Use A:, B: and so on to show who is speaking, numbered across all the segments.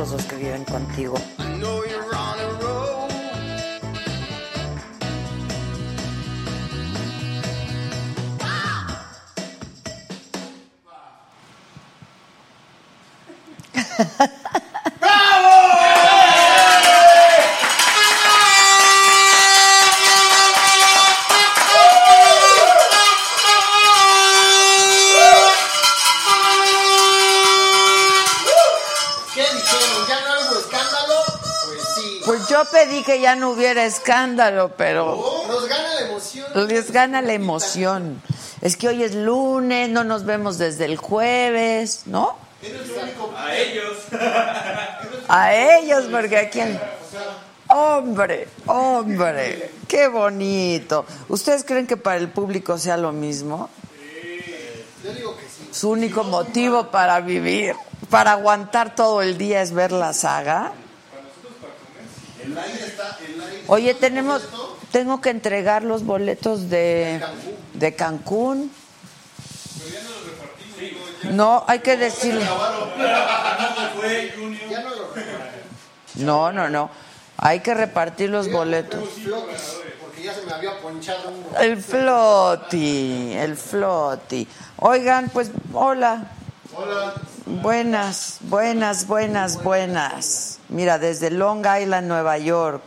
A: Dos que viven contigo. yo pedí que ya no hubiera escándalo, pero
B: Nos gana la emoción.
A: les gana la emoción. Es que hoy es lunes, no nos vemos desde el jueves, ¿no?
C: A ellos.
A: A ellos, porque aquí... Hombre, hombre, qué bonito. ¿Ustedes creen que para el público sea lo mismo?
B: Yo digo que sí.
A: Su único motivo para vivir, para aguantar todo el día es ver la saga.
B: El aire está, el aire
A: Oye, tenemos, tengo que entregar los boletos de, de Cancún. No, hay que decirle. No, no, no. Hay que repartir los boletos.
B: porque ya se me había ponchado.
A: El floti, el floti. Oigan, pues, hola.
B: Hola.
A: Buenas, buenas, buenas, buenas. Mira, desde Long Island, Nueva York.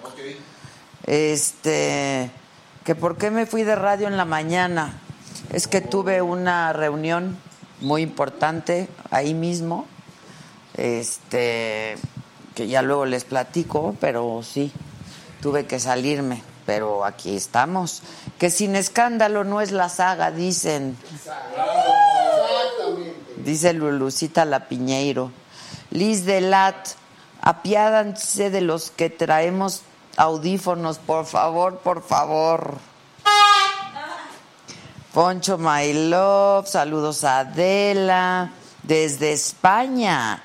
A: Este, que por qué me fui de radio en la mañana. Es que tuve una reunión muy importante ahí mismo. Este, que ya luego les platico, pero sí, tuve que salirme. Pero aquí estamos. Que sin escándalo no es la saga, dicen. Dice Lulucita La Piñeiro. Liz Delat, apiádanse de los que traemos audífonos, por favor, por favor. Poncho My Love, saludos a Adela, desde España.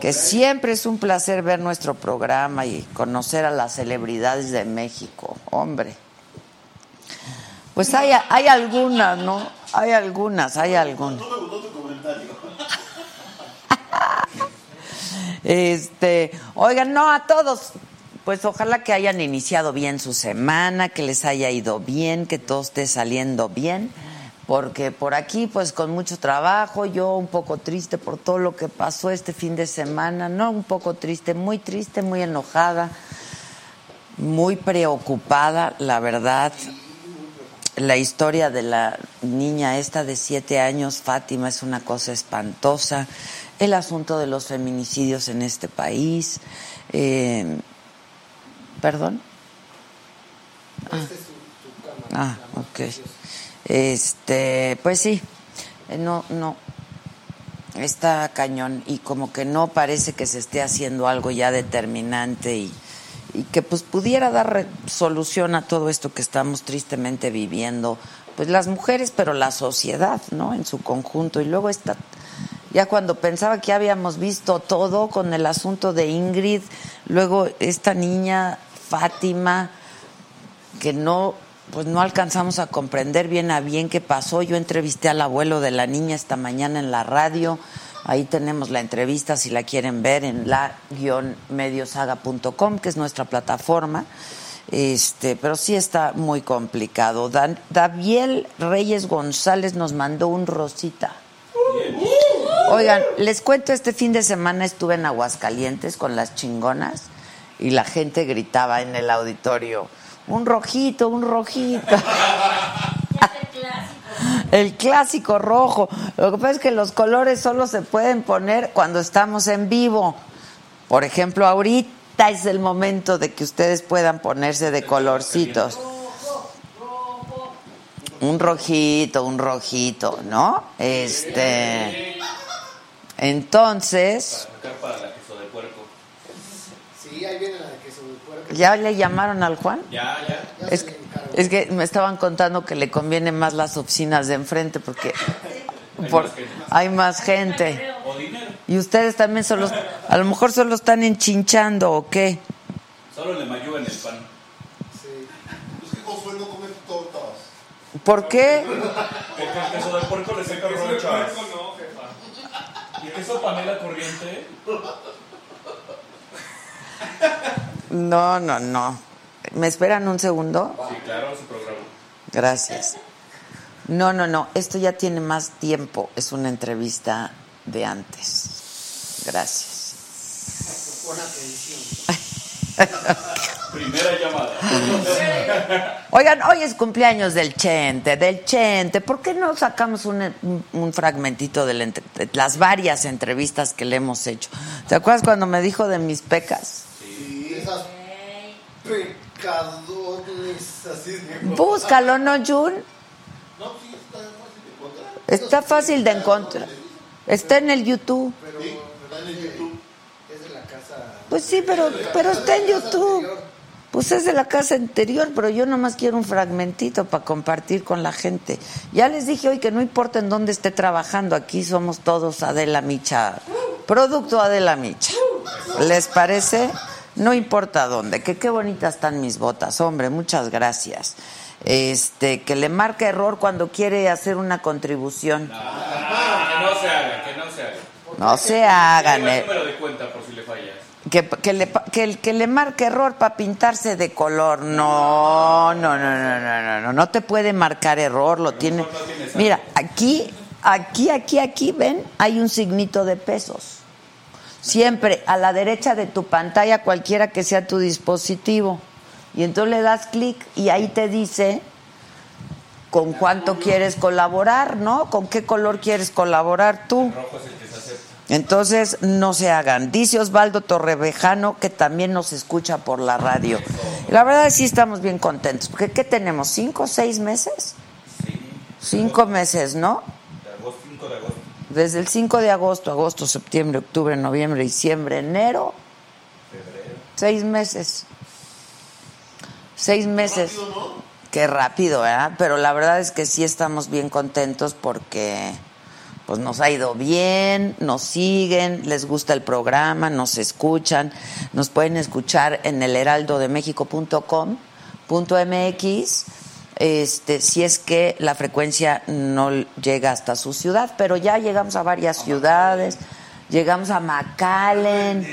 A: Que siempre es un placer ver nuestro programa y conocer a las celebridades de México, hombre. Pues hay, hay algunas, ¿no? Hay algunas, hay algunas. Este, oigan, no a todos, pues ojalá que hayan iniciado bien su semana, que les haya ido bien, que todo esté saliendo bien, porque por aquí, pues con mucho trabajo, yo un poco triste por todo lo que pasó este fin de semana, no un poco triste, muy triste, muy enojada, muy preocupada, la verdad. La historia de la niña esta de siete años, Fátima, es una cosa espantosa. El asunto de los feminicidios en este país. Eh, ¿Perdón? Ah, ah, ok. Este, pues sí, eh, no, no, está cañón y como que no parece que se esté haciendo algo ya determinante y, y que pues pudiera dar solución a todo esto que estamos tristemente viviendo, pues las mujeres, pero la sociedad, ¿no? En su conjunto. Y luego está, ya cuando pensaba que habíamos visto todo con el asunto de Ingrid, luego esta niña, Fátima, que no pues no alcanzamos a comprender bien a bien qué pasó. Yo entrevisté al abuelo de la niña esta mañana en la radio. Ahí tenemos la entrevista si la quieren ver en la-mediosaga.com, que es nuestra plataforma. Este, pero sí está muy complicado. Dan, Daviel Reyes González nos mandó un rosita. Oigan, les cuento, este fin de semana estuve en Aguascalientes con las chingonas y la gente gritaba en el auditorio, un rojito, un rojito. El clásico rojo. Lo que pasa es que los colores solo se pueden poner cuando estamos en vivo. Por ejemplo, ahorita es el momento de que ustedes puedan ponerse de colorcitos. Un rojito, un rojito, ¿no? Este. Entonces.
B: Sí, ahí viene la de queso de puerco.
A: ¿Ya le llamaron al Juan?
C: Ya, ya.
B: Ya
A: Es que, es me estaban contando que le conviene más las oficinas de enfrente porque por- hay más gente. Y ustedes también solo, a lo mejor solo están enchinchando o qué.
C: Solo le mayugan el pan.
B: Sí.
D: Es que Josué no come tortas.
A: ¿Por qué?
C: Porque el queso de puerco le seca ronchas. ¿Y queso panela corriente?
A: No, no, no. ¿Me esperan un segundo?
C: Sí, claro, su programa.
A: Gracias. No, no, no. Esto ya tiene más tiempo. Es una entrevista de antes. Gracias.
B: Atención.
C: Primera llamada.
A: Oigan, hoy es cumpleaños del Chente, del Chente. ¿Por qué no sacamos un, un- fragmentito de, la de las varias entrevistas que le hemos hecho? ¿Te acuerdas cuando me dijo de mis pecas?
B: Esas así.
A: Búscalo, ¿no, Jun?
D: No, sí, está fácil de encontrar.
A: Está fácil de encontrar. Está en el YouTube.
B: Pero
D: Está en el YouTube.
B: es de la casa...
A: Pues sí, pero, pero está en YouTube. Pues es de la casa anterior, pero yo nomás quiero un fragmentito para compartir con la gente. Ya les dije hoy que no importa en dónde esté trabajando, aquí somos todos Adela Micha, producto Adela Micha. ¿Les parece? No importa dónde, que qué bonitas están mis botas, hombre, muchas gracias. Este, que le marca error cuando quiere hacer una contribución.
C: Ah, que no se haga, que no se haga.
A: No se hagan. Eh.
C: el número de cuenta por si le fallas.
A: Que, que, le, que, le marque error para pintarse de color. No, no, no, no, no, no, no. No te puede marcar error, lo tiene.
C: no.
A: Mira, aquí, aquí, aquí, aquí, ven, hay un signito de pesos. Siempre a la derecha de tu pantalla, cualquiera que sea tu dispositivo. Y entonces le das clic y ahí te dice con cuánto quieres colaborar, ¿no? ¿Con qué color quieres colaborar tú?
C: Rojo es el que se acepta.
A: Entonces, no se hagan. Dice Osvaldo Torrevejano que también nos escucha por la radio. La verdad es que sí estamos bien contentos. Porque, ¿qué tenemos? ¿Cinco o seis meses? Cinco meses, ¿no?
C: De agosto, 5 de agosto.
A: Desde el 5 de agosto, agosto, septiembre, octubre, noviembre, diciembre, enero. Seis meses. Seis meses. Qué rápido, ¿verdad? Pero la verdad es que sí estamos bien contentos porque pues nos ha ido bien, nos siguen, les gusta el programa, nos escuchan, nos pueden escuchar en el heraldodemexico.com.mx este, si es que la frecuencia no llega hasta su ciudad, pero ya llegamos a varias ciudades, llegamos a McAllen,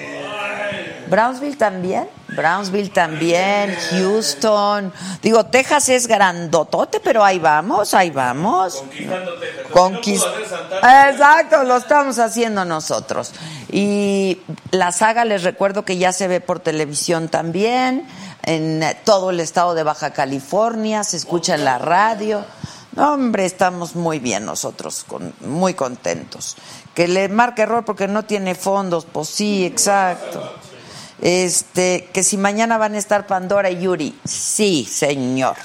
A: Brownsville también, Brownsville también, Houston, digo, Texas es grandotote, pero ahí vamos, ahí vamos.
C: Conquistando Texas.
A: Conquist-
C: Santana.
A: Exacto, lo estamos haciendo nosotros. Y la saga, les recuerdo que ya se ve por televisión también, en todo el estado de Baja California, se escucha en la radio. No, hombre, estamos muy bien nosotros, con- muy contentos. Que le marque error porque no tiene fondos, pues sí, exacto. Este, que si mañana van a estar Pandora y Yuri, sí, señor.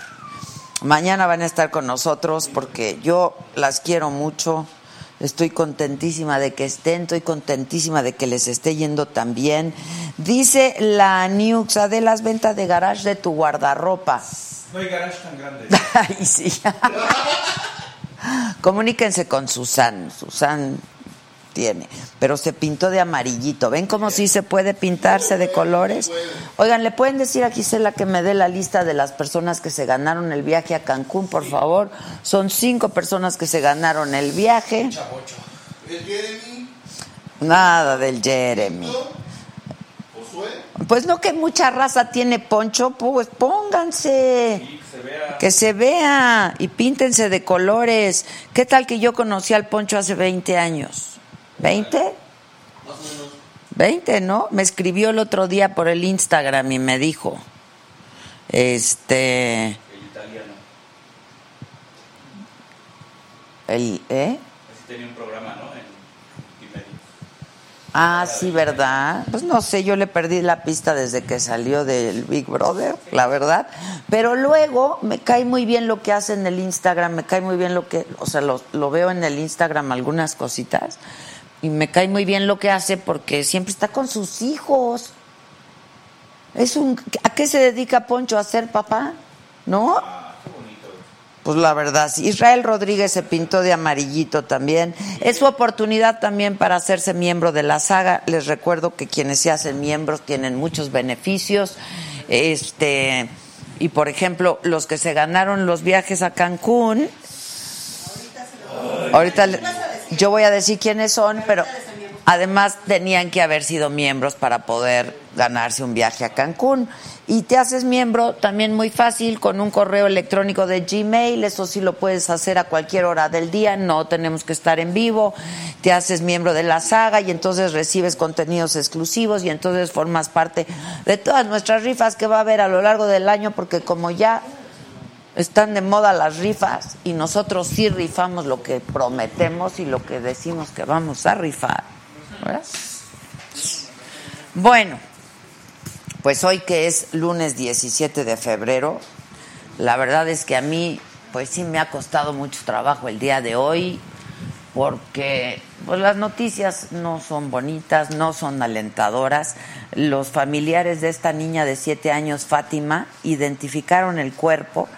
A: Mañana van a estar con nosotros porque yo las quiero mucho. Estoy contentísima de que estén, estoy contentísima de que les esté yendo tan bien. Dice la Niuxa de las ventas de garage de tu guardarropa.
C: No hay garage tan grande.
A: Ay, sí. Comuníquense con Susan. Susan tiene, pero se pintó de amarillito. ¿Ven cómo sí se puede pintarse de colores? Oigan, ¿le pueden decir a Gisela que me dé la lista de las personas que se ganaron el viaje a Cancún, por favor? Son cinco personas que se ganaron el viaje. Nada del Jeremy. Pues no que mucha raza tiene poncho, pues pónganse.
C: Que se vea.
A: Que se vea y píntense de colores. ¿Qué tal que yo conocí al poncho hace 20 años? ¿20?
D: más o menos.
A: 20, ¿no? Me escribió el otro día por el Instagram y me dijo, este,
C: El italiano.
A: el, ¿eh?
C: Así tenía un programa, ¿no? En Wikimedia.
A: Ah, sí, ¿verdad? Pues no sé, yo le perdí la pista desde que salió del Big Brother, la verdad. Pero luego me cae muy bien lo que hace en el Instagram, me cae muy bien lo que, o sea, lo, lo veo en el Instagram algunas cositas. Y me cae muy bien lo que hace porque siempre está con sus hijos. Es un, ¿A qué se dedica Poncho? ¿A ser papá? ¿No? Pues la verdad, sí. Israel Rodríguez se pintó de amarillito también. Es su oportunidad también para hacerse miembro de la saga. Les recuerdo que quienes se hacen miembros tienen muchos beneficios. Este, y por ejemplo, los que se ganaron los viajes a Cancún. Ahorita le- yo voy a decir quiénes son, pero además tenían que haber sido miembros para poder ganarse un viaje a Cancún. Y te haces miembro también muy fácil con un correo electrónico de Gmail, eso sí lo puedes hacer a cualquier hora del día, no tenemos que estar en vivo. Te haces miembro de la saga y entonces recibes contenidos exclusivos y entonces formas parte de todas nuestras rifas que va a haber a lo largo del año porque como ya están de moda las rifas y nosotros sí rifamos lo que prometemos y lo que decimos que vamos a rifar. Bueno, pues hoy que es lunes 17 de febrero, la verdad es que a mí pues sí me ha costado mucho trabajo el día de hoy porque pues las noticias no son bonitas, no son alentadoras. Los familiares de esta niña de siete años, Fátima, identificaron el cuerpo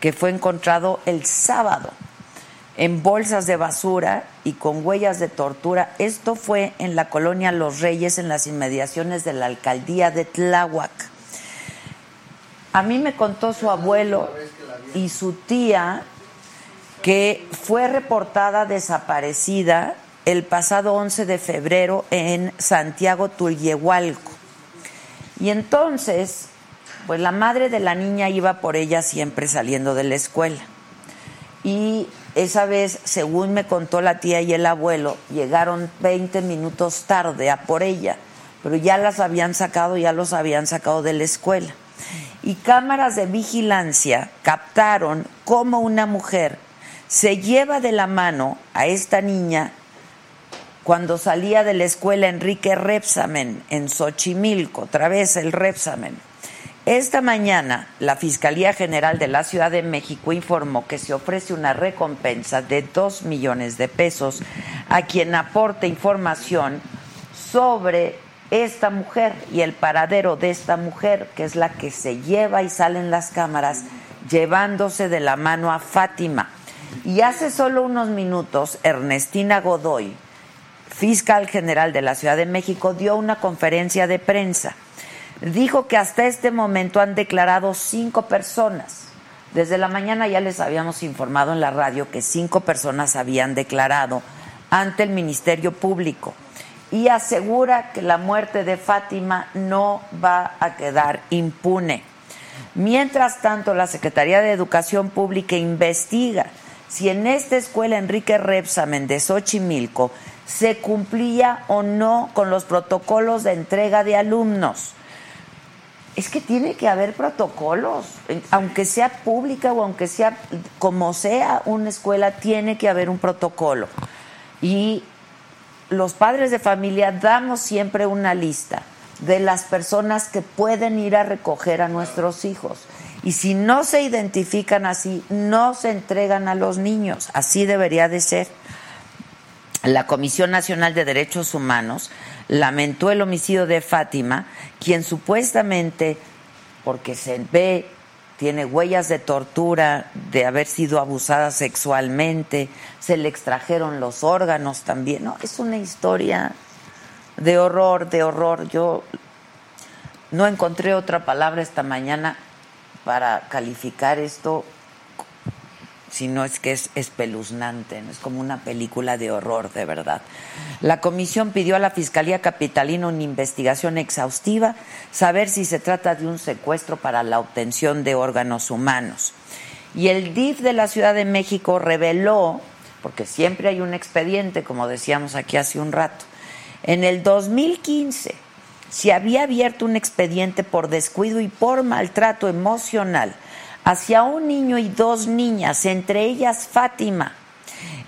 A: que fue encontrado el sábado en bolsas de basura y con huellas de tortura. Esto fue en la colonia Los Reyes, en las inmediaciones de la alcaldía de Tláhuac. A mí me contó su abuelo y su tía que fue reportada desaparecida el pasado 11 de febrero en Santiago Tulyehualco. Y entonces, pues la madre de la niña iba por ella siempre saliendo de la escuela. Y esa vez, según me contó la tía y el abuelo, llegaron 20 minutos tarde a por ella, pero ya las habían sacado, ya los habían sacado de la escuela. Y cámaras de vigilancia captaron cómo una mujer se lleva de la mano a esta niña cuando salía de la escuela Enrique Repsamen en Xochimilco, otra vez el Repsamen. Esta mañana, la Fiscalía General de la Ciudad de México informó que se ofrece una recompensa de dos millones de pesos a quien aporte información sobre esta mujer y el paradero de esta mujer, que es la que se lleva y sale en las cámaras, llevándose de la mano a Fátima. Y hace solo unos minutos, Ernestina Godoy, fiscal general de la Ciudad de México, dio una conferencia de prensa dijo que hasta este momento han declarado cinco personas. Desde la mañana ya les habíamos informado en la radio que cinco personas habían declarado ante el Ministerio Público y asegura que la muerte de Fátima no va a quedar impune. Mientras tanto, la Secretaría de Educación Pública investiga si en esta escuela Enrique Repsamen de Xochimilco se cumplía o no con los protocolos de entrega de alumnos es que tiene que haber protocolos, aunque sea pública o aunque sea como sea una escuela, tiene que haber un protocolo. Y los padres de familia damos siempre una lista de las personas que pueden ir a recoger a nuestros hijos. Y si no se identifican así, no se entregan a los niños. Así debería de ser. La Comisión Nacional de Derechos Humanos lamentó el homicidio de Fátima, quien supuestamente, porque se ve, tiene huellas de tortura, de haber sido abusada sexualmente, se le extrajeron los órganos también. No, es una historia de horror, de horror. Yo no encontré otra palabra esta mañana para calificar esto sino es que es espeluznante, ¿no? es como una película de horror, de verdad. La comisión pidió a la Fiscalía Capitalina una investigación exhaustiva, saber si se trata de un secuestro para la obtención de órganos humanos. Y el DIF de la Ciudad de México reveló, porque siempre hay un expediente, como decíamos aquí hace un rato, en el 2015 se había abierto un expediente por descuido y por maltrato emocional hacia un niño y dos niñas, entre ellas Fátima.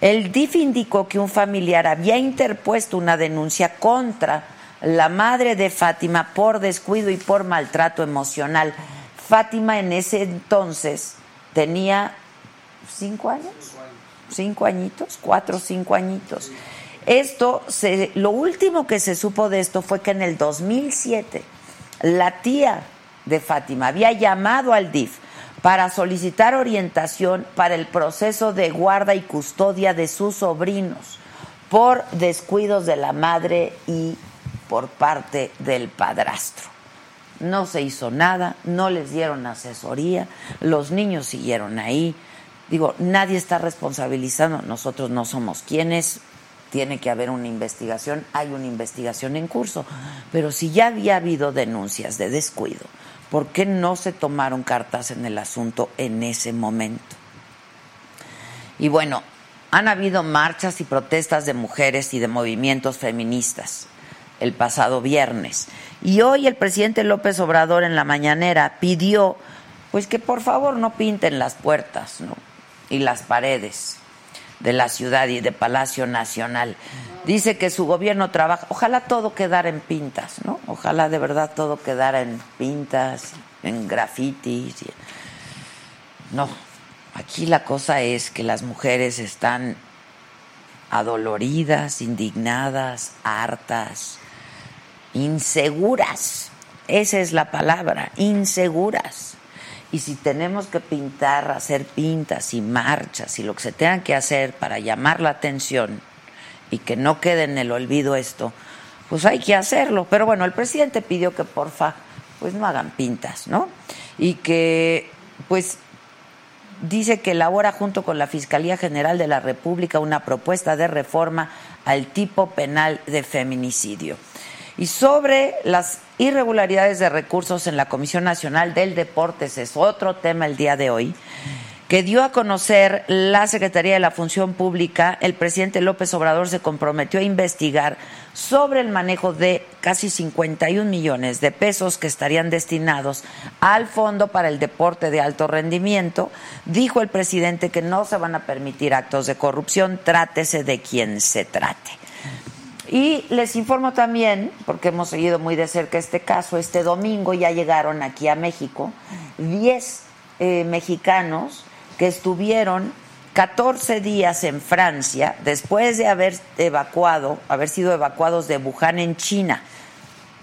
A: El DIF indicó que un familiar había interpuesto una denuncia contra la madre de Fátima por descuido y por maltrato emocional. Fátima en ese entonces tenía cinco años, cinco añitos, cuatro o cinco añitos. Esto, se, lo último que se supo de esto fue que en el 2007 la tía de Fátima había llamado al DIF para solicitar orientación para el proceso de guarda y custodia de sus sobrinos por descuidos de la madre y por parte del padrastro. No se hizo nada, no les dieron asesoría, los niños siguieron ahí. Digo, nadie está responsabilizando, nosotros no somos quienes, tiene que haber una investigación, hay una investigación en curso, pero si ya había habido denuncias de descuido, ¿Por qué no se tomaron cartas en el asunto en ese momento? Y bueno, han habido marchas y protestas de mujeres y de movimientos feministas el pasado viernes. Y hoy el presidente López Obrador en la mañanera pidió pues que por favor no pinten las puertas y las paredes de la ciudad y de Palacio Nacional. Dice que su gobierno trabaja, ojalá todo quedara en pintas, ¿no? Ojalá de verdad todo quedara en pintas, en grafitis. No, aquí la cosa es que las mujeres están adoloridas, indignadas, hartas, inseguras. Esa es la palabra, inseguras. Y si tenemos que pintar, hacer pintas y marchas y lo que se tenga que hacer para llamar la atención y que no quede en el olvido esto, pues hay que hacerlo. Pero bueno, el presidente pidió que porfa, pues no hagan pintas, ¿no? Y que, pues, dice que elabora junto con la Fiscalía General de la República una propuesta de reforma al tipo penal de feminicidio. Y sobre las irregularidades de recursos en la Comisión Nacional del Deportes, es otro tema el día de hoy, que dio a conocer la Secretaría de la Función Pública, el presidente López Obrador se comprometió a investigar sobre el manejo de casi 51 millones de pesos que estarían destinados al Fondo para el Deporte de Alto Rendimiento. Dijo el presidente que no se van a permitir actos de corrupción, trátese de quien se trate. Y les informo también, porque hemos seguido muy de cerca este caso, este domingo ya llegaron aquí a México 10 eh, mexicanos que estuvieron 14 días en Francia después de haber evacuado, haber sido evacuados de Wuhan en China,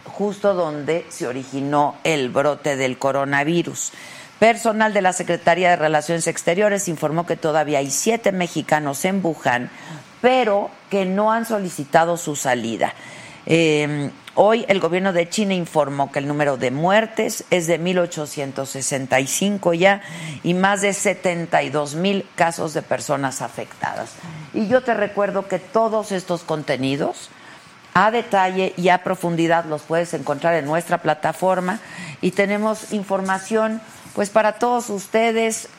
A: justo donde se originó el brote del coronavirus. Personal de la Secretaría de Relaciones Exteriores informó que todavía hay siete mexicanos en Wuhan pero que no han solicitado su salida. Eh, hoy el gobierno de China informó que el número de muertes es de 1.865 ya y más de 72 mil casos de personas afectadas. Y yo te recuerdo que todos estos contenidos a detalle y a profundidad los puedes encontrar en nuestra plataforma y tenemos información pues para todos ustedes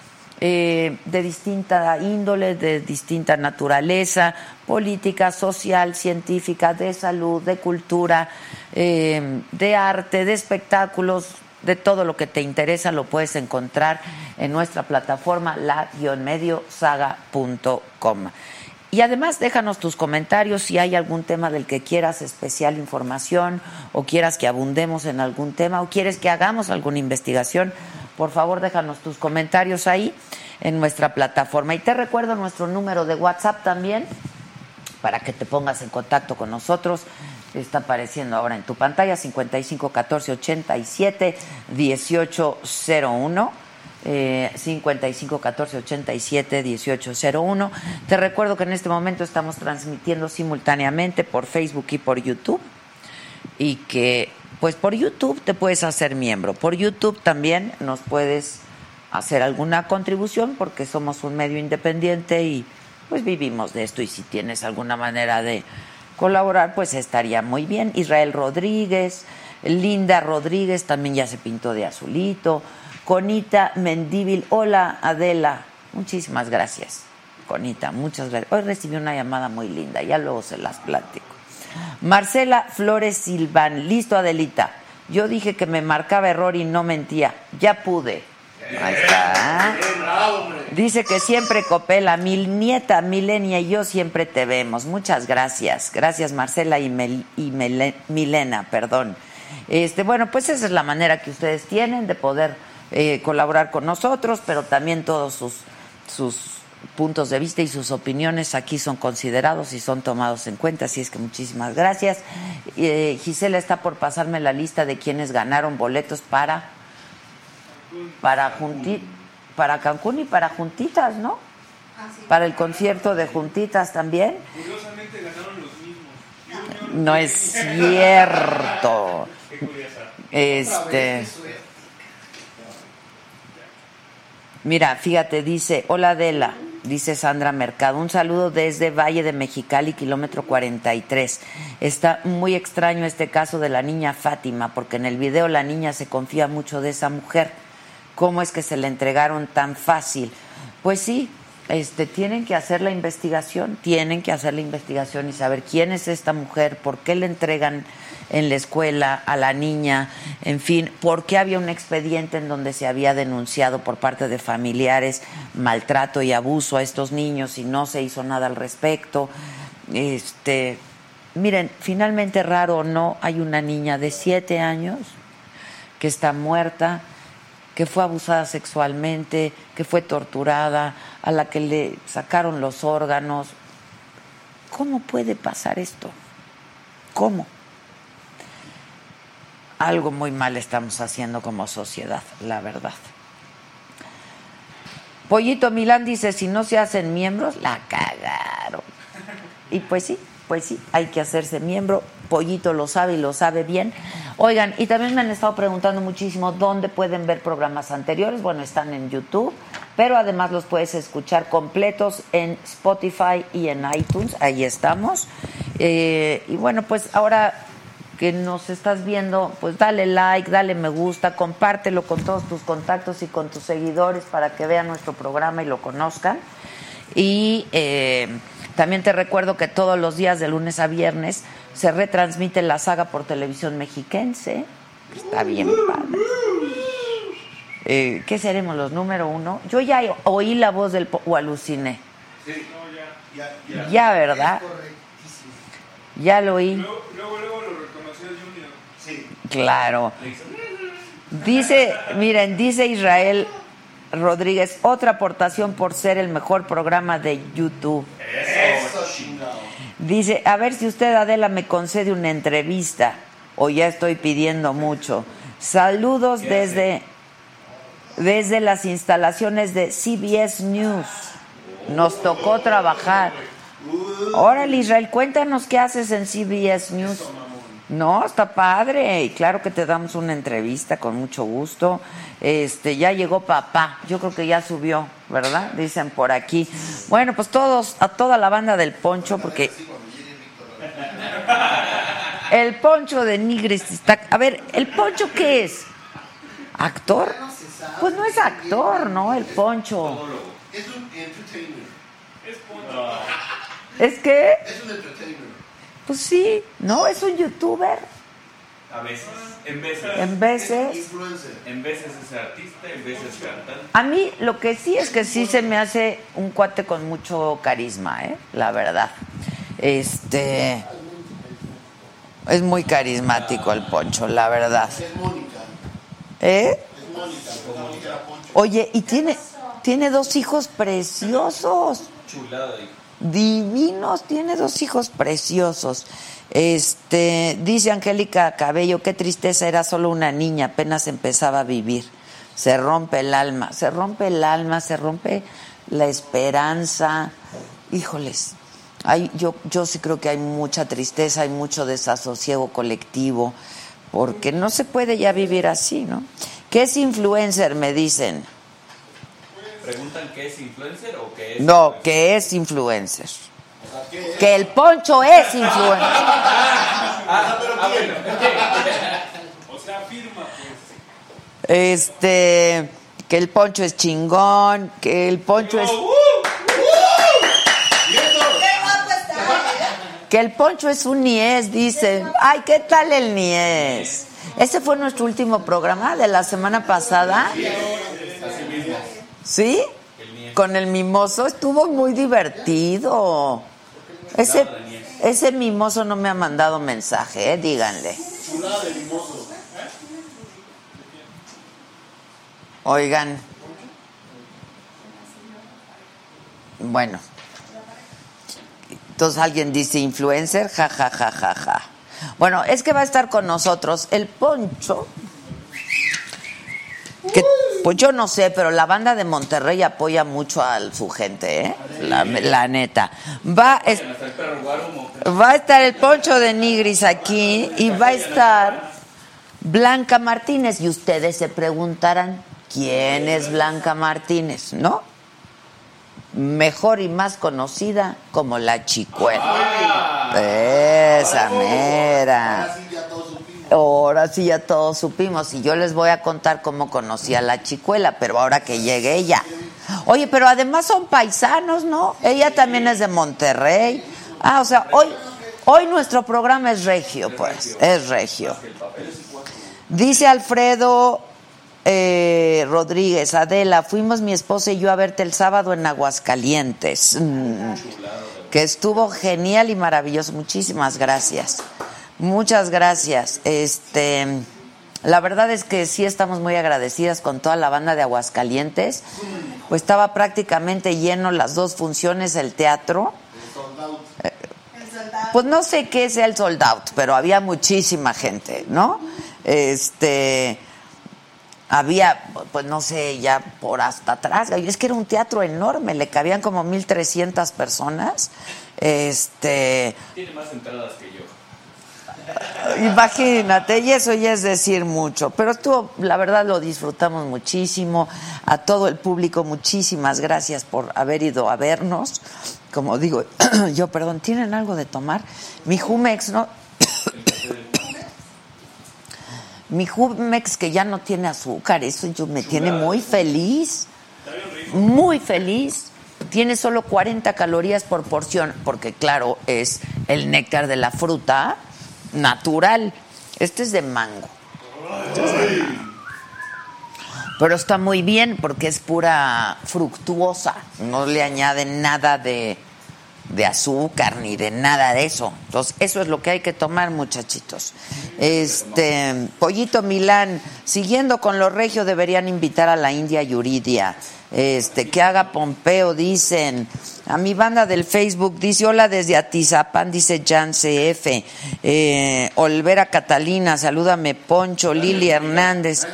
A: eh, de distinta índole, de distinta naturaleza, política, social, científica, de salud, de cultura, eh, de arte, de espectáculos, de todo lo que te interesa lo puedes encontrar en nuestra plataforma la-mediosaga.com. Y además déjanos tus comentarios si hay algún tema del que quieras especial información o quieras que abundemos en algún tema o quieres que hagamos alguna investigación por favor déjanos tus comentarios ahí en nuestra plataforma. Y te recuerdo nuestro número de WhatsApp también para que te pongas en contacto con nosotros. Está apareciendo ahora en tu pantalla 55 14 87 1801. Eh, 55 14 87 1801. Te recuerdo que en este momento estamos transmitiendo simultáneamente por Facebook y por YouTube y que pues por YouTube te puedes hacer miembro. Por YouTube también nos puedes hacer alguna contribución porque somos un medio independiente y pues vivimos de esto y si tienes alguna manera de colaborar pues estaría muy bien. Israel Rodríguez, Linda Rodríguez también ya se pintó de azulito, Conita Mendíbil, hola Adela, muchísimas gracias. Conita, muchas gracias. Hoy recibí una llamada muy linda, ya luego se las platico. Marcela Flores Silván, listo Adelita. Yo dije que me marcaba error y no mentía. Ya pude. Ahí está. Dice que siempre copela. Mi nieta Milenia y yo siempre te vemos. Muchas gracias. Gracias Marcela y, Milena, perdón. Este, bueno, pues esa es la manera que ustedes tienen de poder eh, colaborar con nosotros, pero también todos sus, sus puntos de vista y sus opiniones aquí son considerados y son tomados en cuenta, así es que muchísimas gracias. Eh, Gisela está por pasarme la lista de quienes ganaron boletos para para para Cancún y para Juntitas, ¿no? Para el concierto de Juntitas también.
C: Curiosamente ganaron los mismos.
A: No es cierto. Este Mira, fíjate, dice, hola Adela, dice Sandra Mercado, un saludo desde Valle de Mexicali, kilómetro 43. Está muy extraño este caso de la niña Fátima, porque en el video la niña se confía mucho de esa mujer. ¿Cómo es que se le entregaron tan fácil? Pues sí, este, tienen que hacer la investigación, tienen que hacer la investigación y saber quién es esta mujer, por qué le entregan en la escuela a la niña, en fin, por qué había un expediente en donde se había denunciado por parte de familiares maltrato y abuso a estos niños y no se hizo nada al respecto. Este, miren, finalmente raro o no, hay una niña de siete años que está muerta, que fue abusada sexualmente, que fue torturada, a la que le sacaron los órganos. ¿Cómo puede pasar esto? ¿Cómo? Algo muy mal estamos haciendo como sociedad, la verdad. Pollito Milán dice, si no se hacen miembros, la cagaron. Y pues sí, pues sí, hay que hacerse miembro. Pollito lo sabe y lo sabe bien. Oigan, y también me han estado preguntando muchísimo dónde pueden ver programas anteriores. Bueno, están en YouTube, pero además los puedes escuchar completos en Spotify y en iTunes. Ahí estamos. Eh, y bueno, pues ahora que nos estás viendo, pues dale like, dale me gusta, compártelo con todos tus contactos y con tus seguidores para que vean nuestro programa y lo conozcan. Y eh, también te recuerdo que todos los días de lunes a viernes se retransmite la saga por televisión mexiquense. Está bien padre. Eh, ¿Qué seremos los número uno? Yo ya oí la voz del o aluciné.
D: Sí, no, ya, ya, ya.
A: Ya, ¿verdad? Ya lo oí.
C: Luego, luego, luego lo
A: Claro. Dice, miren, dice Israel Rodríguez, otra aportación por ser el mejor programa de YouTube. Dice, a ver si usted, Adela, me concede una entrevista o ya estoy pidiendo mucho. Saludos desde, desde las instalaciones de CBS News. Nos tocó trabajar. Órale, Israel, cuéntanos qué haces en CBS News. No, está padre y claro que te damos una entrevista con mucho gusto. Este, ya llegó papá, yo creo que ya subió, ¿verdad? Dicen por aquí. Bueno, pues todos, a toda la banda del Poncho, porque el Poncho de Nigris está. A ver, ¿el Poncho qué es? ¿Actor? Pues no es actor, ¿no? El Poncho.
D: Es un entertainer.
C: Es Poncho.
A: ¿Es qué?
D: Es un entertainer.
A: Pues sí, ¿no? Es un youtuber.
C: A veces, en veces.
A: En veces.
D: Influencer.
C: En veces es artista, en veces cantante.
A: A mí lo que sí es que sí se me hace un cuate con mucho carisma, ¿eh? La verdad. Este. Es muy carismático el poncho, la verdad.
D: Es Mónica.
A: ¿Eh?
D: Es Mónica. Mónica Poncho.
A: Oye, y tiene, tiene dos hijos preciosos.
C: Chulada, hijo.
A: Divinos, tiene dos hijos preciosos. Este, dice Angélica Cabello, qué tristeza, era solo una niña, apenas empezaba a vivir. Se rompe el alma, se rompe el alma, se rompe la esperanza. Híjoles, hay, yo, yo sí creo que hay mucha tristeza, hay mucho desasosiego colectivo, porque no se puede ya vivir así, ¿no? ¿Qué es influencer? Me dicen.
C: Preguntan qué es influencer o qué es.
A: No, que es influencer. Que el Poncho es influencer.
C: Ah, ah, bueno.
D: O sea, firma, pues.
A: Este, que el Poncho es chingón, que el Poncho es que el Poncho es un niés, dicen. Ay, ¿qué tal el niés? Ese fue nuestro último programa de la semana pasada. ¿Sí? Con el mimoso estuvo muy divertido. Ese, ese mimoso no me ha mandado mensaje, ¿eh? díganle. Oigan. Bueno. Entonces alguien dice influencer, ja, ja, ja, ja, ja. Bueno, es que va a estar con nosotros el Poncho. Pues yo no sé, pero la banda de Monterrey apoya mucho a su gente, ¿eh? La, neta. Va, va a estar el Poncho de Nigris aquí y va a estar Blanca Martínez. Y ustedes se preguntarán, ¿quién es Blanca Martínez? ¿No? Mejor y más conocida como la Chicuela. Esa mera.
D: Así ya todos supimos.
A: Ahora sí ya todos supimos y yo les voy a contar cómo conocí a la chicuela, pero ahora que llegue ella. Oye, pero además son paisanos, ¿no? Ella también es de Monterrey. Ah, o sea, hoy, hoy nuestro programa es regio, pues, es regio. Dice Alfredo eh, Rodríguez, Adela, fuimos mi esposa y yo a verte el sábado en Aguascalientes. Mm, que estuvo genial y maravilloso. Muchísimas gracias. Muchas gracias. Este, la verdad es que sí estamos muy agradecidas con toda la banda de Aguascalientes. Pues estaba prácticamente lleno las dos funciones el teatro. Eh, Pues no sé qué sea el sold out, pero había muchísima gente, ¿no? Este había, pues no sé, ya por hasta atrás. Es que era un teatro enorme, le cabían como 1.300 personas. Este,
C: Tiene más entradas que yo.
A: Imagínate, y eso ya es decir mucho, pero estuvo, la verdad lo disfrutamos muchísimo, a todo el público muchísimas gracias por haber ido a vernos, como digo, yo, perdón, ¿tienen algo de tomar? Mi Jumex, ¿no? Mi Jumex que ya no tiene azúcar, eso yo me tiene muy feliz, muy feliz. Tiene solo 40 calorías por porción, porque claro, es el néctar de la fruta natural. Este es de mango. Pero está muy bien porque es pura fructuosa. No le añaden nada de, de azúcar ni de nada de eso. Entonces, eso es lo que hay que tomar, muchachitos. Este, Pollito Milán, siguiendo con lo regio, deberían invitar a la India Yuridia. Este, que haga Pompeo, dicen. A mi banda del Facebook dice, hola desde Atizapán, dice Jan CF. Eh, Olvera Catalina, salúdame Poncho, Lili Hernández.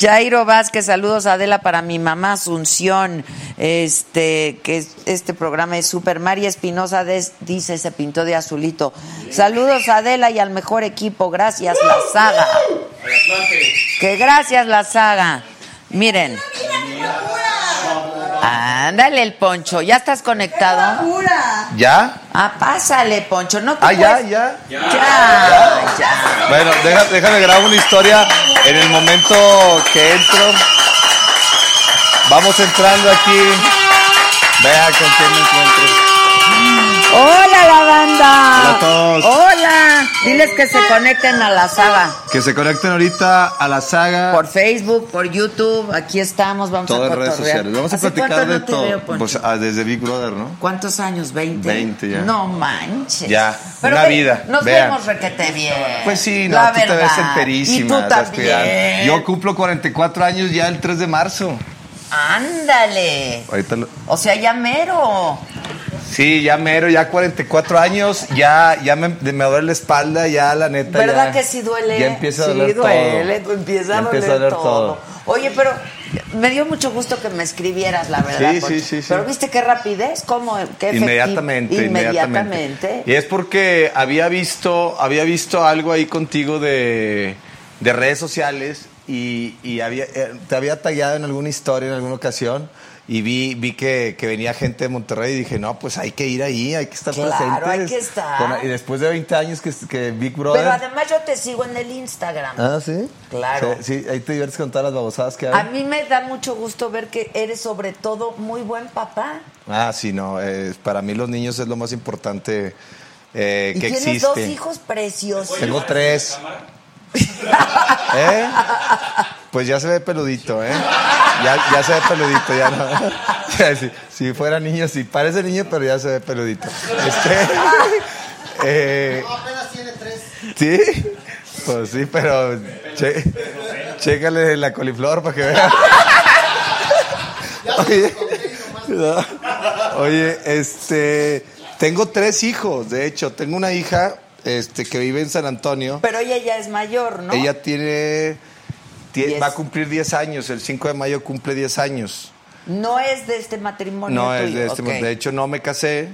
A: Jairo Vázquez, saludos Adela para mi mamá Asunción, este que es- este programa es super. María Espinosa dice se pintó de azulito. Saludos a Adela y al mejor equipo, gracias la saga. Que gracias la saga. Miren. Ándale el Poncho, ¿ya estás conectado?
E: ¿Ya?
A: Ah, pásale Poncho, no te
E: Ah, ya,
A: puedes-
E: ya.
A: Ya, ya.
E: Bueno, deja- déjame grabar una historia en el momento que entro. Vamos entrando aquí. Vea con quién me encuentro.
A: Hola la banda.
E: Hola a todos.
A: Hola. Diles que se conecten a la saga.
E: Que se conecten ahorita a la saga.
A: Por Facebook, por YouTube, aquí estamos, vamos
E: todas
A: a
E: las redes sociales. Vamos a
A: ¿Hace
E: platicar de
A: no
E: todo.
A: veo?
E: Pues, ah, desde Big Brother, ¿no?
A: ¿Cuántos años? ¿20?
E: 20 ya.
A: No manches.
E: Ya,
A: Pero
E: una
A: ve,
E: vida,
A: Nos
E: vean.
A: vemos requete bien.
E: Pues sí, no,
A: La
E: tú te ves enterísima.
A: Y tú también.
E: Yo cumplo 44 años ya el 3 de marzo.
A: Ándale.
E: Ahorita lo-
A: O sea, ya mero.
E: Sí, ya mero, ya 44 años, ya, ya me, me duele la espalda, ya la neta.
A: ¿Verdad
E: ya-
A: que sí duele?
E: Ya empieza a
A: sí,
E: doler
A: duele,
E: todo.
A: empieza a doler,
E: empieza a doler
A: todo.
E: todo.
A: Oye, pero me dio mucho gusto que me escribieras, la verdad.
E: Sí, sí, sí, sí.
A: Pero viste qué rapidez, cómo, qué efectivo.
E: Inmediatamente,
A: Inmediatamente.
E: inmediatamente. Y es porque había visto, había visto algo ahí contigo de, de redes sociales y, y había, eh, te había tallado en alguna historia en alguna ocasión y vi, vi que, que venía gente de Monterrey y dije, no, pues hay que ir ahí, hay que estar
A: Claro,
E: presentes.
A: hay que estar.
E: Con- y después de 20 años que, que Big Brother...
A: Pero además yo te sigo en el Instagram.
E: Ah, ¿sí?
A: Claro.
E: Sí, sí, ahí te diviertes con todas las babosadas que
A: A
E: hay.
A: mí me da mucho gusto ver que eres sobre todo muy buen papá.
E: Ah, sí, no, eh, para mí los niños es lo más importante eh,
A: Y
E: que
A: tienes
E: existe.
A: dos hijos preciosos.
E: Tengo tres. ¿Eh? Pues ya se ve peludito, ¿eh? Ya, ya se ve peludito, ya no. Si, si fuera niño, sí, parece niño, pero ya se ve peludito. Este, eh,
B: apenas tiene tres.
E: ¿Sí? Pues sí, pero che- chécale la coliflor para que vea. Oye, no. Oye, este, tengo tres hijos, de hecho, tengo una hija este, que vive en San Antonio.
A: Pero ella ya es mayor, ¿no?
E: Ella tiene, va a cumplir 10 años, el 5 de mayo cumple 10 años.
A: No es de este matrimonio
E: No es de este,
A: ok.
E: de hecho no me casé,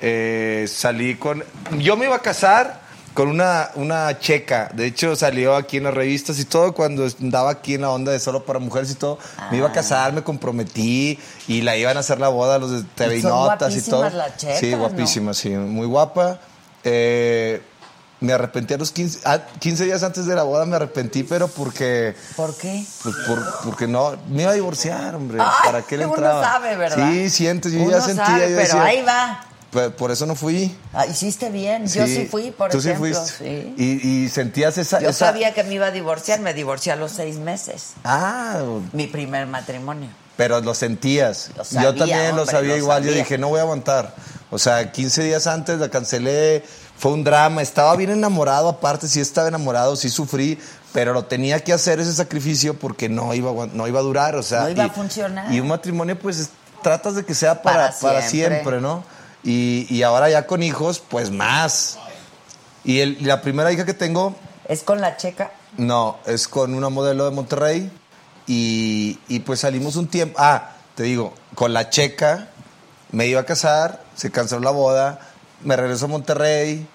E: eh, salí con, yo me iba a casar con una, una checa, de hecho salió aquí en las revistas y todo, cuando andaba aquí en la onda de solo para mujeres y todo, me iba a casar, me comprometí y la iban a hacer la boda los de TV y Notas y todo.
A: guapísimas las checas,
E: sí,
A: ¿no?
E: guapísima, sí, muy guapa. Eh, me arrepentí a los 15, ah, 15 días antes de la boda me arrepentí, pero porque...
A: ¿Por qué?
E: Pues por- porque no, me iba a divorciar, hombre.
A: Ay,
E: ¿Para qué le
A: uno
E: entraba?
A: sabe, ¿verdad?
E: Sí, sientes, yo
A: Uno
E: ya sentía.
A: sabe,
E: yo
A: pero
E: decía,
A: ahí va.
E: Por, por eso no fui.
A: Ah, hiciste bien. Yo sí fui, por
E: Tú
A: ejemplo.
E: sí fuiste.
A: sí.
E: Y, y sentías esa.
A: Yo
E: esa-
A: sabía que me iba a divorciar, me divorcié a los seis meses.
E: Ah,
A: Mi primer matrimonio.
E: Pero lo sentías.
A: Lo sabía,
E: yo también lo sabía
A: lo
E: igual. Yo dije, no voy a aguantar. O sea, 15 días antes la cancelé. Fue un drama. Estaba bien enamorado, aparte, sí estaba enamorado, sí sufrí. Pero lo tenía que hacer ese sacrificio porque no iba, a no iba a durar. O sea,
A: No iba a
E: y-
A: funcionar.
E: Y un matrimonio, pues, es- tratas de que sea para,
A: Para siempre,
E: ¿no? Y, y ahora ya con hijos, pues más. Y el- y la primera hija que tengo,
A: ¿Es con la checa?
E: no, es con una modelo de Monterrey. Y, y pues salimos un tiempo. Ah, te digo, con la checa me iba a casar, se canceló la boda, me regreso a Monterrey,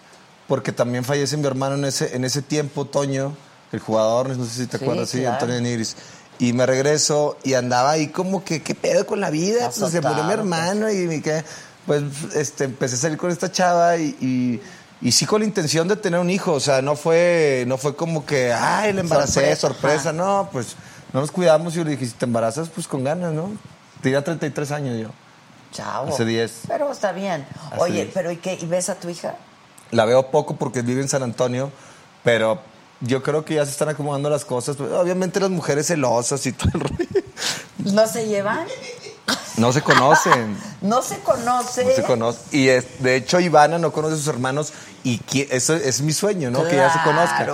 E: porque también fallece mi hermano en ese, en ese tiempo, Toño, el jugador, no sé si te
A: Sí,
E: acuerdas, sí,
A: claro.
E: Antonio Nigris. Y me regreso y andaba ahí como que, ¿qué pedo con la vida? Pues se murió mi
A: Azotado,
E: hermano y me quedé- pues este, empecé a salir con esta chava y, y, y sí con la intención de tener un hijo, o sea, no fue, no fue como que, ay, le embaracé,
A: Sorpresa,
E: sorpresa, no, pues no nos cuidamos y yo le dije, si te embarazas, pues con ganas, ¿no? Tenía 33 años yo.
A: Chavo.
E: Hace 10.
A: Pero está bien.
E: Hace
A: Oye,
E: 10.
A: pero ¿y qué? ¿Y ves a tu hija?
E: La veo poco porque vive en San Antonio, pero yo creo que ya se están acomodando las cosas. Obviamente las mujeres celosas y todo el rollo.
A: ¿No se llevan?
E: No se conocen.
A: No se conoce.
E: No se conocen. Y es- de hecho Ivana no conoce a sus hermanos y eso es mi sueño, ¿no? Que ya se conozcan.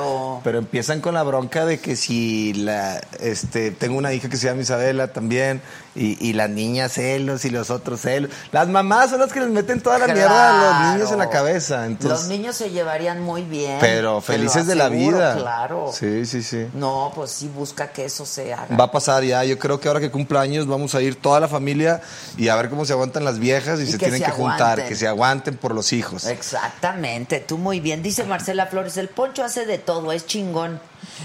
E: Pero empiezan con la bronca de que si la, este, tengo una hija que se llama Isabela también y, y las niñas celos y los otros celos. Las mamás son las que les meten toda la mierda a los niños en la cabeza. Entonces,
A: Los niños se llevarían muy bien.
E: pero felices de la vida.
A: Claro.
E: Sí, sí, sí.
A: No, pues sí busca que eso se haga.
E: Va a pasar ya, yo creo que ahora que cumpla años vamos a ir toda la familia y a ver cómo se aguantan las viejas y,
A: Y
E: se
A: que
E: tienen
A: se
E: que juntar, que se aguanten por los hijos.
A: Exactamente, tú muy bien. Dice Marcela Flores, el poncho hace de todo, es chingón.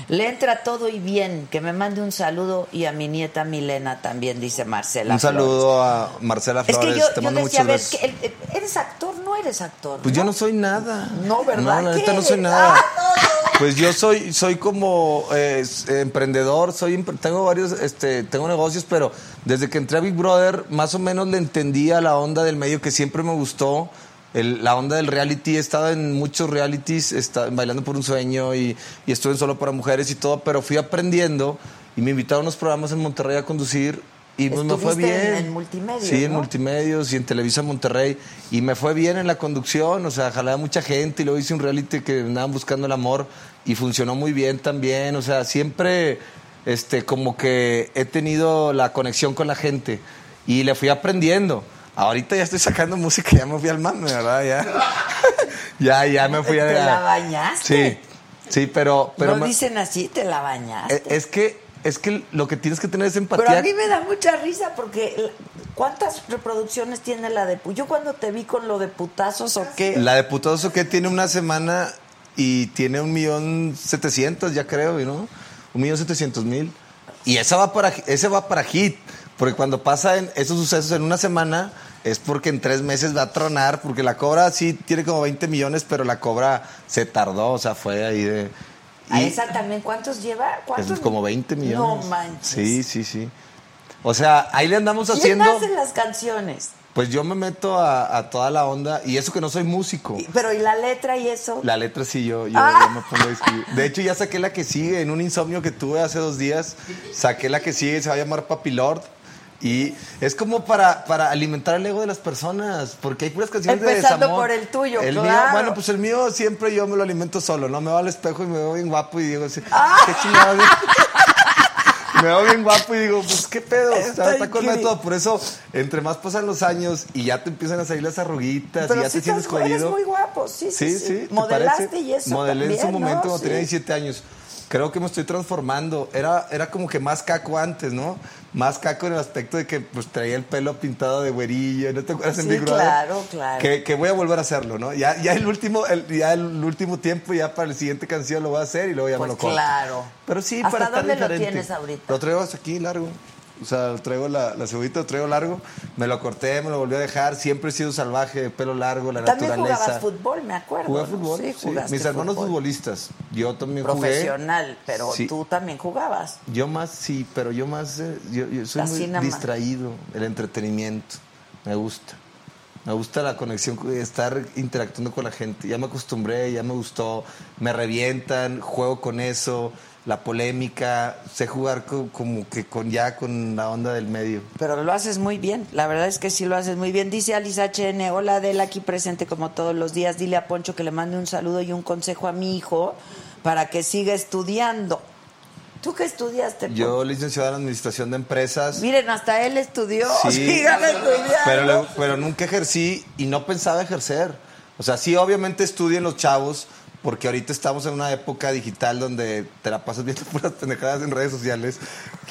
A: Le entra todo y bien. Que me mande un saludo y a mi nieta Milena también, dice Marcela
E: Un
A: Flores.
E: saludo a Marcela
A: Es
E: Flores,
A: que yo,
E: te
A: yo
E: mando
A: decía, a ver, que el- ¿eres actor? No eres actor.
E: Pues yo no soy nada.
A: No, ¿verdad?
E: No, la
A: ¿Qué
E: neta no soy nada.
A: Ah, no, no.
E: Pues yo soy, soy como eh, emprendedor, soy tengo varios, este, tengo negocios, pero desde que entré a Big Brother, más o menos le entendí a la onda del medio que siempre me gustó. El- la onda del reality, he estado en muchos realities, está, bailando por un sueño y, y estuve en solo para mujeres y todo, pero fui aprendiendo y me invitaron a unos programas en Monterrey a conducir y pues me fue bien.
A: en- en multimedios,
E: Sí, en
A: ¿no?
E: multimedios y en Televisa Monterrey. Y me fue bien en la conducción, o sea, jalé a mucha gente y luego hice un reality que andaban buscando el amor y funcionó muy bien también. O sea, siempre este, como que he tenido la conexión con la gente y le fui aprendiendo. Ahorita ya estoy sacando música, ya me fui al mame, ¿verdad? Ya, ya, ya me fui a...
A: ¿Te la bañaste?
E: Sí, sí, pero... pero
A: no dicen así, te la bañaste.
E: eh, es que, es que lo que tienes que tener es empatía.
A: Pero a mí me da mucha risa porque ¿cuántas reproducciones tiene la de Yo cuando te vi con lo de putazos o qué.
E: La de Putoso que tiene una semana y tiene un millón setecientos, ya creo, ¿no? un millón setecientos mil. Y esa va para, ese va para hit. Porque cuando pasan esos sucesos en una semana, es porque en tres meses va a tronar. Porque la cobra sí tiene como 20 millones, pero la cobra se tardó. O sea, fue ahí de.
A: ¿A
E: y-
A: esa también cuántos lleva? ¿Cuántos?
E: es como 20 millones.
A: No manches.
E: Sí, sí, sí. O sea, ahí le andamos
A: ¿Quién
E: haciendo.
A: hace las canciones?
E: Pues yo me meto a, a toda la onda. Y eso que no soy músico.
A: Pero ¿y la letra y eso?
E: La letra sí, yo, yo,
A: Ah.
E: yo me pongo a escribir. De hecho, ya saqué la que sigue. En un insomnio que tuve hace dos días, saqué la que sigue, se va a llamar Papilord. Y es como para, para alimentar el ego de las personas, porque hay puras canciones
A: Empezando
E: de desamor.
A: por el tuyo,
E: el
A: claro.
E: Mío, bueno, pues el mío siempre yo me lo alimento solo, ¿no? Me va al espejo y me veo bien guapo y digo, así,
A: Ah.
E: qué chingado. me veo bien guapo y digo, pues qué pedo,
A: Está
E: está, con método. Por eso, entre más pasan los años y ya te empiezan a salir las arruguitas
A: Pero
E: y ya te sientes
A: estás- eres
E: jodido.
A: muy guapo, sí, sí,
E: Sí,
A: sí.
E: sí. ¿te
A: Modelaste y eso
E: Modelé en su momento
A: ¿no?
E: cuando tenía
A: Sí.
E: 17 años. Creo que me estoy transformando. Era, era como que más caco antes, ¿no? Más caco en el aspecto de que pues traía el pelo pintado de güerillo. ¿No te acuerdas en Big Brother?
A: claro, claro.
E: Que, que voy a volver a hacerlo, ¿no? Ya, ya el último, el, ya el último tiempo, ya para la siguiente canción lo voy a hacer y luego ya
A: Pues
E: me lo corto.
A: claro.
E: Pero sí,
A: ¿Hasta
E: para estar
A: dónde lo
E: diferente.
A: tienes ahorita?
E: Lo traigo hasta aquí largo. O sea, traigo la, la cebollita, traigo largo. Me lo corté, me lo volví a dejar. Siempre he sido salvaje, pelo largo, la
A: También
E: naturaleza.
A: jugabas fútbol, me acuerdo.
E: Jugué
A: ¿no?
E: fútbol,
A: Sí,
E: sí. Mis hermanos
A: fútbol.
E: futbolistas. Yo también jugué.
A: Profesional, pero
E: Sí.
A: tú también jugabas.
E: Yo más, sí, pero yo más, eh, yo, yo soy
A: Así
E: muy
A: más.
E: distraído. El entretenimiento, me gusta. Me gusta la conexión, estar interactuando con la gente. Ya me acostumbré, ya me gustó. Me revientan, juego con eso, la polémica. Sé jugar co- como que con ya con la onda del medio.
A: Pero lo haces muy bien, la verdad es que sí lo haces muy bien. Dice Alice HN, hola Adela, aquí presente como todos los días. Dile a Poncho que le mande un saludo y un consejo a mi hijo para que siga estudiando. ¿Tú qué estudiaste? Poncho?
E: Yo, licenciado en Administración de Empresas.
A: Miren, hasta él estudió.
E: Sí.
A: Síganle estudiando.
E: Pero, pero nunca ejercí y no pensaba ejercer. O sea, sí, obviamente estudien los chavos, porque ahorita estamos en una época digital donde te la pasas viendo puras pendejadas en redes sociales.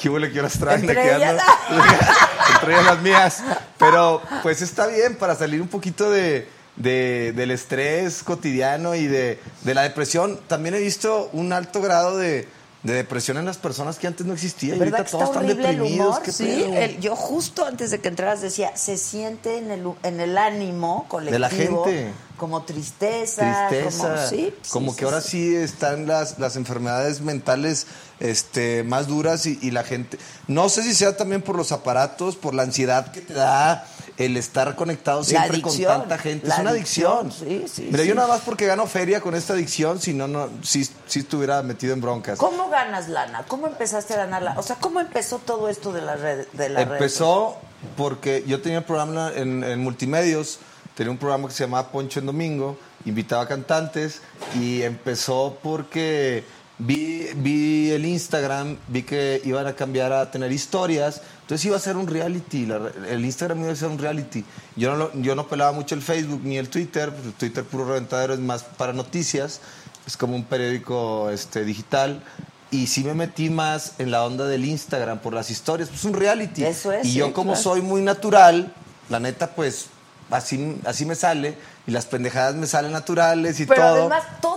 E: ¿Qué huele que horas traen?
A: Entre
E: ¿De qué
A: ellas.
E: Entre ellas las mías. Pero pues está bien para salir un poquito de, de- del estrés cotidiano y de, de la depresión. También he visto un alto grado de, de depresión en las personas que antes no existía. Y
A: ¿Verdad
E: ahorita todos
A: está
E: están
A: el
E: deprimidos.
A: humor?
E: ¿Qué
A: Sí, el- yo justo antes de que entraras decía, se siente en el, en el ánimo colectivo.
E: De la gente.
A: Como tristeza.
E: tristeza.
A: Como, sí,
E: como
A: sí,
E: que ahora
A: sí.
E: sí están las, las enfermedades mentales este, más duras y, y la gente. No sé si sea también por los aparatos, por la ansiedad que te da el estar conectado siempre con tanta gente. es una adicción.
A: adicción, sí, sí,
E: Mira,
A: sí.
E: yo nada más porque gano feria con esta adicción, si no, no, si, si estuviera metido en broncas.
A: ¿Cómo ganas lana? ¿Cómo empezaste a ganarla? O sea, ¿cómo empezó todo esto de la red? De la red?
E: Empezó porque yo tenía un programa en, en multimedios, tenía un programa que se llamaba Poncho en Domingo, invitaba cantantes y empezó porque vi, vi el Instagram, vi que iban a cambiar a tener historias, entonces iba a ser un reality, la el Instagram iba a ser un reality. Yo no, lo- yo no pelaba mucho el Facebook ni el Twitter, el Twitter puro reventadero es más para noticias, es como un periódico este, digital. Y sí me metí más en la onda del Instagram por las historias, pues un reality.
A: Eso es,
E: Y
A: sí,
E: yo como
A: claro.
E: soy muy natural, la neta, pues así, así me sale. Y las pendejadas me salen naturales y
A: Pero
E: todo.
A: además todo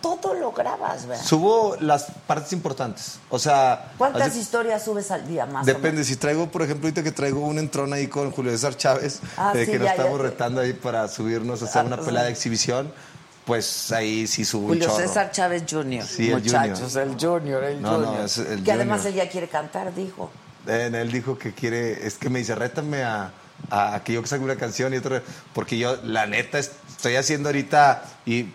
A: todo lo grabas, ¿verdad?
E: Subo las partes importantes. O sea...
A: ¿Cuántas
E: así-
A: historias subes al día más? o
E: Depende,
A: menos?
E: si traigo, por ejemplo, ahorita que traigo un entrón ahí con Julio César Chávez,
A: Ah,
E: de
A: sí,
E: que nos estamos retando ahí para subirnos a hacer
A: Ah,
E: una
A: sí.
E: pelea de exhibición, pues ahí sí subo un
A: Julio
E: chorro.
A: César Chávez Jr.
E: Sí, el
A: Muchachos, el Junior, el
E: No, no,
A: Junior.
E: es el
A: que además él ya quiere cantar, dijo.
E: Eh, él dijo que quiere, es que me dice, rétame a, que yo saque una canción y otra, porque yo, la neta, es- estoy haciendo ahorita y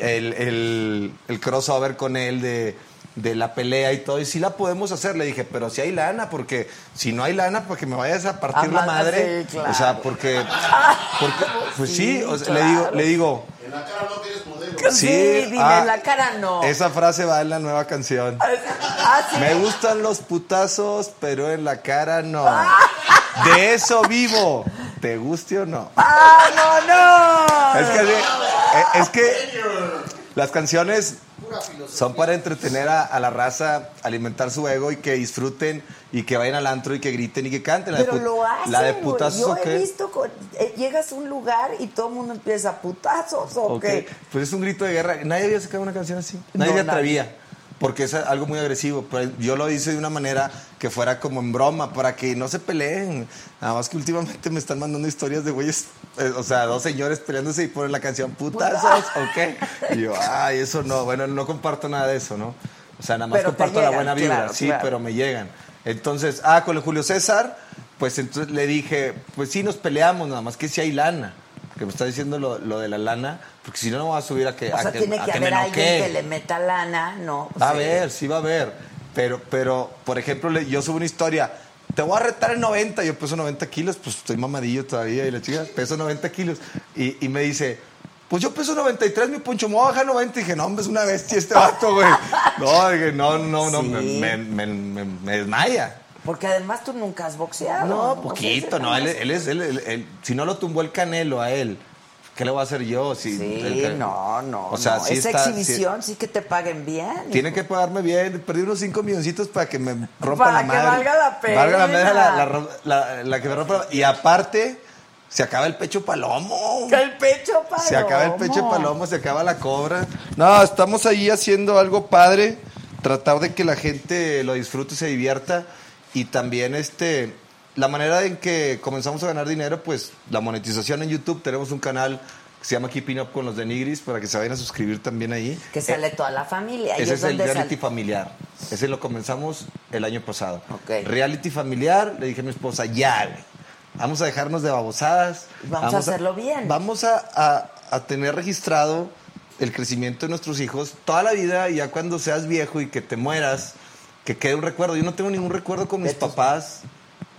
E: el, el, el crossover con él de, de la pelea y todo, y sí la podemos hacer, le dije, pero si hay lana, porque si no hay lana, pues que me vayas a partir
A: Ah,
E: la madre,
A: sí, claro.
E: o sea, porque, porque pues sí,
A: Sí,
E: o sea, le digo, le digo,
D: En la cara no tienes modelo.
A: Sí, dime,
E: ah,
A: en la cara no.
E: Esa frase va en la nueva canción.
A: Ah, sí.
E: Me gustan los putazos, pero en la cara no.
A: Ah.
E: De eso vivo. ¿Te guste o no?
A: ¡Ah, no, no!
E: Es que, eh, es que las canciones son para entretener a, a la raza, alimentar su ego y que disfruten y que vayan al antro y que griten y que canten. La
A: Pero lo hacen,
E: La de
A: güey.
E: putazos
A: Yo he visto, con- eh, llegas a un lugar y todo el mundo empieza putazos o
E: Ok,
A: qué.
E: Pues es un grito de guerra. Nadie había sacado una canción así.
A: No,
E: Nadie se
A: nadie.
E: Porque es algo muy agresivo. Pero yo lo hice de una manera que fuera como en broma, para que no se peleen. Nada más que últimamente me están mandando historias de güeyes, eh, o sea, dos señores peleándose y ponen la canción putazos, ¿ok? Y yo, ay, eso no, bueno, no comparto nada de eso, ¿no? O sea, nada más
A: Pero
E: comparto la buena vibra,
A: claro,
E: sí,
A: claro.
E: pero me llegan. Entonces, ah, con el Julio César, pues entonces le dije, pues sí, nos peleamos, nada más que si hay lana. Que me está diciendo lo, lo de la lana, porque si no, no va a subir a que,
A: O
E: a
A: sea,
E: que,
A: tiene
E: a
A: que
E: que
A: haber alguien que le meta lana, ¿no?
E: Va a
A: Sí.
E: haber, sí va a haber. Pero, pero por ejemplo, yo subo una historia. Te voy a retar en 90. Yo peso 90 kilos, pues estoy mamadillo todavía. Y la chica, peso 90 kilos. Y, y me dice, pues yo peso 93, mi poncho, me voy a bajar 90. Y dije, no, hombre, es una bestia este vato, güey. No, dije, no, no, no,
A: Sí.
E: me, me- me- me desmaya.
A: Porque además tú nunca has boxeado.
E: No, poquito, no. Él, él es, él- si no lo tumbó el canelo a él, ¿qué le voy a hacer yo? Si
A: Sí,
E: el
A: no, no.
E: O sea,
A: no.
E: sí
A: Esa
E: está-
A: exhibición sí, que te paguen bien.
E: Tiene que pagarme bien. Perdí unos 5 milloncitos para que me rompa
A: Para
E: la
A: que
E: madre.
A: valga la pena.
E: Valga la pena la, la la- la que me rompa. la- Y aparte, se acaba el pecho palomo.
A: Que el pecho palomo.
E: Se acaba el pecho palomo, se acaba la cobra. No, estamos ahí haciendo algo padre. Tratar de que la gente lo disfrute, se divierta. Y también este. La manera en que comenzamos a ganar dinero, pues la monetización en YouTube. Tenemos un canal que se llama Keeping Up con los de Nigris para que se vayan a suscribir también ahí.
A: Que sale toda la familia.
E: Ese es el reality
A: sale-
E: familiar. Ese lo comenzamos el año pasado. Reality familiar, le dije a mi esposa, ya, güey. Vamos a dejarnos de babosadas.
A: Vamos a hacerlo bien.
E: Vamos a, a- a tener registrado el crecimiento de nuestros hijos toda la vida ya cuando seas viejo y que te mueras, que quede un recuerdo. Yo no tengo ningún recuerdo con mis papás.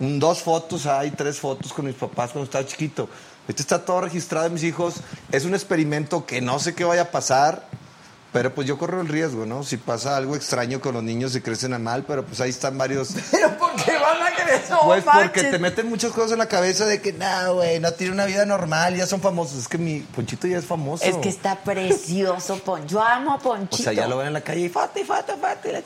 E: Un, dos fotos, hay tres fotos con mis papás cuando estaba chiquito. Esto está todo registrado de mis hijos. Es un experimento que no sé qué vaya a pasar. Pero pues yo corro el riesgo, ¿no? Si pasa algo extraño con los niños y crecen a mal, pero pues ahí están varios.
A: Pero porque van a crecer. No
E: Pues porque te meten muchas cosas en la cabeza de que, no, güey, no tiene una vida normal, ya son famosos. Es que mi Ponchito ya es famoso.
A: Es que está precioso, Pon. Yo amo a
E: O
A: Ponchito.
E: sea, ya lo ven en la calle y foto, foto, foto, y la.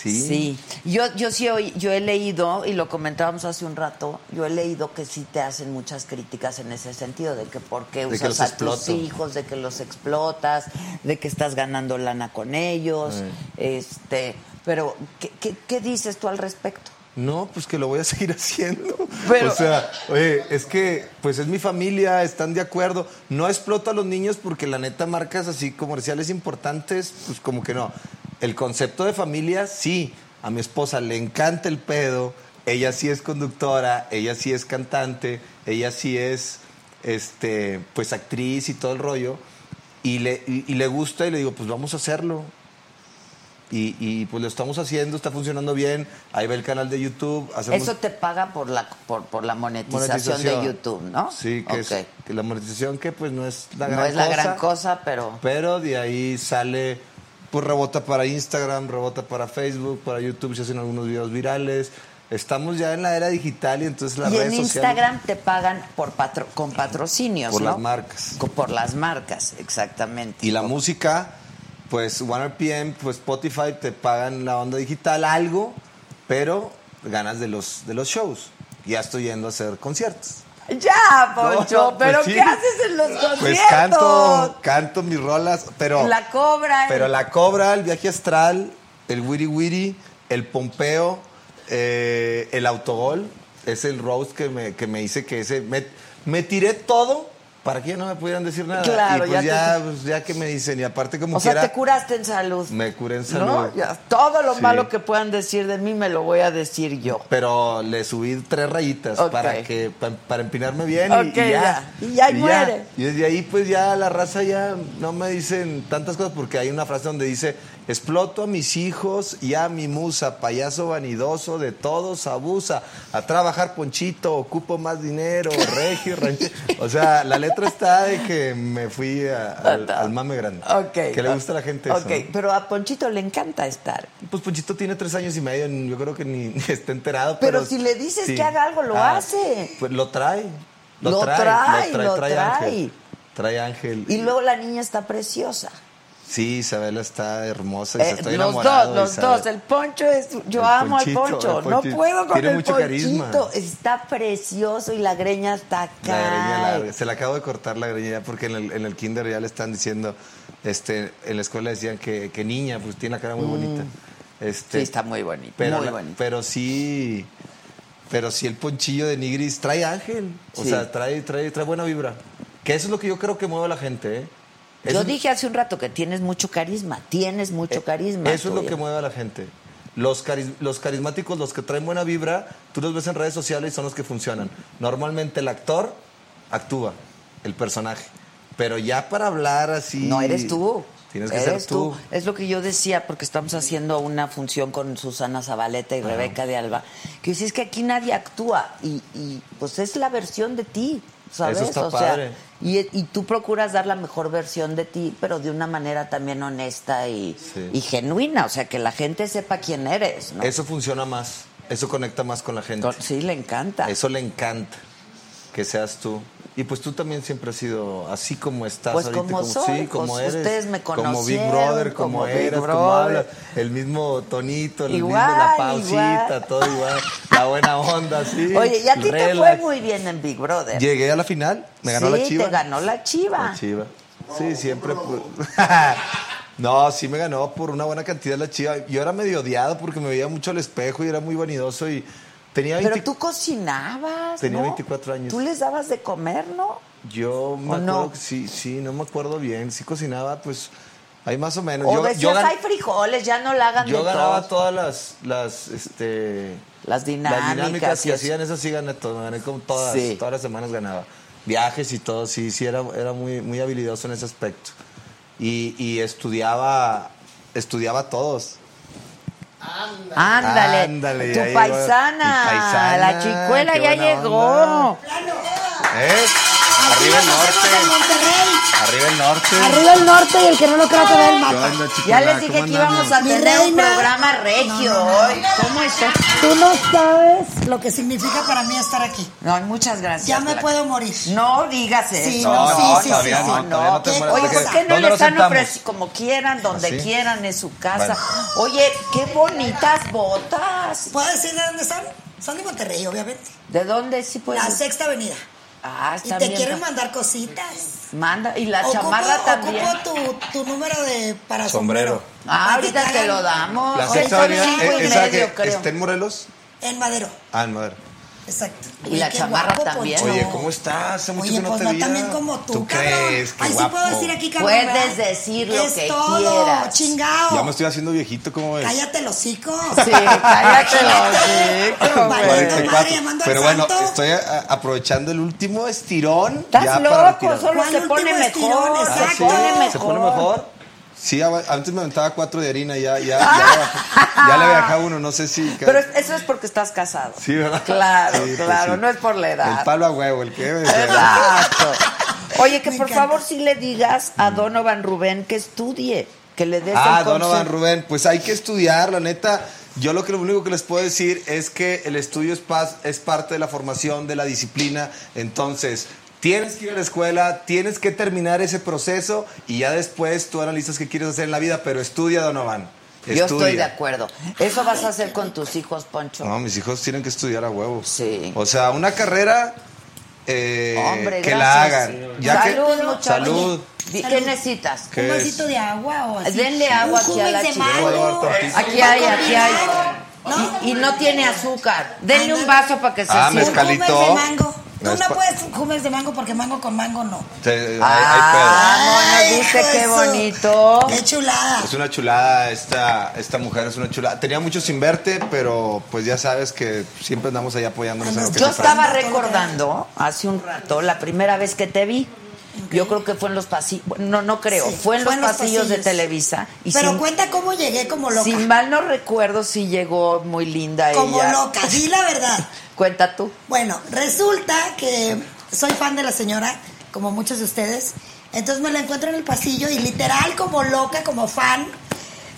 E: Sí.
A: Sí, yo, yo sí hoy, yo he leído, y lo comentábamos hace un rato, yo he leído que sí te hacen muchas críticas en ese sentido, de que por qué
E: De
A: usas
E: los
A: a tus hijos, de que los explotas, de que estás ganando lana con ellos, este, pero ¿qué, qué, qué dices tú al respecto?
E: No, pues que lo voy a seguir haciendo.
A: Pero-
E: O sea, oye, es que, pues es mi familia, están de acuerdo. No exploto a los niños porque la neta marcas así comerciales importantes, pues como que no. El concepto de familia, sí. A mi esposa le encanta el pedo. Ella sí es conductora, ella sí es cantante, ella sí es, este, pues actriz y todo el rollo. Y le, y- y le gusta y le digo, pues vamos a hacerlo. Y, y, pues lo estamos haciendo, está funcionando bien. Ahí va el canal de YouTube. Hacemos
A: Eso te paga por la, por, por la monetización,
E: monetización.
A: de YouTube, ¿no?
E: Sí, que, es,
A: Ok.
E: que la monetización que pues no es la
A: No
E: gran
A: es la
E: cosa.
A: gran cosa, pero...
E: Pero de ahí sale, pues rebota para Instagram, rebota para Facebook, para YouTube, se hacen algunos videos virales. Estamos ya en la era digital y entonces las
A: y
E: redes
A: en
E: sociales...
A: Instagram te pagan por patro- con patrocinios,
E: Por
A: ¿no?
E: las marcas.
A: Por las marcas, exactamente.
E: Y la música, pues OneRPM, pues Spotify te pagan la onda digital algo, pero ganas de los, de los shows. Ya estoy yendo a hacer conciertos.
A: Ya, Poncho,
E: No, no, pues
A: pero
E: sí.
A: ¿qué haces en los conciertos?
E: Pues canto, canto mis rolas, pero...
A: La cobra.
E: Pero la cobra, el viaje astral, el wiri wiri, el pompeo, eh, el autogol, es el roast que me, que me hice que ese... Me, me tiré todo para que ya no me pudieran decir nada.
A: Claro,
E: y pues
A: ya
E: ya,
A: te-
E: pues ya que me dicen, y aparte como
A: O sea,
E: quiera,
A: te curaste en salud.
E: me curé en salud.
A: ¿No? Ya, todo lo
E: Sí.
A: malo que puedan decir de mí me lo voy a decir yo.
E: Pero le subí tres rayitas
A: Ok.
E: para que pa- para empinarme bien
A: Ok,
E: y, y ya.
A: ya. Y ya muere.
E: Y desde ahí pues ya la raza ya no me dicen tantas cosas porque hay una frase donde dice exploto a mis hijos y a mi musa, payaso vanidoso, de todos abusa, a trabajar ponchito, ocupo más dinero, regio, ranchero. O sea, la letra está de que me fui a- al, al mame grande.
A: Ok.
E: Que le gusta a la gente eso.
A: Pero a Ponchito le encanta estar.
E: Pues Ponchito tiene tres años y medio, yo creo que ni, ni está enterado. Pero,
A: Pero si le dices que haga algo, lo hace.
E: Pues lo trae.
A: Lo trae, lo trae.
E: Ángel. Trae Ángel.
A: Y luego la niña está preciosa.
E: Sí, Isabela está hermosa y
A: Eh,
E: estoy
A: los
E: enamorado.
A: dos, los dos. El poncho es. Yo
E: El
A: amo
E: Ponchito,
A: al poncho. No puedo con
E: Tiene
A: el
E: mucho carisma.
A: ponchito. Está precioso y la greña está acá.
E: La greña larga. Se la acabo de cortar la greña ya porque en el, en el kinder ya le están diciendo, este, en la escuela decían que, que niña, pues tiene la cara muy bonita. Este,
A: Mm. Sí, está muy bonito.
E: pero,
A: muy bonito.
E: pero sí, pero sí el ponchillo de Nigris trae ángel. O
A: Sí.
E: sea, trae, trae, trae buena vibra. Que eso es lo que yo creo que mueve a la gente, ¿eh?
A: Yo dije hace un rato que tienes mucho carisma. Tienes mucho
E: eh,
A: carisma.
E: Eso es lo
A: tú.
E: que mueve a la gente. Los, caris- los carismáticos, los que traen buena vibra, tú los ves en redes sociales y son los que funcionan. Normalmente el actor actúa, el personaje. Pero ya para hablar así.
A: No eres tú.
E: Tienes que
A: Eres
E: ser tú.
A: Es lo que yo decía, porque estamos haciendo una función con Susana Zabaleta y Rebeca de Alba. Que dices que aquí nadie actúa. Y, y, pues es la versión de ti. ¿Sabes?
E: Eso está
A: o sea,
E: padre.
A: y, y tú procuras dar la mejor versión de ti, pero de una manera también honesta y,
E: Sí.
A: y genuina. O sea, que la gente sepa quién eres. ¿no?
E: Eso funciona más. Eso conecta más con la gente.
A: Sí, le encanta.
E: Eso le encanta. Que seas tú. Y pues tú también siempre has sido así como estás
A: Pues
E: ahorita.
A: como soy,
E: sí, como
A: pues
E: eres.
A: ustedes me
E: Como Big Brother, como,
A: como
E: eras, como hablas. El mismo tonito, el
A: Igual,
E: mismo, la pausita,
A: igual.
E: todo igual. La buena onda, sí.
A: Oye, y a ti te fue muy bien en Big Brother.
E: Llegué a la final, me ganó
A: sí,
E: la chiva.
A: te ganó la chiva.
E: La chiva. Sí, siempre. no, sí me ganó por una buena cantidad la chiva. Yo era medio odiado porque me veía mucho al espejo y era muy vanidoso y tenía 20
A: Pero tú cocinabas,
E: Tenía
A: ¿no?
E: 24 años.
A: Tú les dabas de comer, ¿no?
E: Yo me
A: ¿O
E: acuerdo
A: no?
E: sí, sí, no me acuerdo bien. Sí cocinaba, pues, ahí más o menos.
A: O
E: yo,
A: decías,
E: yo gan-
A: hay frijoles, ya no la hagan
E: yo
A: de
E: ganaba todas las, las, este...
A: Las dinámicas.
E: Las dinámicas que hacían, esas sí gané todo, gané como todas,
A: Sí.
E: todas las semanas ganaba. Viajes y todo, sí, sí, era, era muy, muy habilidoso en ese aspecto. Y, y estudiaba, estudiaba todos.
A: Ándale,
E: Ándale,
A: tu paisana, la chicuela ya llegó.
E: onda. ¿Eh? Arriba el norte.
F: Monterrey.
E: Arriba el norte.
F: Arriba el norte y el que no lo crea que ve el
E: ¿Qué
F: mapa.
E: onda,
A: Ya les dije
E: ¿Cómo
A: que íbamos a tener un programa regio hoy. ¿Cómo estás?
F: Tú no sabes lo que significa para mí estar aquí.
A: No, muchas gracias.
F: Ya me puedo morir.
A: No digas eso.
F: Sí,
E: no,
F: no, sí,
E: no,
F: sí,
E: no, no.
A: Oye. ¿por qué no
E: ¿Dónde
A: le están ofreciendo como quieran, donde quieran, en su casa? Oye, qué bonitas botas.
F: ¿Puedo decir de dónde son? Son de Monterrey, obviamente.
A: ¿De dónde sí puedes?
F: La sexta avenida.
A: Ah,
F: Y te quieren mandar cositas.
A: Manda, y la
F: Ocupo-
A: chamarra también.
F: Ocupo tu, tu número de para
E: Sombrero.
F: sombrero.
A: Ah, ahorita te lo damos.
E: La sexta que
A: creo.
E: está en Morelos.
F: En Madero.
E: Ah, en Madero.
F: Exacto.
A: Y la
F: qué
A: chamarra
F: guapo,
A: también.
F: Poncho.
E: Oye, ¿cómo estás? Hace mucho
F: Oye,
E: que no
F: pues
E: te
F: no
E: veía.
F: también como tú,
E: ¿Tú
F: cabrón.
E: crees? Qué
F: Ay, sí
E: guapo.
F: puedo decir aquí, cabrón.
A: Puedes
F: ¿verdad?
A: decir lo
F: es
A: que
F: todo,
A: quieras.
F: chingao.
E: Ya me estoy haciendo viejito, ¿cómo ves?
F: Cállate el hocico.
A: Sí, cállate los hocico,
F: Vale,
A: güey.
F: madre,
E: 44.
F: llamando al
E: Pero bueno,
F: santo.
E: estoy a- aprovechando el último estirón.
A: Estás
E: ya para
A: loco,
E: retirar.
A: solo
F: ¿Cuál
A: se pone
F: estirón?
A: mejor.
E: Ah,
A: Se
F: Exacto.
A: pone mejor.
E: ¿Se pone mejor? Sí, antes me aventaba cuatro de harina, ya, ya, ya, ya le bajaba uno, no sé si...
A: Pero eso es porque estás casado.
E: Sí, ¿verdad?
A: Claro,
E: Sí, pues
A: claro,
E: sí.
A: no es por la edad.
E: El palo a huevo, el que debe de ser.
A: Exacto. Oye, que
F: Me
A: por
F: encanta.
A: favor sí le digas a Donovan Rubén que estudie, que le des
E: Ah,
A: el
E: Donovan. Rubén, pues hay que estudiar, la neta. Yo lo que lo único que les puedo decir es que el estudio es, pas- es parte de la formación, de la disciplina. Entonces, tienes que ir a la escuela, tienes que terminar ese proceso y ya después tú analizas qué quieres hacer en la vida, pero estudia, Donovan.
A: Yo estoy
E: Estudia.
A: de acuerdo. ¿Eso vas a hacer con tus hijos, Poncho?
E: No, mis hijos tienen que estudiar a huevo.
A: Sí.
E: O sea, una carrera eh,
A: Hombre,
E: que
A: gracias.
E: la hagan. Ya que-
A: Salud, muchachos.
E: Salud.
A: ¿Qué
F: Salud.
A: necesitas?
E: ¿Qué
F: Un vasito de agua o así.
A: Denle agua
F: Un
A: aquí a la
F: de mango.
A: Aquí hay, aquí hay.
F: ¿No?
A: Y, y no tiene azúcar. Denle un vaso para que se
E: Ah, mezcalito.
F: Tú no puedes jumes de mango porque mango con mango no.
E: Te- hay- hay
A: Ah,
F: Ay,
A: dice qué bonito.
F: Qué chulada.
E: Es una chulada, esta, esta mujer es una chulada. Tenía mucho sin verte, pero pues ya sabes que siempre andamos ahí apoyándonos en lo que
A: Yo estaba recordando hace un rato la primera vez que te vi. Yo creo que fue en los pasillos. No, no creo.
F: Sí,
A: fue en los, pasillos, de. Televisa. Y
F: Pero
A: sin,
F: cuenta cómo llegué como loca.
A: sin mal no recuerdo si llegó muy linda
F: como
A: ella.
F: loca, di la verdad.
A: Cuenta tú.
F: Bueno, resulta que soy fan de la señora, como muchos de ustedes. Entonces me la encuentro en el pasillo y literal como loca, como fan.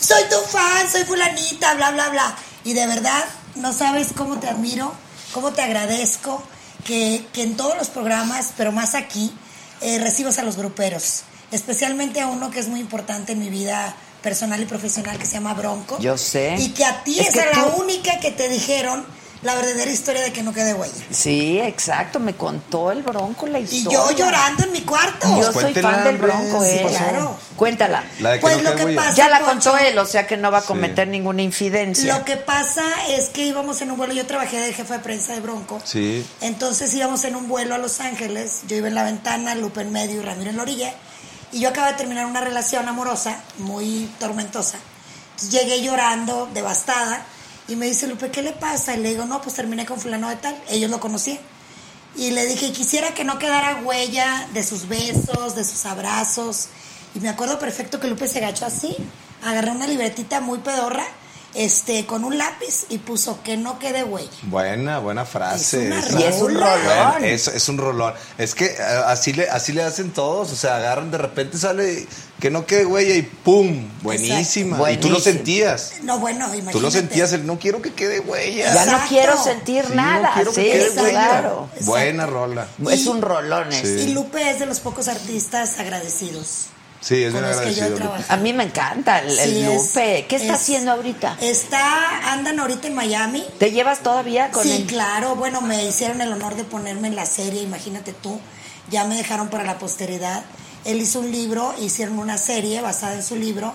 F: Soy tu fan, soy fulanita, bla, bla, bla. Y de verdad, no sabes cómo te admiro, cómo te agradezco que, que en todos los programas, pero más aquí, eh, recibas a los gruperos. especialmente a uno que es muy importante en mi vida personal y profesional que se llama Bronco.
A: Yo sé.
F: Y que a ti
A: Es
F: es,
A: que
F: la
A: tú-
F: única que te dijeron la verdadera historia de que no quede huella.
A: Sí, exacto, me contó el Bronco la
F: Y
A: historia.
F: yo llorando en mi cuarto.
A: Yo soy
E: Cuéntela,
A: fan del Bronco, ¿eh?
F: Claro.
A: Cuéntala.
E: La de que
F: Pues
E: no
F: lo que pasa-
A: Ya la contó él, o sea que no va a cometer ninguna infidencia.
F: Lo que pasa es que íbamos en un vuelo, yo trabajé de jefe de prensa de Bronco.
E: Sí.
F: Entonces íbamos en un vuelo a Los Ángeles, yo iba en la ventana, Lupe en medio y Ramiro en la orilla. Y yo acababa de terminar una relación amorosa muy tormentosa. Entonces llegué llorando, devastada, y me dice Lupe, ¿qué le pasa? Y le digo, no, pues terminé con fulano de tal. Ellos lo conocían. Y le dije, quisiera que no quedara huella de sus besos, de sus abrazos. Y me acuerdo perfecto que Lupe se agachó así, agarró una libretita muy pedorra, este, con un lápiz y puso que no quede huella.
E: Buena, buena frase.
F: Es
A: Y es un rolón.
E: Bueno, es, es un rolón. Es que eh, así le, así le hacen todos. O sea, agarran, de repente sale que no quede huella y ¡pum! Buenísima. Y tú lo sentías.
F: No, bueno, imagínate.
E: Tú lo sentías, el no quiero que quede huella.
A: Ya no
F: Exacto.
A: quiero sentir
E: Sí,
A: nada.
E: no quiero que
A: sí,
E: quede huella.
A: claro.
E: Buena rola.
A: Es un rolón.
E: Sí.
F: Y Lupe es de los pocos artistas agradecidos.
E: Sí, es bien
F: los que yo he
E: agradecido.
A: A mí me encanta el, el
F: Sí, es-
A: Lupe. ¿Qué está
F: es-
A: haciendo ahorita?
F: Está, andan ahorita en Miami.
A: ¿Te llevas todavía con
F: sí,
A: él?
F: claro. Bueno, me hicieron el honor de ponerme en la serie, imagínate tú. Ya me dejaron para la posteridad. Él hizo un libro, hicieron una serie basada en su libro.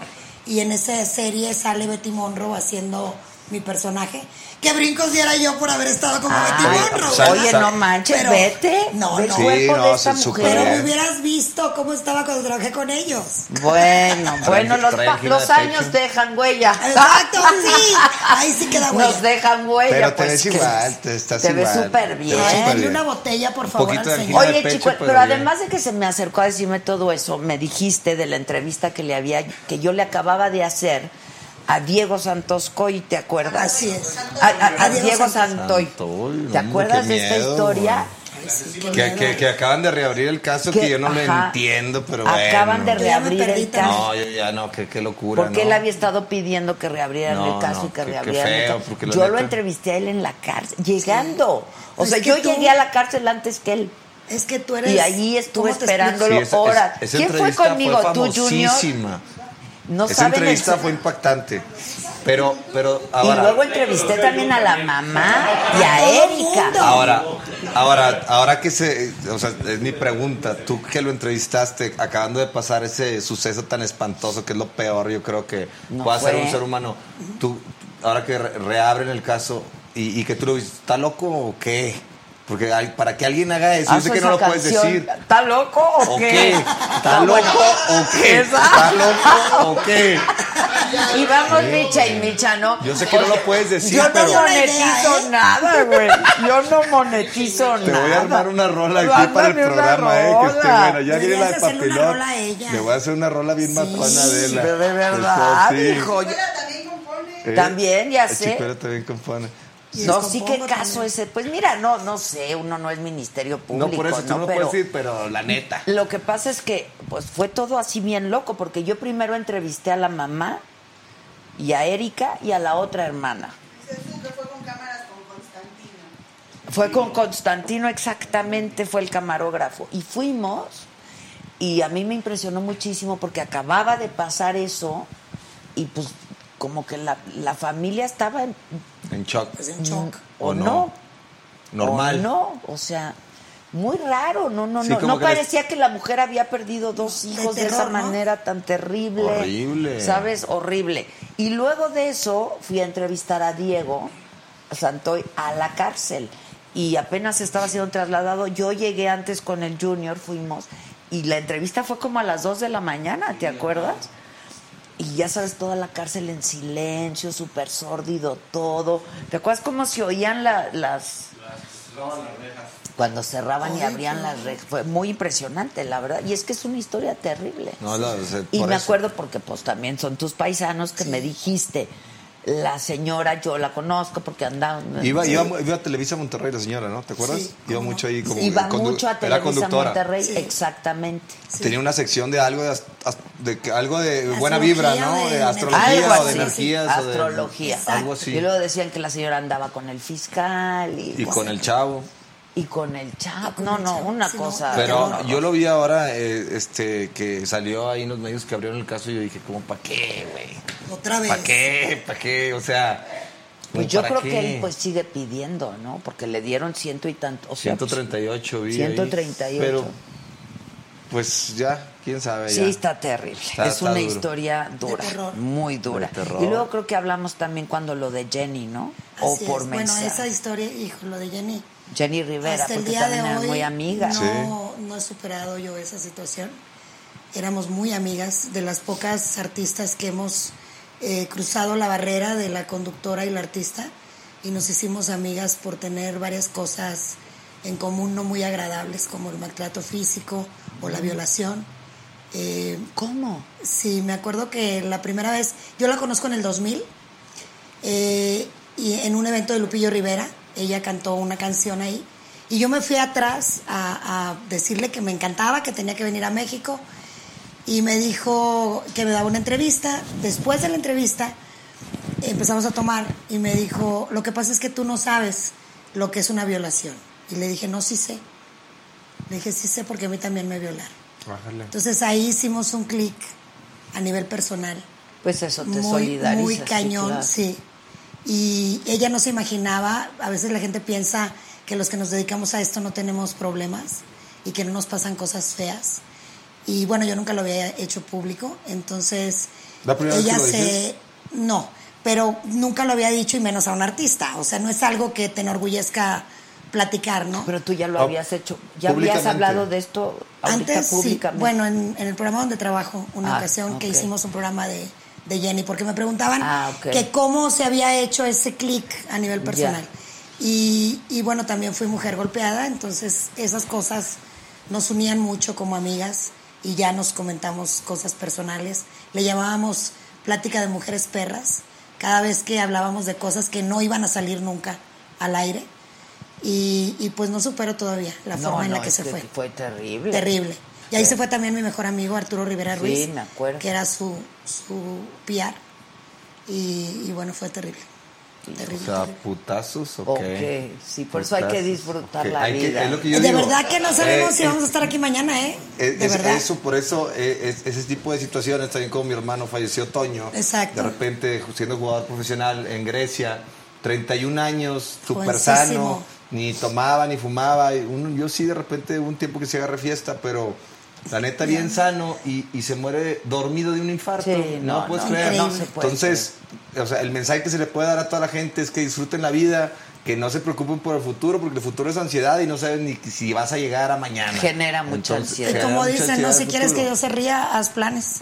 F: Y en esa serie sale Betty Monroe haciendo mi personaje. ¿Qué brincos diera yo por haber estado como
A: Ah,
F: Betty
E: oye,
F: Monroe?
E: sea,
A: Oye, no manches,
F: Pero-
A: vete.
F: No, no.
A: cuerpo
E: Sí,
A: de
E: no,
A: esta mujer.
F: Pero
E: bien.
F: me hubieras visto cómo estaba cuando trabajé con ellos.
A: Bueno, bueno, los, los años
E: pecho.
A: dejan huella.
F: Exacto, sí. Ahí sí queda huella.
A: Nos dejan huella.
E: Pero te
A: pues,
E: ves
A: que-
E: igual, te estás
A: Te ves
E: igual.
A: súper
E: Te
A: bien.
E: ves súper bien.
F: una botella, por favor, al señor.
A: Oye,
E: pecho,
A: chico,
E: pero
A: pero
E: bien.
A: además de que se me acercó a decirme todo eso, me dijiste de la entrevista que le había, que yo le acababa de hacer a Diego Santos Coy, ¿te acuerdas?
F: Así es.
A: A, a- a
F: A Diego.
A: Santoy.
E: Santoy,
A: ¿Te acuerdas
E: qué
A: de esta historia?
F: Sí,
E: Que, que, que acaban de reabrir el caso que,
A: Que-
E: yo no lo entiendo, pero
A: Acaban
E: bueno.
A: de reabrir el caso.
E: No, yo ya no, qué, qué locura.
A: Porque
E: ¿no?
A: él había estado pidiendo que reabrieran
E: No,
A: el caso
E: no,
A: y que
E: qué- qué
A: reabrieran el caso. Yo lo entrevisté a él en la cárcel, llegando. O
F: Pues
A: sea, yo
F: tú-
A: llegué a la cárcel antes que él.
F: Es que tú eres.
A: Y allí estuve
F: ¿cómo te
A: esperándolo
E: Sí, esa-
A: horas.
E: esa- esa
A: ¿Quién fue conmigo?
E: Fue
A: ¿Tú, Junior? No
E: Esa
A: saben el-
E: entrevista fue impactante. Pero, pero
A: Y
E: ahora,
A: luego entrevisté también a la mamá y a Erika.
E: ahora, ahora, ahora que se, o sea, es mi pregunta. Tú que lo entrevistaste, acabando de pasar ese suceso tan espantoso que es lo peor, yo creo que
A: No
E: puede
A: fue.
E: un ser humano. Tú, ahora que re- reabren el caso y, y que tú lo viste, ¿está loco o qué? Porque hay- para que alguien haga eso, yo sé que no lo puedes decir.
A: ¿Está loco o,
E: ¿O
A: qué?
E: ¿Está loco o qué? ¿Está loco o qué?
A: Y vamos Micha y Micha, ¿no?
E: Yo sé que no lo puedes decir,
A: Yo no
E: pero-
A: monetizo
F: idea, ¿eh?
A: nada, güey. Yo no monetizo
E: Te
A: nada.
E: voy a armar una rola aquí
A: Ándame
E: para el programa, eh, que esté buena. Ya viene la de
F: ella.
E: Le voy a hacer una rola bien matona de la.
A: Pero de verdad,
E: Sí.
A: hijo. yo-
E: Eh,
A: También, ya
E: el
A: sé.
E: También compone.
A: No, sí, qué caso
F: también.
A: ese. Pues mira, no, no sé, uno no es ministerio público,
E: No, por eso no lo
A: Pero
E: decir, pero la neta.
A: Lo que pasa es que, pues fue todo así bien loco, porque yo primero entrevisté a la mamá y a Erika y a la otra hermana. Fue con Constantino exactamente, fue el camarógrafo. Y fuimos, y a mí me impresionó muchísimo porque acababa de pasar eso, y pues como que la, la familia estaba en,
E: En shock.
F: Pues en shock.
A: o,
E: O
A: no.
E: no. Normal.
A: O no, o sea, muy raro, no, no,
E: Sí,
A: no. No
E: que les-
A: parecía que la mujer había perdido dos hijos de,
F: terror,
A: esa
F: ¿no?
A: manera tan terrible.
E: Horrible.
A: ¿Sabes? Horrible. Y luego de eso fui a entrevistar a Diego Santoy a la cárcel. Y apenas estaba siendo trasladado. Yo llegué antes con el Junior, fuimos. Y la entrevista fue como a las 2 de la mañana, ¿te acuerdas? Y ya sabes, toda la cárcel en silencio, súper sórdido todo. ¿Te acuerdas cómo se oían la- las... Cuando cerraban y abrían las rejas. Fue muy impresionante, la verdad. Y es que es una historia terrible.
E: No, la- o sea,
A: y me
E: eso.
A: acuerdo porque pues también son tus paisanos que me dijiste, la señora yo la conozco porque andaba...
E: Iba, iba, iba a Televisa Monterrey la señora, ¿no? ¿Te acuerdas?
F: Sí,
E: iba
F: cómo
E: mucho ahí como.
A: Iba
E: condu-
A: mucho a
E: Era
A: Televisa
E: conductora.
A: Monterrey,
F: Sí.
A: exactamente.
E: Tenía una sección de algo de, de que- algo de buena vibra, ¿no?
F: de
E: De astrología
A: Algo
E: o de energías. o de-
A: Astrología.
E: algo así.
A: Y luego decían que la señora andaba con el fiscal y,
E: Y con el chavo.
A: Y con el chat. No, no, una cosa.
E: Pero
A: no, no,
E: yo lo vi ahora, eh, este, que salió ahí en los medios que abrieron el caso y yo dije, como, ¿para qué, güey?
F: Otra vez.
E: ¿Para qué? ¿Para qué? O sea...
A: Pues
E: ¿como
A: yo creo
E: qué?
A: que él pues sigue pidiendo, ¿no? Porque le dieron ciento y tanto. o sea, pues,
E: 138 vi ahí.
A: 138.
E: Pero, pues ya, quién sabe
A: Sí, está terrible.
E: Está-
A: es
E: está
A: una
E: duro.
A: historia dura, muy dura. Y luego creo que hablamos también cuando lo de Jenny, ¿no? o por
F: es.
A: mensaje.
F: Bueno, esa historia, hijo, lo de Jenny.
A: Jenny Rivera,
F: Hasta el
A: porque
F: día
A: también
F: de hoy
A: muy amigas.
F: no, no he superado yo esa situación. Éramos muy amigas, de las pocas artistas que hemos eh, cruzado la barrera de la conductora y la artista y nos hicimos amigas por tener varias cosas en común no muy agradables como el maltrato físico o la violación. Eh,
A: ¿Cómo?
F: Sí, me acuerdo que la primera vez, yo la conozco en el 2000, eh, y en un evento de Lupillo Rivera, ella cantó una canción ahí, y yo me fui atrás a, a decirle que me encantaba, que tenía que venir a México, y me dijo que me daba una entrevista. Después de la entrevista empezamos a tomar y me dijo, lo que pasa es que tú no sabes lo que es una violación. Y le dije, no, sí sé. Le dije, sí sé porque a mí también me violaron.
E: Bájale.
F: Entonces ahí hicimos un clic a nivel personal.
A: Pues eso te
F: muy,
A: solidarizas.
F: muy
A: sí,
F: cañón,
A: claro.
F: sí. Y ella no se imaginaba, a veces la gente piensa que los que nos dedicamos a esto no tenemos problemas y que no nos pasan cosas feas. Y bueno, yo nunca lo había hecho público, entonces
E: ¿La primera vez
F: ella
E: que lo
F: se
E: dices?
F: no, pero nunca lo había dicho y menos a un artista, o sea, no es algo que te enorgullezca platicar, ¿no?
A: Pero tú ya lo
E: Oh,
A: habías hecho. ¿Ya habías hablado de esto
F: Antes sí,
A: públicamente?
F: bueno, en, en el programa donde trabajo, una
A: Ah,
F: ocasión que hicimos un programa de, de Jenny, porque me preguntaban
A: Ah,
F: que cómo se había hecho ese clic a nivel personal. Y, y bueno, también fui mujer golpeada, entonces esas cosas nos unían mucho como amigas y ya nos comentamos cosas personales. Le llamábamos plática de mujeres perras, cada vez que hablábamos de cosas que no iban a salir nunca al aire. Y, y pues no supero todavía la
A: No,
F: forma en
A: no,
F: la que se fue.
A: Fue terrible.
F: Terrible. Y ahí se fue también mi mejor amigo Arturo Rivera
A: Sí,
F: Ruiz,
A: me acuerdo.
F: que era su, su PR. Y, y bueno, fue terrible. Terrible.
E: O sea,
F: terrible.
E: putazos o
A: Ok,
E: qué?
A: sí, por eso hay que disfrutar
E: ok.
A: la
E: Hay que-
A: vida.
E: es lo que yo
F: de
E: digo.
F: verdad que no sabemos
E: Eh,
F: si vamos a estar aquí mañana, ¿eh?
E: Es,
F: de
E: es-
F: verdad.
E: Eso, por eso, eh, es- ese tipo de situaciones, también como mi hermano falleció Toño.
F: Exacto.
E: De repente, siendo jugador profesional en Grecia, 31 años, súper sano, ni tomaba ni fumaba. uno- yo sí, de repente, hubo un tiempo que se agarra fiesta, pero la neta, bien sano y, y se muere dormido de un infarto.
A: Sí,
E: no,
A: no,
E: puedes
A: no,
E: creer.
F: no
A: puede
E: Entonces, o sea, el mensaje que se le puede dar a toda la gente es que disfruten la vida. Que no se preocupen por el futuro, porque el futuro es ansiedad y no saben ni si vas a llegar a mañana.
A: Genera mucha ansiedad.
F: y
E: genera
F: como dicen, no,
E: el
F: si quieres que. Dios se ría, haz planes.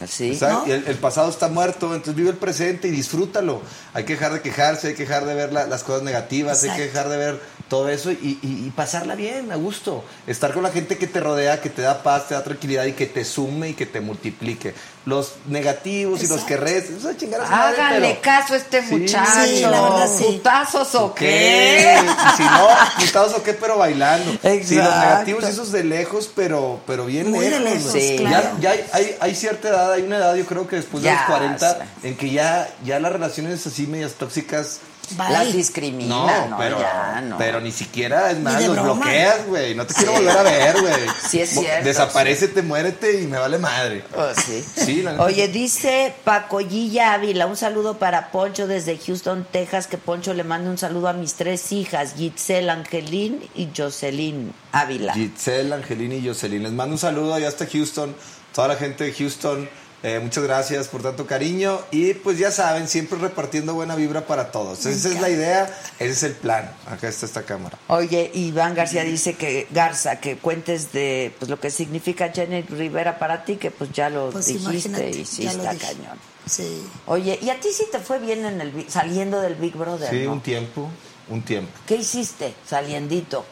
E: El, el pasado está muerto, entonces vive el presente y disfrútalo. Hay que dejar de quejarse, hay que dejar de ver la- las cosas negativas, hay que dejar de ver todo eso y, y- y pasarla bien, a gusto. Estar con la gente que te rodea, que te da paz, te da tranquilidad y que te sume y que te multiplique. Los negativos y los
F: Exacto.
E: que res, eso es chingar a su madre,
A: Háganle
E: pero-
A: caso a este muchacho.
F: Sí, la verdad, sí.
A: ¿Putazos o
E: ¿Qué?
A: qué?
E: Y si no, putados o qué, pero bailando. Sí, los
A: Exacto.
E: negativos esos de lejos, pero, pero bien
F: Muy de
E: lejos.
F: lejos,
A: Sí.
F: claro.
E: Ya, ya hay, hay, cierta edad, hay una edad, yo creo que después de
A: Ya,
E: los 40,
A: sí.
E: en que ya, ya las relaciones así medias tóxicas.
F: Bye.
A: Las discrimina, no,
E: pero,
A: ya, no.
E: pero ni siquiera, es más, los
F: broma.
E: bloqueas, güey. No te quiero volver a ver, güey.
A: Sí, es cierto,
E: Desaparecete, muérete y me vale madre.
A: Oh, sí.
E: Sí, la.
A: Oye, dice Pacoyilla Ávila, un saludo para Poncho desde Houston, Texas, que Poncho le mande un saludo a mis tres hijas, Gitzel, Angelín y Jocelyn Ávila.
E: Giselle, Angelina y Jocelyn. Les mando un saludo allá hasta Houston, toda la gente de Houston. Eh, muchas gracias por tanto cariño y pues ya saben, siempre repartiendo buena vibra para todos. Esa es la idea, ese es el plan. Acá está esta cámara.
A: Oye, Iván García dice que Garza, que cuentes de pues lo que significa Jenny Rivera para ti, que pues ya lo
F: Pues
A: dijiste y sí está cañón.
F: Sí.
A: Oye, ¿y a ti sí te fue bien en el Big- saliendo del Big Brother?
E: Sí,
A: no?
E: un tiempo, un tiempo.
A: ¿Qué hiciste saliendito?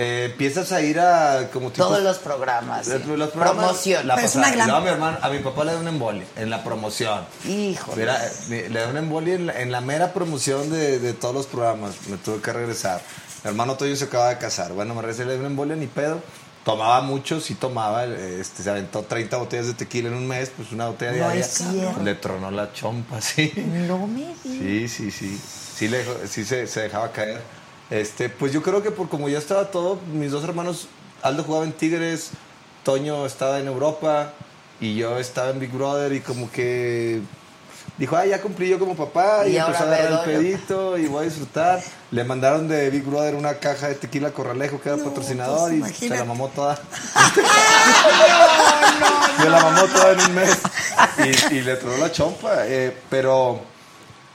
E: Eh, empiezas a ir a como tipo-
A: Todos los programas. sí.
E: Eh, los programas,
A: Promoción.
E: La
F: Pero es una gran-
E: luego a mi hermano, a mi papá le da un embole en la promoción.
A: Híjole.
E: Mira, eh, le da un embolia en la, en la mera promoción de, de todos los programas. Me tuve que regresar. Mi hermano Toyo se acaba de casar. Bueno, me regresé, le di un embolia ni pedo. Tomaba mucho, sí tomaba. eh, Este, se aventó 30 botellas de tequila en un mes, pues una botella
A: No
E: diaria. Le tronó la chompa, sí.
A: No me digas.
E: Sí, sí, sí. Sí, le, sí se, se dejaba caer. Este, pues yo creo que por como ya estaba todo, mis dos hermanos, Aldo jugaba en Tigres, Toño estaba en Europa y yo estaba en Big Brother y como que dijo, ah, ya cumplí yo como papá y,
A: Y
E: empezó a agarrar el pedito y voy a disfrutar. Le mandaron de Big Brother una caja de tequila Corralejo que era patrocinador
F: pues,
E: y se la mamó toda. Se la mamó toda en un mes y, y le tronó la chompa. eh, pero,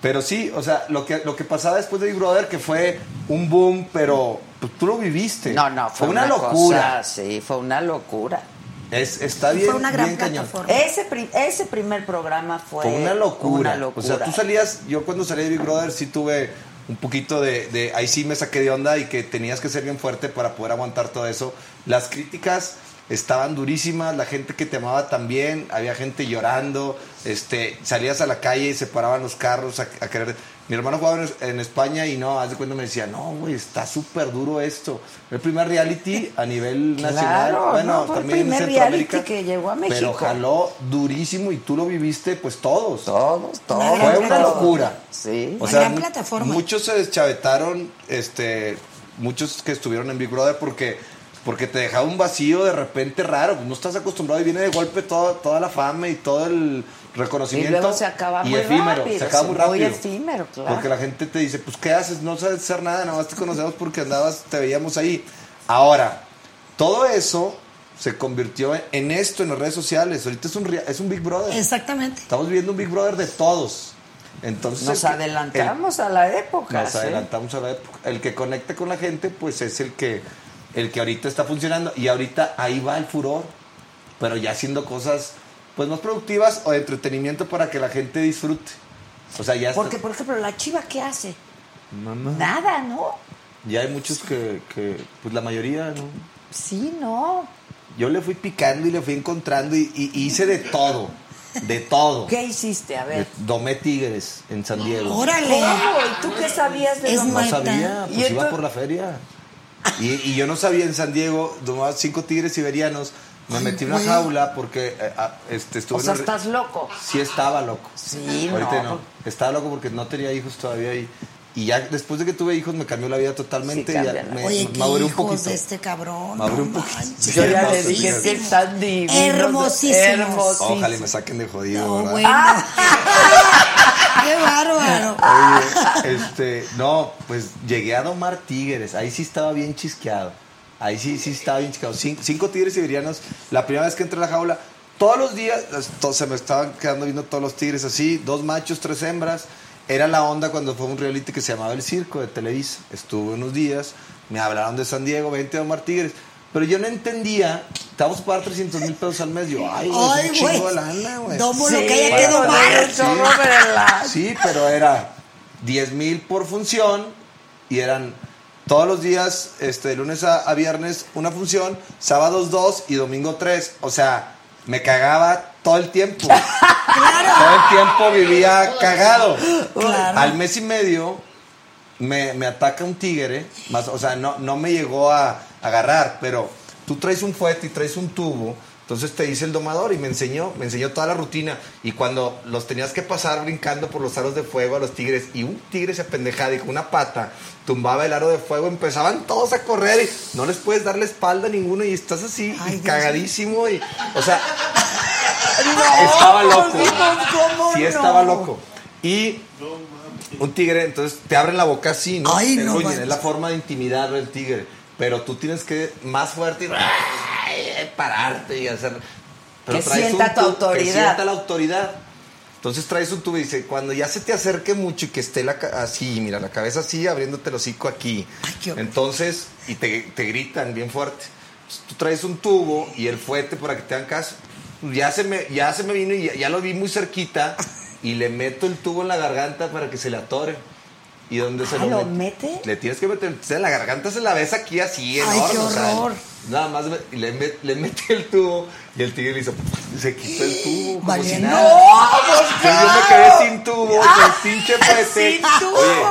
E: pero sí, o sea, lo que, lo que pasaba después de Big Brother, que fue un boom, pero pues, tú lo viviste.
A: No, no, fue,
E: una,
A: una
E: locura.
A: cosa, sí, fue una locura.
E: Es, está bien,
F: Fue una gran
E: bien cañón.
A: Ese, pri- ese primer programa fue,
E: Fue una locura.
A: una locura.
E: O sea, tú salías, yo cuando salí de Big Brother sí tuve un poquito de, de- ahí sí me saqué de onda y que tenías que ser bien fuerte para poder aguantar todo eso. Las críticas estaban durísimas, la gente que te amaba también, había gente llorando, este, salías a la calle y se paraban los carros a, a querer. Mi hermano jugaba en, en España y no, haz de cuenta me decía, no, güey, está súper duro esto. El primer reality a nivel
A: Claro,
E: nacional, bueno,
A: no,
E: también en
A: primer
E: Centroamérica,
A: reality que llegó a
E: Pero
A: México.
E: jaló durísimo y tú lo viviste, pues todos.
A: Todos, todos.
F: Una
E: Fue una locura.
A: Sí.
E: O
F: Una
E: sea,
F: gran plataforma.
E: muchos se deschavetaron, este, muchos que estuvieron en Big Brother porque, porque te dejaba un vacío de repente raro. No estás acostumbrado y viene de golpe toda, toda la fama y todo el
A: Y
E: reconocimiento.
A: luego se acaba
E: y
A: muy
E: efímero,
A: rápido.
E: se acaba muy rápido.
A: efímero, claro.
E: Porque la gente te dice, pues, ¿qué haces? No sabes hacer nada, nada más te conocemos porque andabas, te veíamos ahí. Ahora, todo eso se convirtió en, esto en las redes sociales. Ahorita es un, es un Big Brother.
F: Exactamente.
E: Estamos viviendo un Big Brother de todos. Entonces,
A: Nos
E: el
A: adelantamos a la época.
E: nos
A: ¿sí?
E: adelantamos a la época. El que conecta con la gente, pues es el que, el que ahorita está funcionando. Y ahorita ahí va el furor. Pero ya haciendo cosas pues más productivas o de entretenimiento para que la gente disfrute. O sea, ya está-
A: Porque, por ejemplo, la chiva, ¿qué hace? Nada, ¿no?
E: Ya hay muchos que, que, pues la mayoría, ¿no?
A: Sí, no.
E: Yo le fui picando y le fui encontrando y, hice de todo. De todo.
A: ¿Qué hiciste? A ver.
E: Domé tigres en San Diego.
F: Órale.
A: ¿Cómo? ¿Y tú qué sabías de
F: Es
E: No sabía,
A: ¿Y
E: pues iba por la feria. Y, y yo no sabía en San Diego, tomaba cinco tigres siberianos, me metí en una
F: güey.
E: jaula porque eh, ah, este, estuve
A: O
E: en
A: sea, estás loco.
E: Sí estaba loco.
A: Sí,
E: Ahorita
A: no.
E: no. Estaba loco porque no tenía hijos todavía y, y ya después de que tuve hijos me cambió la vida totalmente.
A: Sí,
E: ya me,
F: Oye,
E: me un poquito.
F: de este cabrón.
E: Maduré
F: no
E: un poquito.
F: manches,
A: Yo ya le dije que están divinos.
F: Hermosísimos.
A: Hermosísimos.
E: Ojalá y me saquen de jodido,
F: No,
E: ¿verdad?
F: bueno. Qué bárbaro.
E: Oye, este, no, pues llegué a domar tigres. Ahí sí estaba bien chisqueado. Ahí sí, sí estaba bien chisqueado. Cinco, cinco tigres siberianos. La primera vez que entré a la jaula, todos los días se me estaban quedando viendo todos los tigres así, dos machos, tres hembras. Era la onda cuando fue un reality que se llamaba El Circo de Televisa. Estuve unos días, me hablaron de San Diego, 20 a domar tigres. Pero yo no entendía, te vamos a pagar 300 mil pesos al mes. Yo, ay, güey, un
F: güey.
E: chingo de lana, güey.
F: Domo lo
A: Sí,
F: que haya
E: para
F: que
A: chorro de la-
E: Sí, pero era 10 mil por función y eran todos los días, este, de lunes a, a viernes, una función, sábados dos y domingo tres. O sea, me cagaba todo el tiempo. Todo el tiempo vivía cagado.
F: Claro.
E: Al mes y medio me, me ataca un tigre, más, o sea, no, no me llegó a agarrar, pero tú traes un fuete y traes un tubo, entonces te dice el domador y me enseñó, me enseñó toda la rutina. Y cuando los tenías que pasar brincando por los aros de fuego a los tigres, y un tigre se apendejaba y con una pata tumbaba el aro de fuego, empezaban todos a correr y no les puedes dar la espalda a ninguno y estás así
F: Ay,
E: y cagadísimo y, o sea, estaba loco.
A: ¿cómo
E: Sí,
A: no?
E: estaba loco. Y un tigre, entonces te abren la boca así, ¿no?
F: Ay, no
E: oye, es la forma de intimidar al tigre. Pero tú tienes que más fuerte y pararte y hacer.
A: Que
E: traes
A: sienta tu autoridad.
E: Que sienta la autoridad. Entonces traes un tubo y dice, cuando ya se te acerque mucho y que esté la así, mira, la cabeza así, abriéndote el hocico aquí.
F: Ay.
E: Entonces, y te, te gritan bien fuerte. Entonces, tú traes un tubo y el fuete para que te hagan caso. Ya se me, ya se me vino y ya, ya lo vi muy cerquita y le meto el tubo en la garganta para que se le atore. ¿Y dónde se
A: Ah,
E: lo,
A: ¿lo
E: mete?
A: mete?
E: Le tienes que meter, o sea, la garganta se la ves aquí así,
F: Ay,
E: enorme.
F: qué
E: o sea,
F: horror.
E: nada más me- le, met- le mete el tubo y el tigre le hizo, se quitó el tubo como si
F: Valiendo.
E: nada. Yo me quedé sin tubo, con el pinche fuete.
A: sin tubo.
E: Oye,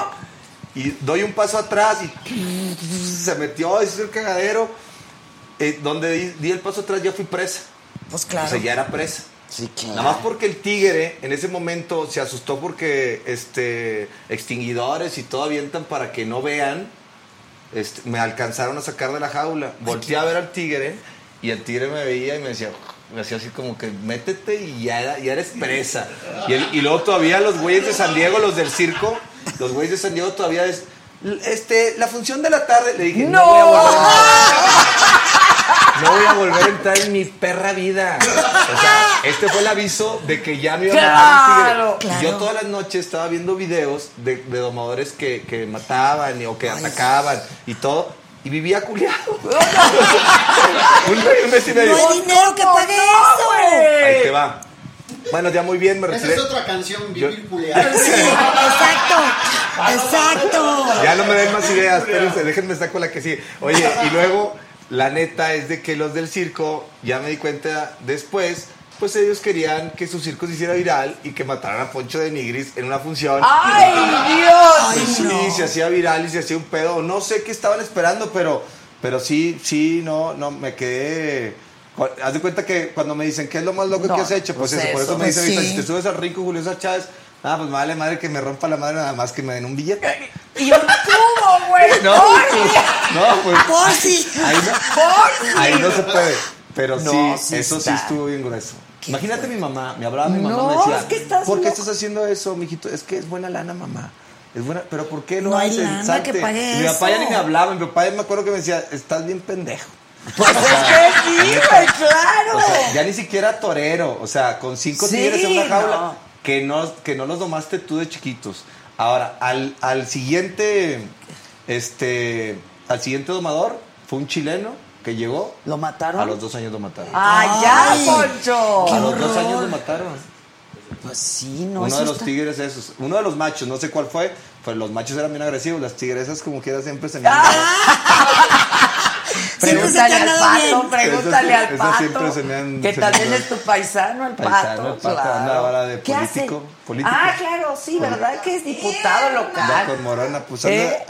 E: y doy un paso atrás y se metió, ese es el cagadero. Eh, donde di, di el paso atrás ya fui presa.
F: Pues
E: O
F: claro.
E: sea, ya era presa.
A: Sí, claro.
E: Nada más porque el tigre en ese momento se asustó porque este extinguidores y todo avientan para que no vean. este, me alcanzaron a sacar de la jaula. Volteé a ver al tigre y el tigre me veía y me decía, me hacía así como que métete y ya, ya eres presa. Y, el- y luego todavía los güeyes de San Diego, los del circo, los güeyes de San Diego todavía es, este, la función de la tarde. Le dije, no, voy a volver a no voy a volver a entrar en mi perra vida. O sea, este fue el aviso de que ya me iba a matar un tigre.
F: Claro.
E: Yo todas las noches estaba viendo videos de, de domadores que, que mataban y- o que atacaban y todo. Y vivía culiado. un, un mes y medio.
F: No hay dinero que pague eso.
E: Ahí te va. Bueno, ya muy bien, me
B: Esa
E: retiré.
B: es otra canción,
E: Yo-
B: Vivir Culeado.
F: Sí, exacto. Exacto.
E: Ya no me den más ideas, espérense, déjenme saco la que sí. Oye, y luego, la neta es de que los del circo, ya me di cuenta después, pues ellos querían que su circo se hiciera viral y que mataran a Poncho de Nigris en una función.
A: ¡Ay, Dios!
E: Pues sí, se hacía viral y se hacía un pedo. No sé qué estaban esperando, pero, pero sí, sí, no, no, me quedé. Haz de cuenta que cuando me dicen, ¿qué es lo más loco
A: No,
E: que has hecho? Pues,
A: pues
E: eso, por
A: eso,
E: me
F: pues
E: dicen ahorita,
F: sí.
E: si te subes al rico Julio Chávez, ah, pues me vale madre que me rompa la madre nada más que me den un billete.
A: Y un tubo, güey.
E: No, pues, no, pues.
F: Por si.
E: Ahí no, ahí no se puede. Pero
A: No,
E: sí,
A: sí
E: eso
A: está.
E: sí estuvo bien grueso. Imagínate mi mamá, me hablaba mi mamá,
A: No,
E: me decía,
A: es que estás
E: ¿por qué
A: loco".
E: estás haciendo eso, mijito? Es que es buena lana, mamá. Es buena, pero ¿por qué lo
F: No
E: haces?
F: lana
E: Salte".
F: que pague
E: Mi papá ya ni me hablaba, mi papá ya me acuerdo que me decía, estás bien pendejo.
A: Pues es que sí, güey, claro.
E: O sea, ya ni siquiera torero, o sea, con cinco
A: Sí,
E: tigres en una jaula,
A: no.
E: Que, no, que no los domaste tú de chiquitos. Ahora, al, al siguiente, este, al siguiente domador, fue un chileno que llegó,
A: ¿Lo mataron?
E: a los dos años lo mataron.
A: ¡Ay, ya, Poncho!
E: a los dos años lo mataron.
A: Pues sí, no,
E: Uno de los
A: está-
E: tigres esos, uno de los machos, no sé cuál fue, pero los machos eran bien agresivos, las tigresas como quiera siempre se me
F: te
A: Pregúntale al pato, pregúntale al pato.
E: siempre se me han-
A: que también es tu paisano, el pato.
E: Paisano, el pato,
A: claro.
E: de
A: ¿Qué hace?
E: político.
A: Ah, claro, sí, ¿verdad? Que es diputado local.
E: con Morena, pues anda,
A: ¿Eh?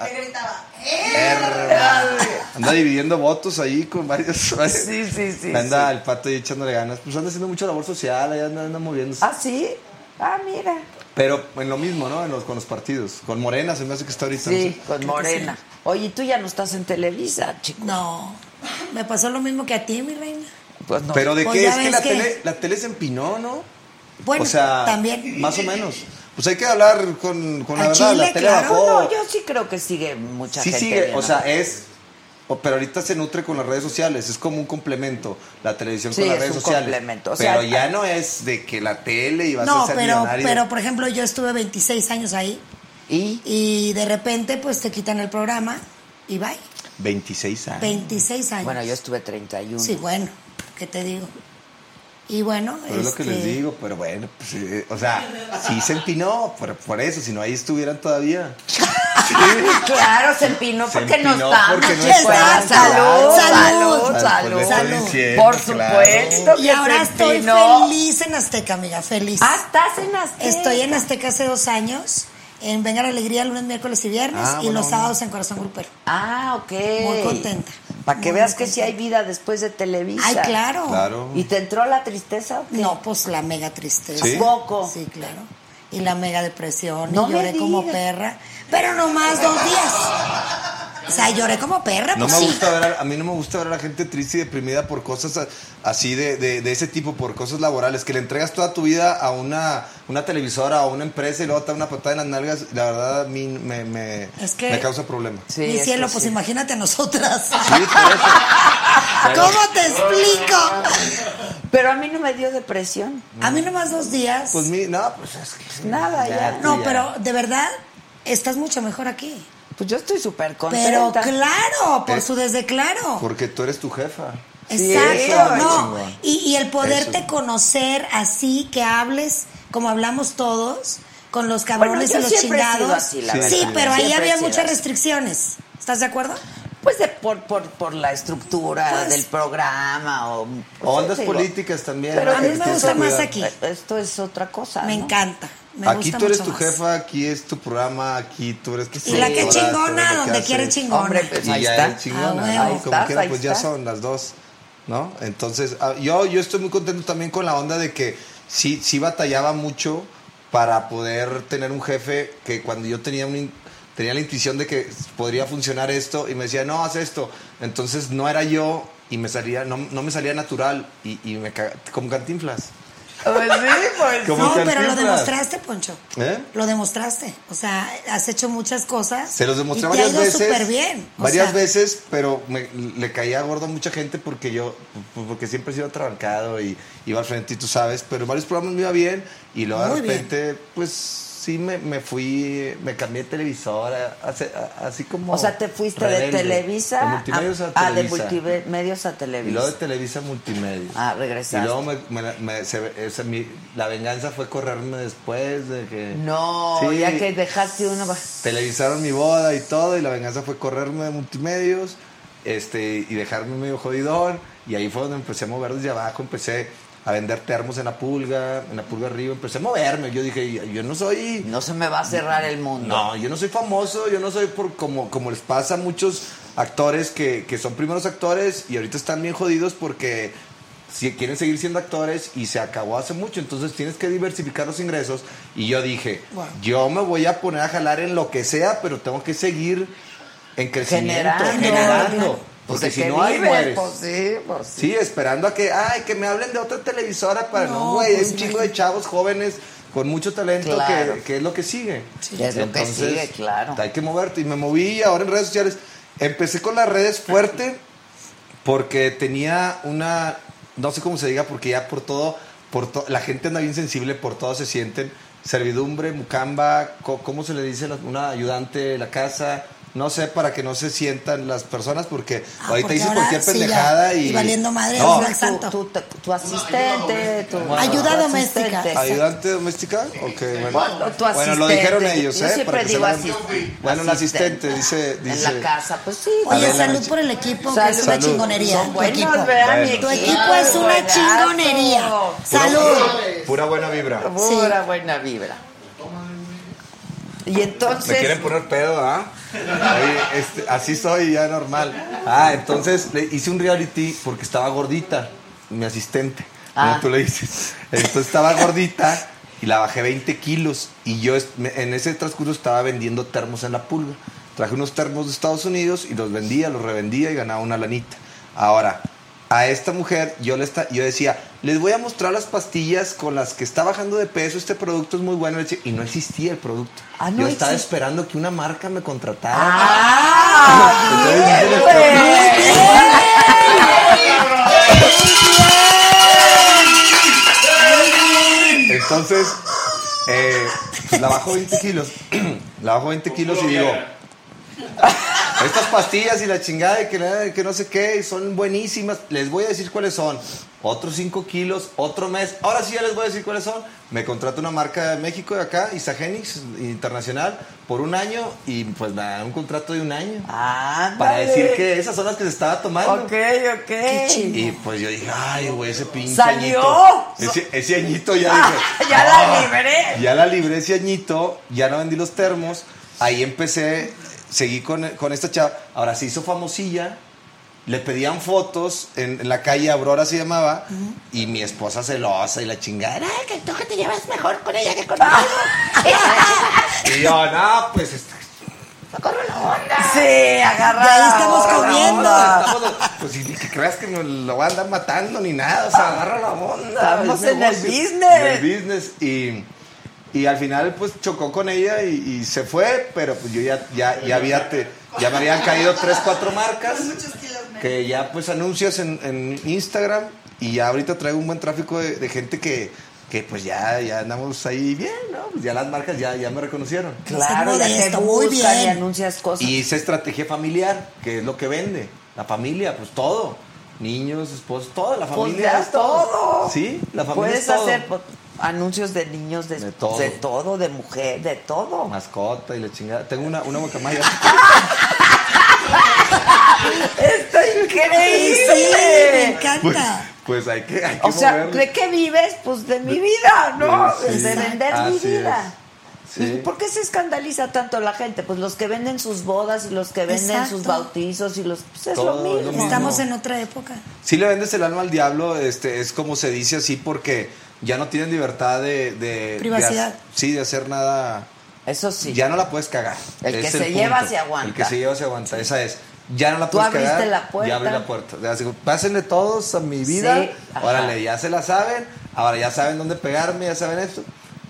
E: Anda dividiendo votos ahí con varios.
A: Sí, sí, sí.
E: anda
A: sí.
E: el pato ahí echándole ganas. Pues anda haciendo mucha labor social, ahí anda, anda moviéndose.
A: Ah, sí. Ah, mira.
E: Pero en lo mismo, ¿no? En los, con los partidos. Con Morena se me hace que está ahorita.
A: Sí,
E: no sé.
A: con Morena. Oye, tú ya no estás en Televisa, chico.
F: No. Me pasó lo mismo que a ti, mi reina.
A: Pues no.
E: Pero de
F: Pues
E: qué es que la
F: que-
E: tele, la tele se empinó, ¿no?
F: Bueno,
E: o sea,
F: también.
E: Más o menos. Pues hay que hablar con, con la verdad.
F: chile,
E: la tele
F: claro.
E: bajó.
A: No, yo sí creo que sigue mucha
E: Sí
A: gente.
E: sigue,
A: viendo.
E: o sea, es... Pero ahorita se nutre con las redes sociales, es como un complemento, la televisión
A: Sí,
E: con las
A: es
E: redes
A: un
E: sociales.
A: complemento, o sea,
E: pero ya no es de que la tele iba a
F: No,
E: ser
F: pero,
E: millonario.
F: pero por ejemplo, yo estuve 26 años ahí
A: ¿Y?
F: y de repente pues te quitan el programa y bye.
E: 26 años.
F: 26 años.
A: Bueno, yo estuve 31.
F: Sí, bueno, ¿qué te digo? Y bueno,
E: Pero es lo que
F: este,
E: les digo, pero bueno, pues, eh, o sea, sí se empinó, por, por eso, si no ahí estuvieran todavía.
A: Claro, se empinó
E: Se
A: porque no
E: empinó
A: estamos.
E: porque no
A: salud,
F: claro.
A: salud, salud.
F: Salud.
E: diciendo,
A: Por
E: claro.
A: supuesto
F: Y
A: que
F: ahora
A: se
F: estoy
A: empinó.
F: feliz en Azteca, amiga, feliz.
A: Ah, estás en Azteca.
F: Estoy en Azteca hace dos años, en Venga la Alegría, lunes, miércoles y viernes,
E: Ah,
F: y
E: bueno,
F: los
E: bueno.
F: sábados en Corazón Grupero.
A: Ah, ok.
F: Muy contenta.
A: Para que
F: Muy,
A: veas
F: muy
A: que sí hay vida después de Televisa.
F: Ay, claro.
E: Claro.
A: ¿Y te entró la tristeza o qué?
F: No, pues la mega tristeza.
E: ¿Sí?
A: ¿A poco?
F: Sí, claro. Y la mega depresión.
A: No
F: y
A: me
F: lloré como
A: digas.
F: perra. Pero nomás dos días. O sea, lloré como perra,
E: No
F: pues
E: me
F: sí.
E: gusta ver, a, a mí no me gusta ver a la gente triste y deprimida por cosas así de, de, de ese tipo, por cosas laborales, que le entregas toda tu vida a una, una televisora o a una empresa y luego te da una patada en las nalgas, la verdad a mí me, me,
F: Es que-
E: me causa problema.
A: Sí,
F: Mi cielo, pues
A: sí.
F: imagínate a nosotras.
E: Sí,
F: ¿Cómo te explico?
A: Pero a mí no me dio depresión.
F: A mí nomás dos días.
E: Pues mi, no, pues es que...
A: Nada, ya.
F: no,
E: ya.
F: pero de verdad, estás mucho mejor aquí.
A: Pues yo estoy súper
F: Pero
A: contenta.
F: claro, por
E: Eh,
F: su desde claro.
E: Porque tú eres tu jefa.
F: Exacto, no. Y, y el poderte
E: Eso.
F: conocer así, que hables como hablamos todos, con los cabrones
A: Bueno,
F: y los chingados.
A: así, la
E: Sí,
A: verdad.
F: sí, pero ahí había muchas
A: así.
F: restricciones. ¿Estás de acuerdo?
A: Pues de, por, por, por la estructura
F: Pues-
A: del programa o... pues,
E: Ondas
A: digo,
E: políticas también.
A: Pero
F: a mí me gusta más aquí.
A: Esto es otra cosa,
F: Me
A: ¿no?
F: encanta. Me
E: Aquí
F: gusta
E: tú eres tu
F: más.
E: jefa, aquí es tu programa, aquí tú eres tu
F: Y la que chingona, donde quiere chingona.
A: Hombre, pues
E: y
A: ahí
E: ya
A: está.
E: eres chingona,
F: Ah,
E: ¿no?
F: bueno. Ahí
E: Como
A: estás,
E: quiera,
A: ahí
E: pues ya
A: estás.
E: son las dos, ¿no? Entonces, ah, yo, yo estoy muy contento también con la onda de que sí, sí batallaba mucho para poder tener un jefe que cuando yo tenía un... tenía la intuición de que podría funcionar esto y me decía, no, haz esto. Entonces no era yo y me salía, no, no me salía natural y, y me caga- como cantinflas.
A: Pues sí, pues.
E: Como
F: No, pero lo demostraste, Poncho.
E: ¿Eh?
F: Lo demostraste. O sea, has hecho muchas cosas.
E: Se los demostré
F: y te ha
E: varias
F: ido
E: veces.
F: súper bien. O
E: varias
F: sea,
E: veces, pero me- le caía gordo a mucha gente porque yo, porque siempre he sido atrabancado y iba al frente y tú sabes, pero en varios programas me iba bien y luego
F: Muy
E: de repente, pues sí me, me fui, me cambié de televisora, hace- a- así como.
A: O sea, te fuiste de. Televisa
E: De multimedios a,
A: a, ah, de
E: Televisa.
A: multimedios a
E: Y luego de
A: Televisa.
E: Televisa a multimedios.
A: Ah,
E: Y
A: regresaste.
E: luego me, me- me- se- esa- mi- la venganza fue correrme después de que.
A: No,
E: Sí.
A: ya que dejaste uno.
E: televisaron mi boda y todo, y la venganza fue correrme de multimedios este, y dejarme medio jodidón. Y ahí fue donde empecé a mover desde abajo, empecé a vender termos en la pulga, en la pulga arriba, empecé a moverme. Yo dije, yo no soy...
A: No se me va a cerrar el mundo.
E: No, yo no soy famoso, yo no soy por como, como les pasa a muchos actores que, que son primeros actores y ahorita están bien jodidos porque si quieren seguir siendo actores y se acabó hace mucho, entonces tienes que diversificar los ingresos y yo dije,
F: Wow.
E: yo me voy a poner a jalar en lo que sea, pero tengo que seguir en crecimiento,
A: Generando.
E: generando, porque si no hay mueres.
A: Pues sí, pues sí.
E: Sí, esperando a que, ay, que me hablen de otra televisora para no,
F: No,
E: güey, hay
F: pues,
E: un chingo de chavos jóvenes con mucho talento
A: Claro.
E: que, que es lo que sigue.
A: Es lo que sigue, claro.
E: Hay que moverte. Y me moví ahora en redes sociales. Empecé con las redes fuerte porque tenía una, no sé cómo se diga, porque ya por todo, por to- la gente anda bien sensible, por todo se sienten. Servidumbre, mucamba, co- ¿cómo se le dice? Una ayudante de la casa. No sé, para que no se sientan las personas, porque
F: Ah,
E: ahorita
F: ahora
E: cualquier
F: sí, ya.
E: pendejada y...
F: Y valiendo madre,
E: No,
A: Tu,
F: santo.
A: tu, tu, tu asistente, tu
F: Ayuda doméstica.
A: asistente.
E: ¿Ayudante doméstica? Ok, bueno.
A: Bueno, tu
E: Bueno, lo dijeron ellos,
A: Yo
E: ¿eh?
A: siempre
E: Para
A: digo asistente.
E: Bueno, la asistente, dice...
A: En
E: dice
A: la casa, pues sí.
F: Oye, salud por el equipo, que es una
E: Salud.
F: chingonería.
A: Son
F: tu
A: buenos,
F: equipo.
A: vean
F: Tu equipo es una chingonería. Salud.
E: Pura buena vibra.
A: Pura buena vibra. Y entonces.
E: Me quieren poner pedo, ¿ah? Este, así soy ya normal. Ah, entonces le hice un reality porque estaba gordita, mi asistente.
A: Ah.
E: Como tú le dices. Entonces estaba gordita y la bajé 20 kilos. Y yo en ese transcurso estaba vendiendo termos en la pulga. Traje unos termos de Estados Unidos y los vendía, los revendía y ganaba una lanita. Ahora, a esta mujer yo le esta- yo decía, les voy a mostrar las pastillas con las que está bajando de peso, este producto es muy bueno. Y no existía el producto.
A: Ah, no
E: yo estaba
A: existe.
E: esperando que una marca me contratara.
A: ¡Ah!
E: Entonces,
A: bien,
E: Entonces, eh, pues la bajo 20 kilos. la bajo 20 kilos y digo, estas pastillas y la chingada de que, que no sé qué, son buenísimas. Les voy a decir cuáles son. Otros 5 kilos, otro mes. Ahora sí ya les voy a decir cuáles son. Me contrata una marca de México de acá, Isagenix Internacional, por un año y pues me dan un contrato de un año.
A: Ándale.
E: Para decir que esas son las que se estaba tomando.
A: Ok, ok.
E: Y pues yo dije, ay, güey, ese pinche
A: ¡Salió!
E: añito. Ese, ese añito ya dije.
A: Ya la
E: "Ah".
A: libré.
E: Ya la libré ese añito, ya no vendí los termos. Ahí empecé, seguí con, con esta chava. Ahora se hizo famosilla. Le pedían fotos en, en la calle Aurora se llamaba. Y mi esposa celosa y la chingada. "Ay, que tú que te llevas mejor con ella que conmigo. y yo, no, pues. este,
A: Sí, agarra.
F: Ahí estamos
A: la
F: comiendo.
A: onda.
E: Estamos- pues ni que creas que me lo voy a andar matando ni nada, o sea, agarra la onda.
A: Estamos
E: es
A: en el business.
E: En el business. Y, y al final, pues chocó con ella y, y se fue, pero pues yo ya, ya, ya había, te- ya me habían caído tres, cuatro marcas. Que ya pues anuncias en, en Instagram y ya ahorita traigo un buen tráfico de, de gente que, que pues ya, ya andamos ahí bien, ¿no? Pues ya las marcas ya, ya me reconocieron.
A: Claro, ya te
F: muy
A: buscan y
F: bien.
A: anuncias cosas.
E: Y hice estrategia familiar, que es lo que vende. La familia, pues todo. Niños, esposos, todo. La
A: Pues
E: familia
A: ya
E: es todo. Sí, la familia
A: Puedes
E: es todo.
A: hacer pues, anuncios de niños, de,
E: De todo.
A: de todo, de mujer, de todo.
E: Mascota y la chingada. Tengo una, una guacamaya.
A: ¡Está
F: Sí, me
A: increíble!
F: encanta.
E: pues, pues hay que, hay que
A: o sea,
E: moverle.
A: ¿de qué vives? Pues de mi vida, ¿no?
E: Sí.
A: De vender mi vida.
E: es. Sí.
A: ¿Y por qué se escandaliza tanto la gente? Pues los que venden sus bodas y los que venden
F: Exacto.
A: sus bautizos y los... Pues es
E: Todo
A: lo
E: es lo
A: mismo.
E: mismo.
F: Estamos en otra época.
E: Si le vendes el alma al diablo, este, es como se dice así porque ya no tienen libertad de...
F: Privacidad.
E: sí, de hacer nada
A: Eso sí.
E: Ya no la puedes cagar.
A: El que
E: Es
A: se lleva se aguanta.
E: El que se lleva se aguanta. Esa es. Ya no la
A: ¿Tú
E: puedes
A: abriste
E: cagar.
A: la puerta?
E: Ya abrí la puerta. Pásenle todos a mi vida.
A: Sí.
E: Órale, ya se la saben. Ahora ya saben dónde pegarme, ya saben esto.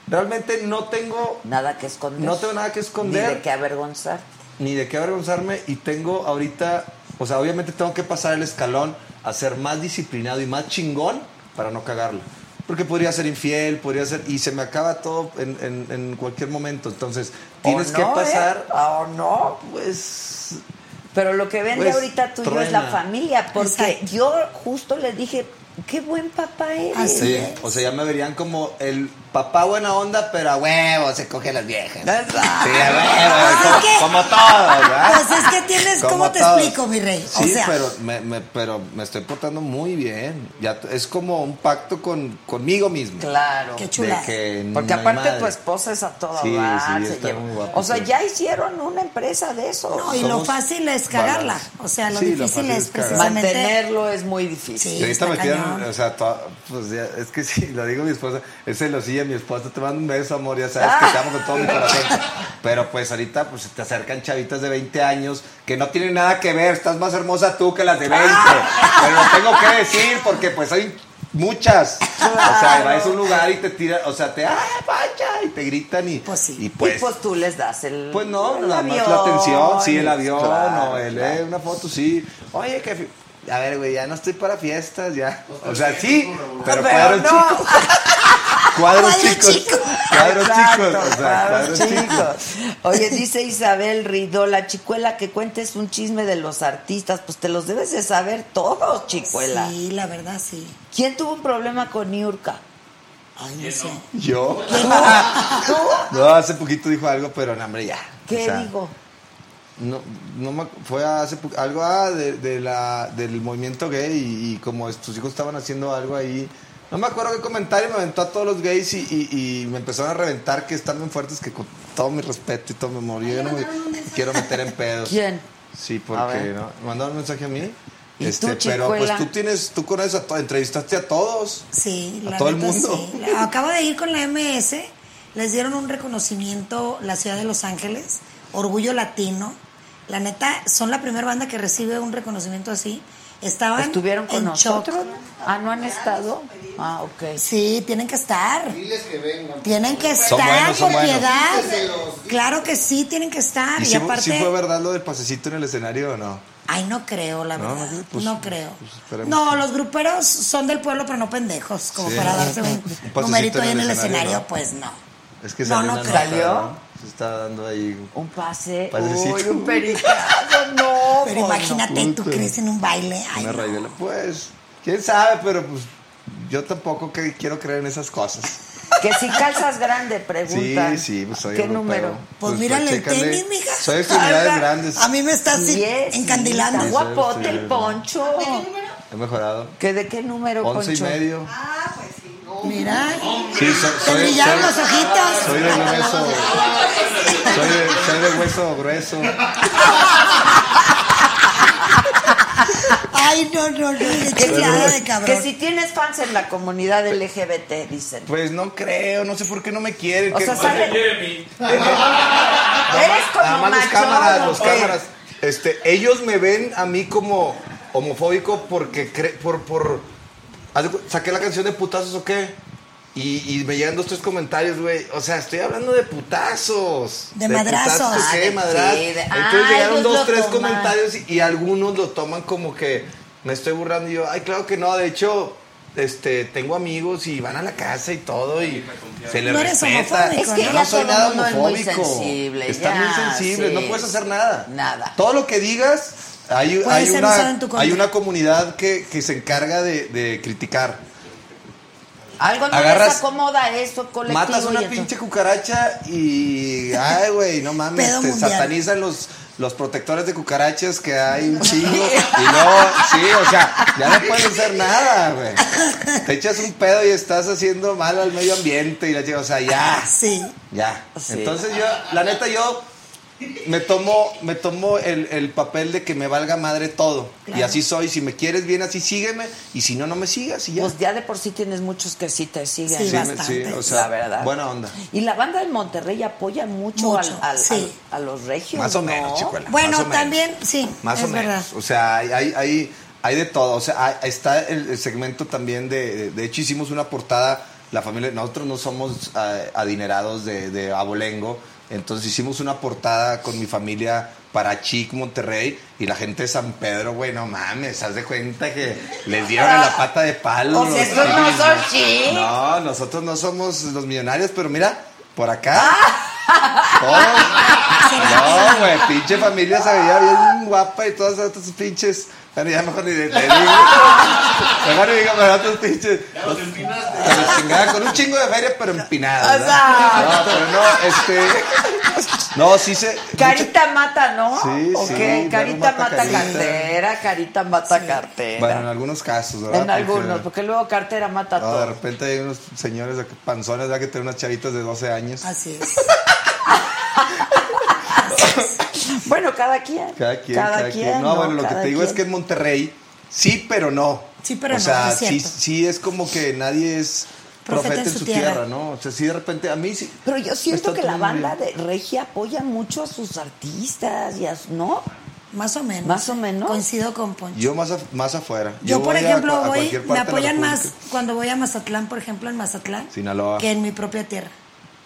E: Realmente no tengo
A: Nada que esconder.
E: No tengo nada que esconder.
A: Ni de qué avergonzar.
E: ni de qué avergonzarme y tengo ahorita, o sea, obviamente tengo que pasar el escalón a ser más disciplinado y más chingón para no cagarlo. Porque podría ser infiel, podría ser, y se me acaba todo en, en- en cualquier momento. Entonces, tienes
A: ¿O
E: que
A: no,
E: pasar,
A: eh? ¿O no?
E: pues,
A: Pero lo que vende
E: Pues,
A: ahorita tuyo es la familia, porque
F: Exacto.
A: yo justo le dije, qué buen papá eres.
F: Así
E: sí,
F: es.
E: o sea, ya me verían como el papá buena onda, pero a huevo se coge a las viejas. Sí, a huevo,
F: Ah,
E: como, todos, ¿verdad?
F: Pues es que tienes,
E: Como
F: ¿cómo te
E: todos.
F: explico, mi rey? O
E: Sí,
F: sea,
E: pero me, me- pero me estoy portando muy bien. Ya es como un pacto con, conmigo mismo.
A: Claro.
F: Qué chula.
E: Que
A: Porque
E: no
A: aparte tu esposa es a todo
E: Sí,
A: dar,
E: sí,
A: se
E: está
A: lleva-
E: muy guapa,
A: O sea, ya hicieron una empresa de eso.
F: no, y lo fácil es cagarla. O sea, lo difícil es precisamente.
A: Mantenerlo es muy difícil.
F: Sí. Está
E: me o sea, pues ya, es que sí, lo digo a mi esposa, es celosía mi esposa, te mando un beso, amor, ya sabes que te amo con todo mi corazón. Pero pues ahorita pues te acercan chavitas de 20 años que no tienen nada que ver, estás más hermosa tú que las de 20. Pero lo tengo que decir porque pues hay muchas. O sea, vas a un lugar y te tiran, o sea, te, ah, pancha, y te gritan y
F: Pues sí.
E: y
A: Y
E: pues,
A: pues tú les das el.
E: pues no,
A: el
E: nada más
A: avión,
E: la atención, sí, el avión,
A: claro,
E: o el,
A: claro.
E: eh, una foto, sí. Oye, que... A ver, güey, ya no estoy para fiestas, ya. O sea, sí, pero,
A: Pero
E: cuadros
A: no.
E: chicos. Cuadros chicos. Cuadros chicos. O sea,
A: cuadros
E: chicos.
A: Oye, dice Isabel Rido, la chicuela que cuentes un chisme de los artistas, pues te los debes de saber todos, chicuela.
F: Sí, la verdad, sí.
A: ¿Quién tuvo un problema con Niurka?
F: Ay, no sé.
E: Yo.
A: ¿Tú?
E: No, hace poquito dijo algo, pero no, hombre, ya.
A: ¿Qué
E: O sea,
A: digo?
E: No, no me, fue hace algo ah, de, de la, del movimiento gay y, y como tus hijos estaban haciendo algo ahí. No me acuerdo qué comentario me aventó a todos los gays y, y- y me empezaron a reventar que están bien fuertes que con todo mi respeto y todo mi amor. Yo no me quiero meter en pedos.
A: ¿Quién?
E: Sí, porque no, me mandaron un mensaje a mí.
A: ¿Y
E: Este,
A: tú,
E: pero pues tú tienes, tú a todos, entrevistaste a todos.
F: Sí,
E: A
F: la
E: todo el mundo.
F: sí. Acabo de ir con la MS, les dieron un reconocimiento la ciudad de Los Ángeles, Orgullo Latino. La neta, son la primera banda que recibe un reconocimiento así. Estaban
A: ¿Estuvieron con
F: en
A: nosotros?
F: shock.
A: Ah, ¿no han estado? Ah, ok.
F: Sí, tienen que estar.
B: Diles que vengan.
F: Tienen que
E: Son
F: estar,
E: buenos, son
F: por
E: buenos.
F: piedad.
B: Díselos.
F: Claro que sí, tienen que estar.
E: ¿Y
F: Y,
E: si,
F: aparte.
E: si fue verdad lo del pasecito en el escenario o no?
F: Ay, no creo, la
E: No,
F: verdad.
E: no,
F: No,
E: pues,
F: creo.
E: pues,
F: no,
E: que-
F: los gruperos son del pueblo, pero no pendejos. Como
E: Sí.
F: para darse un
E: pasecito
F: numerito ahí
E: en
F: en
E: el
F: escenario,
E: escenario, ¿no?
F: pues no.
E: Es que
F: No,
E: salió
F: no creo.
A: ¿Salió?
E: ¿No? Se está dando ahí.
A: Un pase.
E: Pasecito.
A: Uy, un pericazo. No,
F: Pero
A: pues,
F: imagínate, tú crees en un baile. Ay,
E: Una
F: no.
E: Pues, quién sabe, pero pues yo tampoco que quiero creer en esas cosas.
A: Que si calzas grande,
E: Sí,
A: preguntan.
E: sí, pues soy
A: ¿Qué
E: europeo.
A: número?
F: Pues, mírale el tenis, mija.
E: Soy extremidades grandes.
F: A mí me está así
A: Diez,
F: encandilando.
A: sí, guapote el
E: Sí.
A: poncho.
E: He mejorado.
A: ¿Que ¿De qué número,
E: Once y
A: Poncho?
E: medio.
F: Mira,
E: Sí, soy,
F: te brillaron
E: soy-
F: los ojitos.
E: soy de grueso. Soy de, soy de hueso grueso.
F: Ay, no, no, no. Qué de cabrón.
A: que si tienes fans en la comunidad LGBT, dicen.
E: Pues no creo, no sé por qué no me quieren.
A: O
E: que-
A: sea.
D: Jeremy.
A: Eres como
E: los cámaras,
A: ¿o
E: los cámaras. Este, ellos me ven a mí como homofóbico porque cre- por por saqué la canción de putazos o qué y, y me llegan dos tres comentarios, güey. O sea, estoy hablando de putazos.
F: De madrazos.
E: putazos,
A: Ah,
E: ¿qué?
A: de-
E: Madrazos.
A: sí, de-
E: Entonces
A: ah,
E: llegaron dos tres
A: toman.
E: comentarios y, y algunos lo toman como que me estoy burlando y yo, ay, claro que no, de hecho este, tengo amigos y van a la casa y todo y se les
F: No eres
E: respeta.
F: homofóbico,
A: Es que
E: Yo no soy nada
A: mundo es muy
E: homofóbico.
A: sensible, ya,
E: bien sensibles,
A: sí.
E: no puedes hacer nada.
A: Nada.
E: Todo lo que digas, hay, hay, una, hay una comunidad que, que se encarga de, de criticar.
A: Algo no
E: Agarras-
A: les acomoda eso colectivo.
E: Matas una pinche cucaracha y. Ay, güey, no mames.
F: Pedo
E: Te
F: mundial.
E: satanizan los, los protectores de cucarachas que hay un chingo. y luego, sí, o sea, ya no puedes hacer nada, güey. Te echas un pedo y estás haciendo mal al medio ambiente y la o sea, ya.
F: Sí.
E: Ya.
A: Sí.
E: Entonces yo, la neta, yo me tomo, me tomo el, el papel de que me valga madre todo. Y así soy. Si me quieres bien así, sígueme. Y si no, no me sigas y ya.
A: Pues ya de por sí tienes muchos que sí te siguen.
F: Sí, bastante.
E: sí, o sea,
A: la verdad.
E: buena onda.
A: Y la banda de Monterrey apoya mucho,
F: Mucho,
A: al- al-
F: sí.
A: al- a los regios.
E: Más o
A: ¿no?
E: menos, chicuela.
F: Bueno,
E: más o menos.
F: también, sí,
E: Más
F: es
E: o menos.
F: verdad.
E: O sea, hay, hay, hay, hay de todo. O sea, hay- está el, el segmento también de. De hecho, hicimos una portada. La familia, nosotros no somos eh, adinerados de, de abolengo. Entonces hicimos una portada con mi familia para Chic Monterrey y la gente de San Pedro, güey, no mames, haz de cuenta que les dieron la pata de palo.
A: Sea,
E: los
A: estos no son chic.
E: No, nosotros no somos los millonarios, pero mira, por acá.
A: Ah.
E: todos- no, güey, pinche familia se veía bien guapa y todas estas pinches. Bueno, ya mejor ni le, digo. Mejor ni digo, pero otros pinches.
D: Los empinaste.
E: Con, la chingada, con un chingo de feria, pero empinada.
A: Exacto.
E: No, pero no, este. No, sí se.
A: Carita mata, ¿no?
E: Sí,
A: ¿O
E: sí? Vero
A: Carita
E: mata
A: mata, cartera, carita mata cartera.
E: Bueno, en algunos casos, ¿verdad?
A: En algunos,
E: Porque-
A: porque luego cartera mata
E: no, de
A: todo.
E: repente hay unos señores aquí, panzones, ¿verdad? Que tienen unas chavitas de 12 años.
F: Así es.
A: Bueno, cada quien.
E: Cada quien, cada, quien. No, bueno, lo que te digo es que en Monterrey, sí, pero no.
F: Sí, pero
E: o
F: no,
E: sea,
F: es
E: sí, sí es como que nadie es profeta, en su tierra. ¿no? O sea, sí de repente a mí sí.
A: Pero yo siento que la banda
E: bien.
A: de Regia apoya mucho a sus artistas y a su- ¿no?
F: Más o menos.
A: Más o menos.
F: Coincido con Poncho.
E: Yo más, af- más afuera.
F: Yo, por
E: a
F: ejemplo,
E: cua- a
F: voy, me apoyan más cuando voy a Mazatlán, por ejemplo, en Mazatlán,
E: Sinaloa.
F: que en mi propia tierra.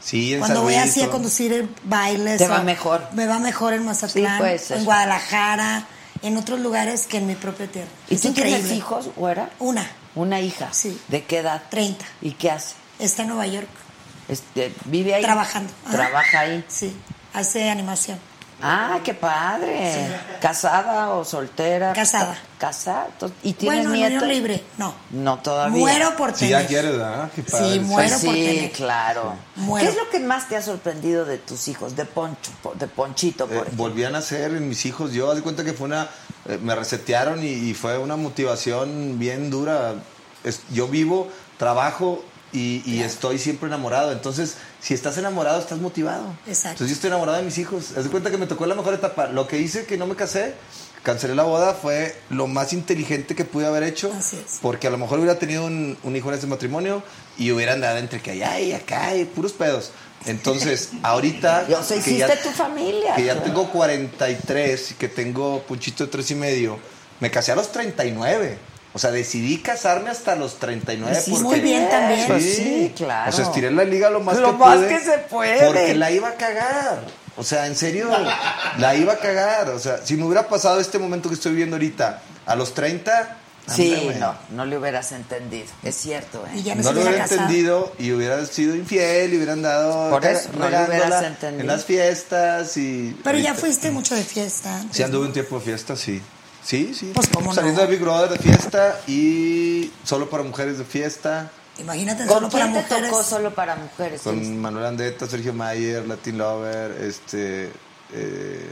E: Sí, en
F: Cuando
E: San
F: voy así a conducir bailes.
A: Te va
F: o-
A: mejor.
F: Me va mejor en Mazatlán,
A: Sí,
F: en Guadalajara, en otros lugares que en mi propia tierra.
A: ¿Y
F: es
A: tú
F: increíble.
A: tienes hijos, güera?
F: Una,
A: Una hija.
F: Sí.
A: ¿De qué edad?
F: 30.
A: ¿Y qué hace?
F: Está en Nueva York,
A: Este, ¿Vive ahí?
F: trabajando. Ajá.
A: Trabaja ahí.
F: Sí, hace animación.
A: Ah, qué padre. ¿Casada o soltera?
F: Casada.
A: ¿Casada? ¿Y tienes
F: Bueno, libre, no.
A: No, todavía.
F: Muero por tener.
E: ya quieres, ¿verdad? Qué padre.
F: Sí, muero
A: Pues
F: por
A: sí,
F: tener.
A: claro.
F: Muero.
A: ¿Qué es lo que más te ha sorprendido de tus hijos? De Poncho, de Ponchito, por
E: Eh,
A: ejemplo.
E: volvían a ser en mis hijos. Yo haz de cuenta que fue una. eh, me resetearon y, y fue una motivación bien dura. Es- yo vivo, trabajo y, y estoy siempre enamorado. Entonces, si estás enamorado, estás motivado.
F: Exacto.
E: Entonces, yo estoy enamorado de mis hijos. Haz de cuenta que me tocó la mejor etapa. Lo que hice que no me casé, cancelé la boda, fue lo más inteligente que pude haber hecho.
F: Así es.
E: Porque a lo mejor hubiera tenido un, un hijo en ese matrimonio y hubiera andado entre que allá y acá y puros pedos. Entonces, ahorita.
A: Y, o sea,
E: que
A: hiciste tu familia,
E: Que ya
A: claro.
E: tengo 43 y que tengo puchito de tres y medio. Me casé a los 39. O sea, decidí casarme hasta los 39.
A: Hiciste
F: muy bien también.
A: Pues sí, claro.
E: O sea, estiré la liga lo más
A: Lo
E: que
A: más
E: pude
A: que se puede.
E: Porque la iba a cagar. O sea, en serio, la iba a cagar. O sea, si me hubiera pasado este momento que estoy viviendo ahorita a los 30,
A: Sí, no, no le hubieras entendido. Es cierto, ¿eh?
F: Y ya no,
E: lo
F: hubiera casado.
E: entendido y hubiera sido infiel y hubieran dado
A: Por eso, no lo
E: regándola
A: hubieras entendido.
E: en las fiestas y
F: Pero ya fuiste mucho de fiesta.
E: Sí, anduve un tiempo de fiesta, sí. Sí, sí.
F: Pues, ¿cómo
E: Saliendo
F: no?
E: de Big Brother de fiesta y solo para mujeres de fiesta.
F: Imagínate
A: ¿Con
F: solo para mujeres.
A: tocó solo para mujeres?
E: Con Manuel Andeta, Sergio Mayer, Latin Lover, este. Eh,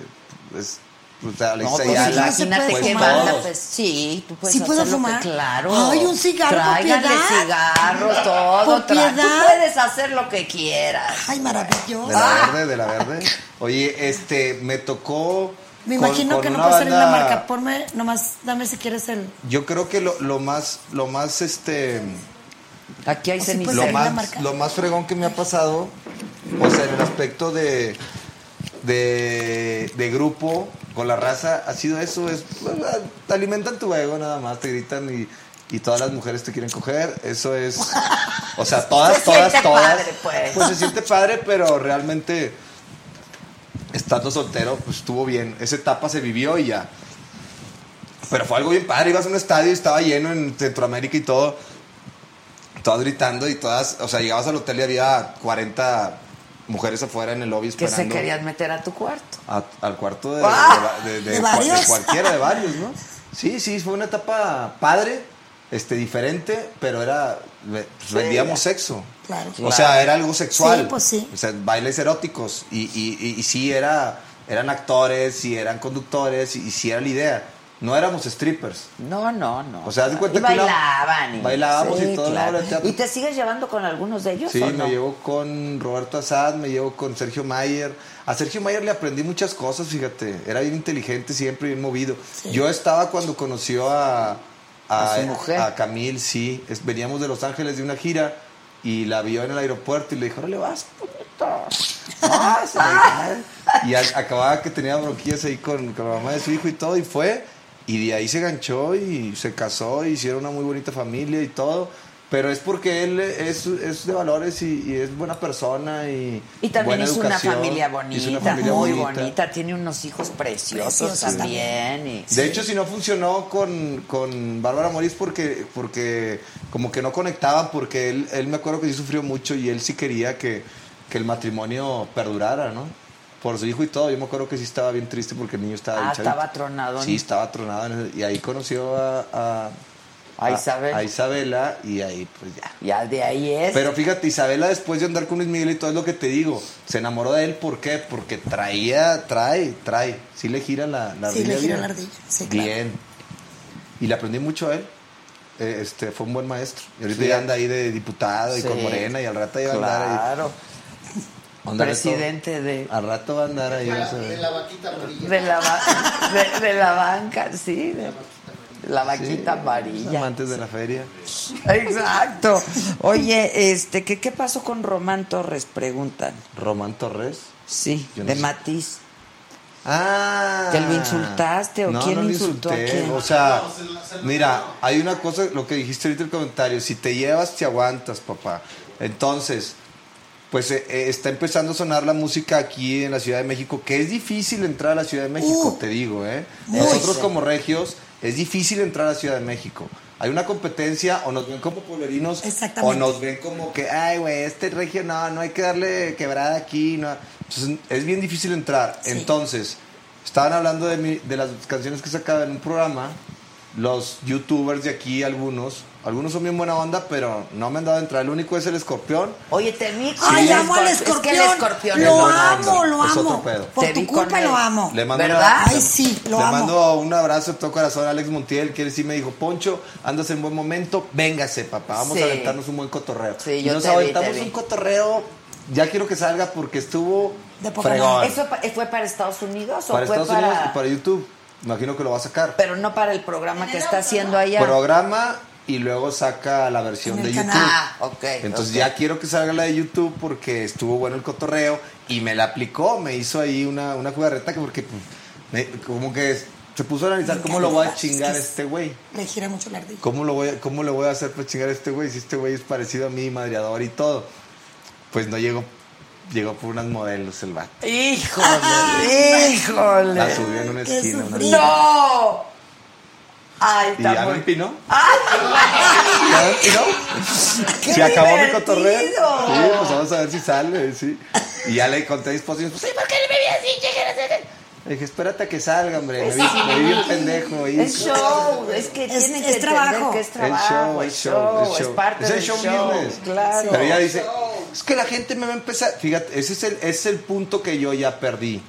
E: pues, pues, Alex
A: No, pues
E: Ayala.
F: se
A: imagínate
F: fumar.
A: banda, pues sí, tú puedes
F: ¿Sí puedo
A: que-
F: fumar?
A: claro.
F: Ay, un cigarro
A: Tráiganle
F: piedad.
A: cigarros, todo. Tú puedes hacer lo que quieras.
F: Ay, maravilloso.
E: De la verde, de la verde. Oye, este, me tocó.
F: Me imagino
E: con
F: que no
E: una
F: puede la
E: banda-
F: marca. Ponme, nomás, dame si quieres el.
E: Yo creo que lo, lo más, lo más, este.
A: Aquí hay ceniza.
F: puedes
E: lo más,
F: marca.
E: lo más fregón que me ha pasado, o sea, en el aspecto de, de, de grupo con la raza, ha sido eso, es, te alimentan tu ego nada más, te gritan y, y todas las mujeres te quieren coger, eso es, o sea, todas,
A: Se
E: todas, todas,
A: padre, pues.
E: pues se siente padre, pero realmente, estando soltero, pues estuvo bien, esa etapa se vivió y ya. Pero fue algo bien padre, ibas a un estadio y estaba lleno en Centroamérica y todo todas gritando y todas, o sea, llegabas al hotel y había 40 mujeres afuera en el lobby
A: Que
E: esperando.
A: se querían meter a tu cuarto.
E: a- al cuarto de,
A: ¡Ah!
E: de- de- de
F: ¿De
E: cua-
F: varios?
E: de cualquiera, de varios, ¿no? Sí, sí, fue una etapa padre, este, diferente, pero era, pues, vendíamos sexo.
F: Claro.
E: O sea, era algo sexual.
F: Sí, pues sí.
E: O sea, bailes eróticos. Y, y, y, y sí era, eran actores, y eran conductores, y, y sí era la idea. no éramos strippers.
A: No, no, no.
E: O sea, de cuenta
A: y
E: que una-
A: bailaban. y-
E: bailábamos y todo,
A: claro.
E: la.
A: ¿Y te sigues llevando con algunos de ellos
E: Sí,
A: o
E: me
A: no?
E: llevo con Roberto Azad, me llevo con Sergio Mayer. A Sergio Mayer le aprendí muchas cosas, fíjate. Era bien inteligente, siempre bien movido. Yo estaba cuando conoció a,
A: A su mujer.
E: a Camil, sí. Es- veníamos de Los Ángeles de una gira y la vio en el aeropuerto y le dijo, vas, puto. Vas, le dijo. y a- acababa que tenía bronquillas ahí con, con la mamá de su hijo y todo, y fue. Y de ahí se ganchó y se casó y hicieron una muy bonita familia y todo. Pero es porque él es, es de valores y, y es buena persona y
A: Y también
E: buena
A: hizo una
E: educación.
A: familia bonita,
E: una familia
A: muy
E: bonita.
A: bonita. Tiene unos hijos preciosos,
F: Preciosos
A: también. y-
E: De hecho, si no funcionó con, con Bárbara Morís porque, porque como que no conectaban, porque él, él me acuerdo que sí sufrió mucho y él sí quería que, que el matrimonio perdurara, ¿no? Por su hijo y todo. Yo me acuerdo que sí estaba bien triste porque el niño estaba
A: Ah, estaba tronado.
E: Sí, estaba tronado. Y ahí conoció a, a,
A: A Isabel.
E: a Isabela y ahí pues ya.
A: Ya de ahí es.
E: Pero fíjate, Isabela después de andar con Luis Miguel y todo es lo que te digo, se enamoró de él, ¿por qué? Porque traía, trae, trae, sí le gira la, la
F: Sí, le
E: ardilla
F: gira
E: bien.
F: la ardilla, sí, claro.
E: Bien. Y le aprendí mucho a él. Eh, Este, fue un buen maestro. Y ahorita
A: Sí.
E: ya anda ahí de diputado y
A: Sí.
E: con Morena y al rato ya va a andar ahí.
A: Claro.
E: andar
A: Presidente de.
E: Al rato va a andar ahí. vas a ver.
B: De la vaquita
A: de, la, de, de la banca, sí. De, la vaquita amarilla.
E: Amantes de la feria.
A: Exacto. Oye, este, ¿qué, ¿qué pasó con Román Torres? Preguntan.
E: Román Torres.
A: Sí,
E: no
A: de
E: sé.
A: Matiz.
E: Ah.
A: ¿Que lo insultaste o
E: no,
A: quién
E: no
A: insultó a quién?
E: O sea, mira, hay una cosa, lo que dijiste ahorita en el comentario, si te llevas, te aguantas, papá. Entonces, pues eh, eh, está empezando a sonar la música aquí en la Ciudad de México, que es difícil entrar a la Ciudad de México,
F: Uh,
E: te digo, ¿eh? Nosotros como regios, es difícil entrar a Ciudad de México. Hay una competencia, o nos ven como pueblerinos, o nos ven como que, ay, güey, este regio, no, no hay que darle quebrada aquí, no. Entonces, es bien difícil entrar.
F: Sí.
E: Entonces, estaban hablando de, mi- de las canciones que sacaba en un programa, los youtubers de aquí, algunos, algunos son bien buena onda, pero no me han dado a entrar. El único es el escorpión.
A: Oye, te vi
F: Ay,
A: Sí,
F: amo al
A: es que
F: escorpión.
A: el escorpión
F: lo
A: buena
F: amo, lo
E: Es
F: amo.
E: otro pedo.
F: Por
A: Te
F: tu culpa lo amo.
E: Le mando
A: ¿Verdad?
E: una-
F: Ay, sí, lo
E: le
F: amo.
E: mando un abrazo de todo corazón a Alex Montiel, que él sí me dijo, Poncho, andas en buen momento, véngase, papá, vamos
A: Sí.
E: a aventarnos un buen cotorreo.
A: Sí,
E: y
A: yo
E: nos
A: te vi,
E: aventamos
A: te vi.
E: un cotorreo, ya quiero que salga porque estuvo
F: De
E: fregón.
A: ¿Eso fue para Estados Unidos o
E: Para
A: fue
E: Estados
A: para...
E: Unidos y para YouTube. Imagino que lo va a sacar.
A: Pero no para el programa que está haciendo allá.
E: Programa y luego saca la versión de YouTube.
A: Ah, ok.
E: Entonces ya quiero que salga la de YouTube porque estuvo bueno el cotorreo y me la aplicó, me hizo ahí una, una jugarreta que porque pues, me- como que se puso a analizar
F: Me
E: cómo lo voy a chingar a
F: Es que
E: este güey.
F: Le gira mucho la ardilla.
E: ¿Cómo lo voy a, cómo le voy a hacer para chingar a este güey si este güey es parecido a mí, madreador y todo? Pues no llegó, llegó por unas modelos el vato.
A: Híjole, híjole.
E: La subió en una esquina. una-.
A: ¡No! Ay,
E: Y me
A: muy...
E: empinó.
A: ¡Ay!
E: ¿Ya me empinó?
A: ¡Qué
E: Se acabó mi cotorreo. Sí, pues vamos a ver si sale, sí. Y ya le conté esposos, pues, sí, ¿por qué le bebí así? Le dije, espérate a que salga, hombre. Me vi, me vi bien pendejo ahí.
A: Es show, es que
F: Es-
A: tienen
F: es
A: que
F: trabajo.
A: que es trabajo,
E: show,
A: es
E: show,
A: show,
E: el
A: es
E: show.
A: parte
E: Es el
A: del
E: show
A: show,
E: business.
A: claro.
E: Pero ella dice, es que la gente me va a empezar, fíjate, ese es el, ese es el punto que yo ya perdí.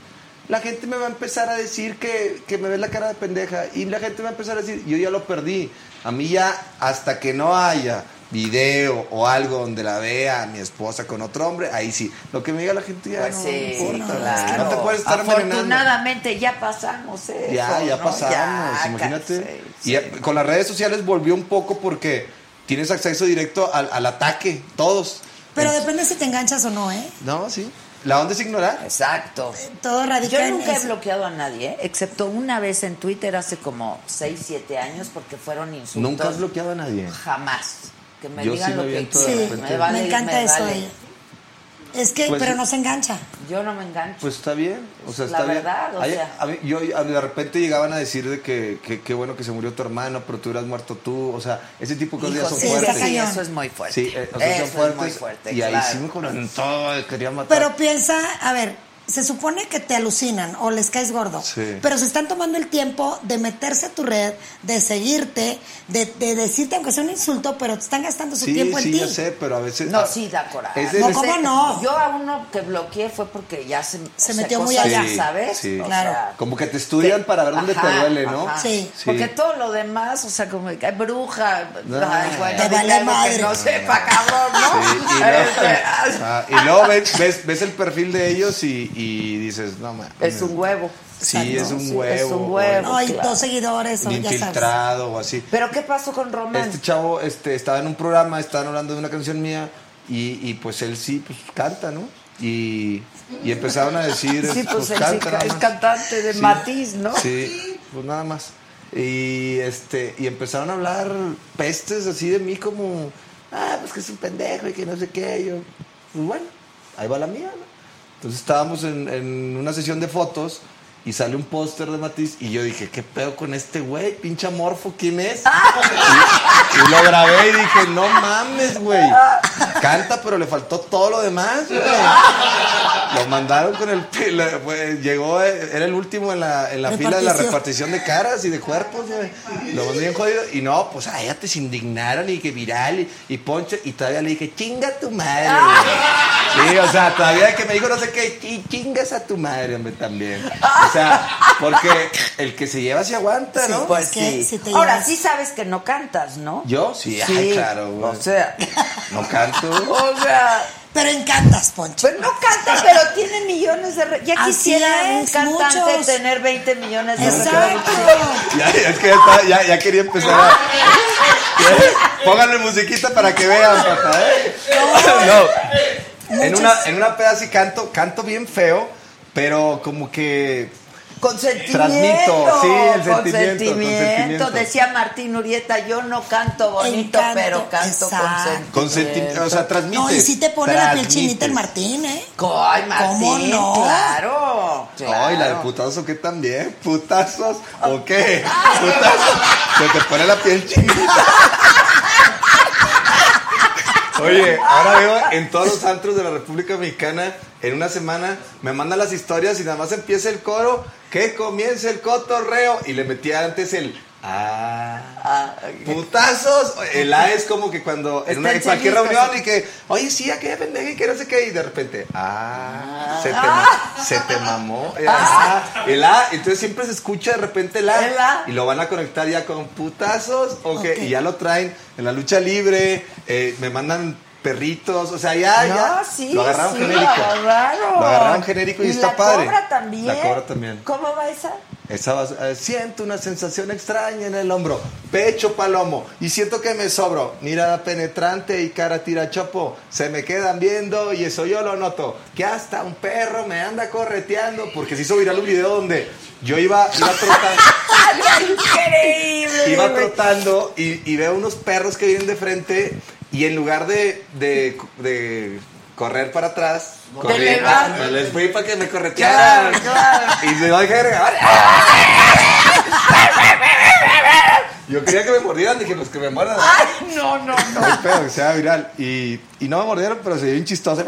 E: La gente me va a empezar a decir que, que me ve la cara de pendeja y la gente me va a empezar a decir, yo ya lo perdí. A mí ya, hasta que no haya video o algo donde la vea a mi esposa con otro hombre, ahí sí. Lo que me diga la gente ya
A: Pues
E: no
A: sí,
E: importa.
A: claro.
E: No te puedes estar envenenando.
A: Afortunadamente ya pasamos eso.
E: Ya, ya
A: ¿no?
E: pasamos,
A: Ya,
E: imagínate.
A: sí,
E: y ya- con las redes sociales volvió un poco porque tienes acceso directo al, al ataque, todos.
F: Pero depende si te enganchas o no, ¿eh?
E: No, sí. La onda es ignorar.
A: Exacto.
F: Todo radica
A: Yo nunca he bloqueado a nadie, ¿eh? excepto una vez en Twitter hace como 6, 7 años porque fueron insultos.
E: Nunca has bloqueado a nadie.
A: Jamás. Que me
E: Yo
A: digan
E: sí
A: lo
E: me
A: que
F: Sí,
E: repente.
A: me vale,
F: me encanta eso
A: vale.
F: Es que,
E: Pues
F: pero no se engancha.
A: Yo no me engancho.
E: Pues está bien, o sea,
A: La
E: está bien.
A: verdad, o
E: Hay-
A: sea.
E: a mí- yo, a mí de repente llegaban a decir de que que- qué bueno que se murió tu hermano, pero tú hubieras muerto tú, o sea, ese tipo de cosas ya
A: Hijo,
E: son
A: sí,
E: fuertes.
A: sí, eso es muy fuerte.
E: Sí, eh, o sea,
A: eso
E: son
A: es muy fuerte.
E: y ahí sí me comentó, quería matar.
F: Pero piensa, a ver, se supone que te alucinan o les caes gordo,
E: Sí.
F: pero se están tomando el tiempo de meterse a tu red, de seguirte, de, de decirte, aunque sea un insulto, pero te están gastando su
E: Sí,
F: tiempo en
E: sí,
F: ti.
E: ya sé, pero a veces...
A: No, sí, da coraje.
E: es de-
F: No, ¿cómo no?
A: Yo a uno que bloqueé fue porque ya se,
F: Se
A: o sea,
F: metió muy allá.
E: Sí,
A: ¿sabes?
E: sí.
A: O
F: Claro.
A: sea,
E: Como que te estudian para ver dónde te duele, ¿no?
A: ajá.
F: Sí.
A: Porque todo lo demás, o sea, como que hay bruja,
E: Ah.
A: ay, bueno,
F: Te vale madre.
A: que no sepa, cabrón, ¿no?
E: Sí, y luego,
A: Este,
E: ah, y luego ves, ves, ves el perfil de ellos y, y dices, no mames.
A: Es un huevo.
E: Sí, es un
A: Sí,
E: huevo.
A: es un huevo.
F: No, y
A: claro.
F: dos seguidores, o
E: Un
F: ya sabes.
E: infiltrado o así.
A: Pero ¿qué pasó con Román?
E: Este chavo este, estaba en un programa, estaban hablando de una canción mía y, y pues él sí, pues canta, ¿no? Y, y empezaron a decir,
A: Sí, pues, él sí
E: canta,
A: es cantante de Matiz, ¿no?
E: Sí, pues nada más. Y este y empezaron a hablar pestes así de mí como, ah, pues que es un pendejo y que no sé qué. Y yo, pues bueno, ahí va la mía, ¿no? Entonces estábamos en, en una sesión de fotos y sale un póster de Matiz y yo dije, ¿qué pedo con este güey? Pinche amorfo, ¿quién es? Y, y lo grabé y dije, no mames, güey. Canta, pero le faltó todo lo demás, güey. Lo mandaron con el... la- llegó, eh, era el último en la, en la fila de la
F: Repartición.
E: de caras y de cuerpos, güey. Lo mandé bien jodido. Y no, pues a ella te se indignaron y que viral y, y ponche. Y todavía le dije, chinga tu madre, güey. Sí, o sea, todavía que me dijo no sé qué, "Chi- chingas a tu madre, hombre, también. O sea, porque el que se lleva se aguanta, ¿no?
A: Pues sí.
F: si te
A: Ahora sí sabes que no cantas, ¿no?
E: Yo sí, ay, claro, güey.
A: O sea,
E: No canto.
A: o sea,
F: Pero encantas, Poncho.
A: pues no canta, pero tiene millones de re- ya
F: Así
A: quisiera un cantante
F: muchos.
A: tener 20 millones de
F: Exacto.
A: reproducciones.
E: Ya, es que ya, estaba- ya, ya quería empezar a... Pónganle musiquita para que vean, papá, ¿eh? No. En una, en una peda sí canto, canto bien feo, pero como que...
A: Consentimiento.
E: Transmito, sí, el sentimiento,
A: consentimiento.
E: consentimiento.
A: Decía Martín Urieta, yo no canto bonito, pero canto
F: exacto.
E: Consentimiento, o sea, transmite.
F: No, y si te pone la piel chinita el Martín, ¿eh?
A: Ay, Martín,
F: ¿Cómo no?
A: Claro,
E: Ay, la de
A: claro.
E: putazo, ¿qué también? ¿Putazos o qué? ¿Putazos? Se te pone la piel chinita. Oye, ahora veo en todos los antros de la República Mexicana, en una semana, me mandan las historias y nada más empieza el coro, que comience el cotorreo. Y le metía antes el... Ah,
A: Ah,
E: putazos. El A es como que cuando en, una, en cualquier reunión y que, oye, sí, aquella pendeja y que no sé qué, y de repente, ah, se te, se te mamó. eh, ah, el A, entonces siempre se escucha de repente el A,
A: El A.
E: y lo van a conectar ya con putazos, o que-
F: Ok.
E: y ya lo traen en la lucha libre, eh, me mandan perritos, o sea, ya,
A: No,
E: ya.
A: sí,
E: lo agarraron
A: sí,
E: genérico.
A: Lo agarraron.
E: Lo agarraron genérico y, está
A: la
E: padre.
A: cobra también.
E: La cobra también.
A: ¿Cómo va esa?
E: Esa va, eh, siento una sensación extraña en el hombro, pecho palomo, y siento que me sobro. Mirada penetrante y cara tirachopo, se me quedan viendo y eso yo lo noto. Que hasta un perro me anda correteando, porque se hizo viral un video donde yo iba, iba trotando,
A: Increíble.
E: iba trotando y, y veo unos perros que vienen de frente y en lugar de, de, de correr para atrás, corrí, me les fui para que me corretearan.
A: Claro, claro.
E: Y se va a dejar Yo quería que me mordieran, dije, pues que me muerdan.
A: Ay, no, no, no.
E: No pedo, que sea viral. Y, y no me mordieron, pero se vio bien chistoso.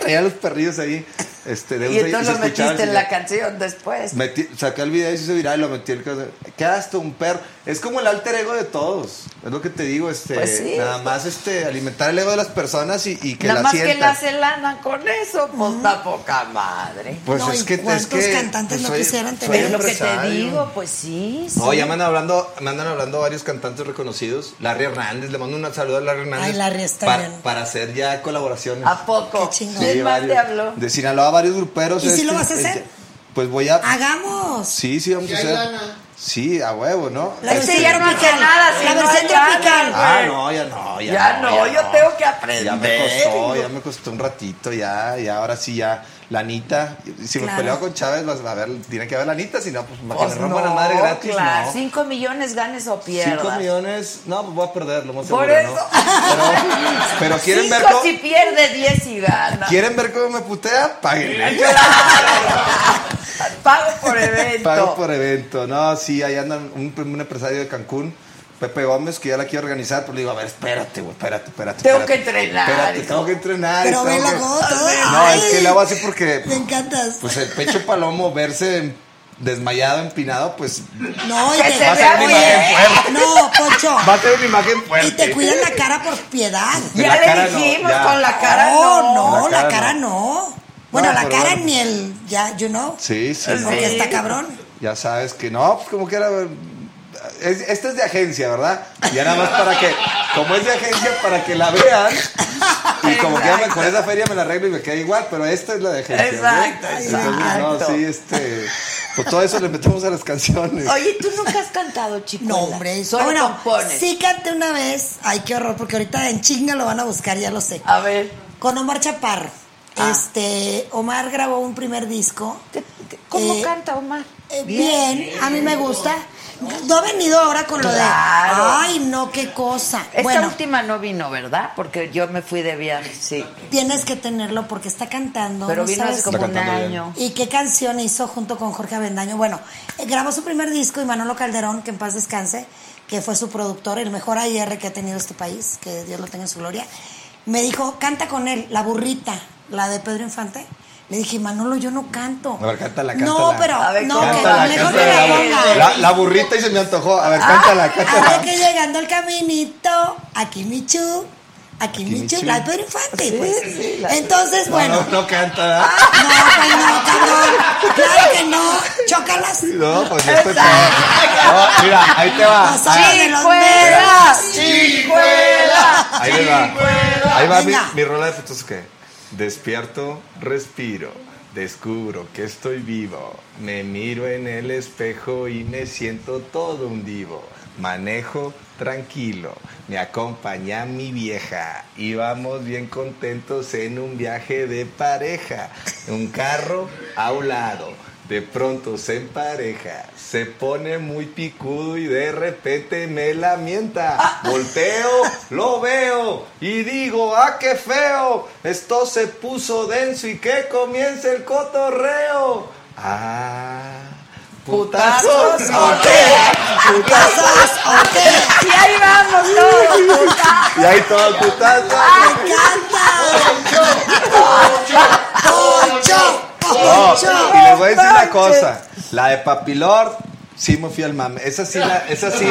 E: Traía los perrillos ahí. Este, de
A: Y entonces
E: se
A: lo metiste en la canción después.
E: Metí- saqué el video y se hizo viral y lo metí en el caso. Quedaste un perro. Es como el alter ego de todos. Es lo que te digo. Este,
A: Pues sí.
E: Nada más este, alimentar el ego de las personas y, y que
A: Nada
E: la
A: más que
E: sientan.
A: la celana con eso, pues está poca madre.
E: Pues
F: No,
E: es
F: ¿y
E: que es que
F: cantantes no
E: soy-
F: quisieran tener?
A: Es lo que te digo, pues sí. sí.
E: No, ya me andan hablando, me andan hablando varios cantantes reconocidos. Larry Hernández, le mando un saludo a Larry Hernández.
F: Ay, Larry está
E: pa-
F: bien.
E: Para hacer ya colaboraciones.
A: ¿A poco?
F: Qué chingón.
A: ¿Quién más te habló?
E: De Sinaloa, varios gruperos.
F: ¿Y si lo
E: este,
F: vas a hacer?
E: este, Pues voy a.
F: Hagamos.
E: Sí, sí, vamos a
B: hay
E: hacer.
B: lana.
E: Sí, a huevo, ¿no?
F: La
A: Este
F: versión
A: ya no
F: tropical.
A: hace nada, si
F: La
A: no
F: versión tropical.
E: Ah, no, ya no, ya,
A: Ya no, yo tengo que aprender.
E: Ya me costó, ya me costó un ratito, ya, ya, ahora sí, ya, lanita. Si me
F: Claro.
E: peleo con Chávez, vas a ver, tiene que haber lanita, si no, pues,
A: Pues
E: me rompan
A: no,
E: la madre gratis,
A: claro.
E: no.
A: Cinco millones ganes o pierdas.
E: 5 millones, no, pues voy a perderlo, más
A: Por
E: seguro,
A: eso.
E: ¿no? Pero, pero quieren
A: Cinco
E: ver cómo,
A: si pierde, diez y gana.
E: quieren ver cómo me putea, páguenle.
A: Pago por evento.
E: Pago por evento. No, sí, ahí andan un, un empresario de Cancún. Pepe Gómez, que ya la quiere organizar, pero le digo, a ver, espérate, güey, espérate, espérate.
A: Tengo
E: espérate.
A: que entrenar,
E: Espérate, tengo que entrenar.
F: Pero ve la
E: que-
F: gota.
E: No, es que le hago así porque,
F: Me encantas.
E: pues el pecho palomo, verse en- desmayado, empinado, pues
F: No, y te
E: Va a ser mi
A: bien.
E: imagen fuerte.
F: No, Pocho.
E: va a tener una imagen
F: Y
E: fuerte.
F: te cuidan la cara por piedad.
A: Ya
E: La
A: le
E: no,
A: dijimos
E: ya.
A: con la cara
F: no,
A: no.
F: no,
E: La
F: la
E: cara
F: cara
E: no.
F: No. Bueno,
E: No,
F: la cara
E: bueno.
F: ni el, ya, you know.
E: Sí, sí.
F: Porque
A: Sí.
F: está cabrón.
E: Ya sabes que no, pues como que era. es- esta es de agencia, ¿verdad? Ya nada más para que, como es de agencia, para que la vean. Y como que ya me- con esa feria me la arreglo y me queda igual, pero esta es la de agencia. ¿ok?
A: Exacto,
E: Entonces,
A: exacto.
E: no, sí, este. Pues todo eso le metemos a las canciones.
A: Oye, ¿tú nunca has cantado, chico?
F: No, hombre.
A: Solo
F: bueno,
A: compones.
F: sí canté una vez. Ay, qué horror, porque ahorita en chinga lo van a buscar, ya lo sé.
A: A ver.
F: Con Omar Chaparro.
A: Ah.
F: Este, Omar grabó un primer disco.
A: ¿qué- qué- ¿Cómo
F: Eh,
A: canta Omar?
F: Eh, bien, a mí me gusta. No ha venido ahora con lo de. Ay, no, qué cosa.
A: Esta
F: bueno,
A: última no vino, ¿verdad? Porque yo me fui de viaje, sí.
F: tienes que tenerlo porque está cantando.
A: Pero
F: no
A: vino
F: sabes
A: hace como un
E: bien.
A: año.
F: ¿Y qué canción hizo junto con Jorge Avendaño? Bueno, eh, grabó su primer disco y Manolo Calderón, que en paz descanse, que fue su productor, el mejor AIR que ha tenido este país, que Dios lo tenga en su gloria, me dijo, canta con él, La Burrita, la de Pedro Infante. Le dije, Manolo, yo no canto.
E: A ver, cántala,
F: No,
E: cántala.
F: pero,
A: A ver,
F: no,
E: Cántala,
F: que mejor que
E: cántala.
F: la ponga.
E: La, la burrita y se me antojó. A ver, cántala,
F: Ahora
E: cántala.
F: que llegando el caminito, aquí mi chu, aquí mi
E: mi
F: chu,
E: chu.
F: la de Pedro Infante,
A: Sí,
F: pues.
A: sí, la-
F: Entonces,
E: No,
F: bueno.
E: no, no canta, ¿verdad?
F: No, pues no, cabrón. Claro que no. Chócalas.
E: No, pues yo estoy peor. No, mira, ahí te va. Ah,
A: ¡Chicuela! ¡Chicuela!
E: Ahí va. Ahí va mi, mi rola de fotos que despierto, respiro, descubro que estoy vivo, me miro en el espejo y me siento todo un divo. Manejo tranquilo, me acompaña mi vieja, íbamos bien contentos en un viaje de pareja, un carro a un lado, de pronto se empareja, se pone muy picudo y de repente me lamenta. Volteo, lo veo y digo, ah, qué feo, esto se puso denso y que comience el cotorreo. Ah, putazos,
A: Putazos,
E: ok.
F: Putazos, ok.
A: Y ahí vamos todos, puta.
E: Y ahí todo el putazo.
F: Me encanta. Poncho.
E: No,
F: Poncho.
E: y les voy a decir una cosa. La de Papilor, sí me fui al mame. Esa sí, la, esa sí,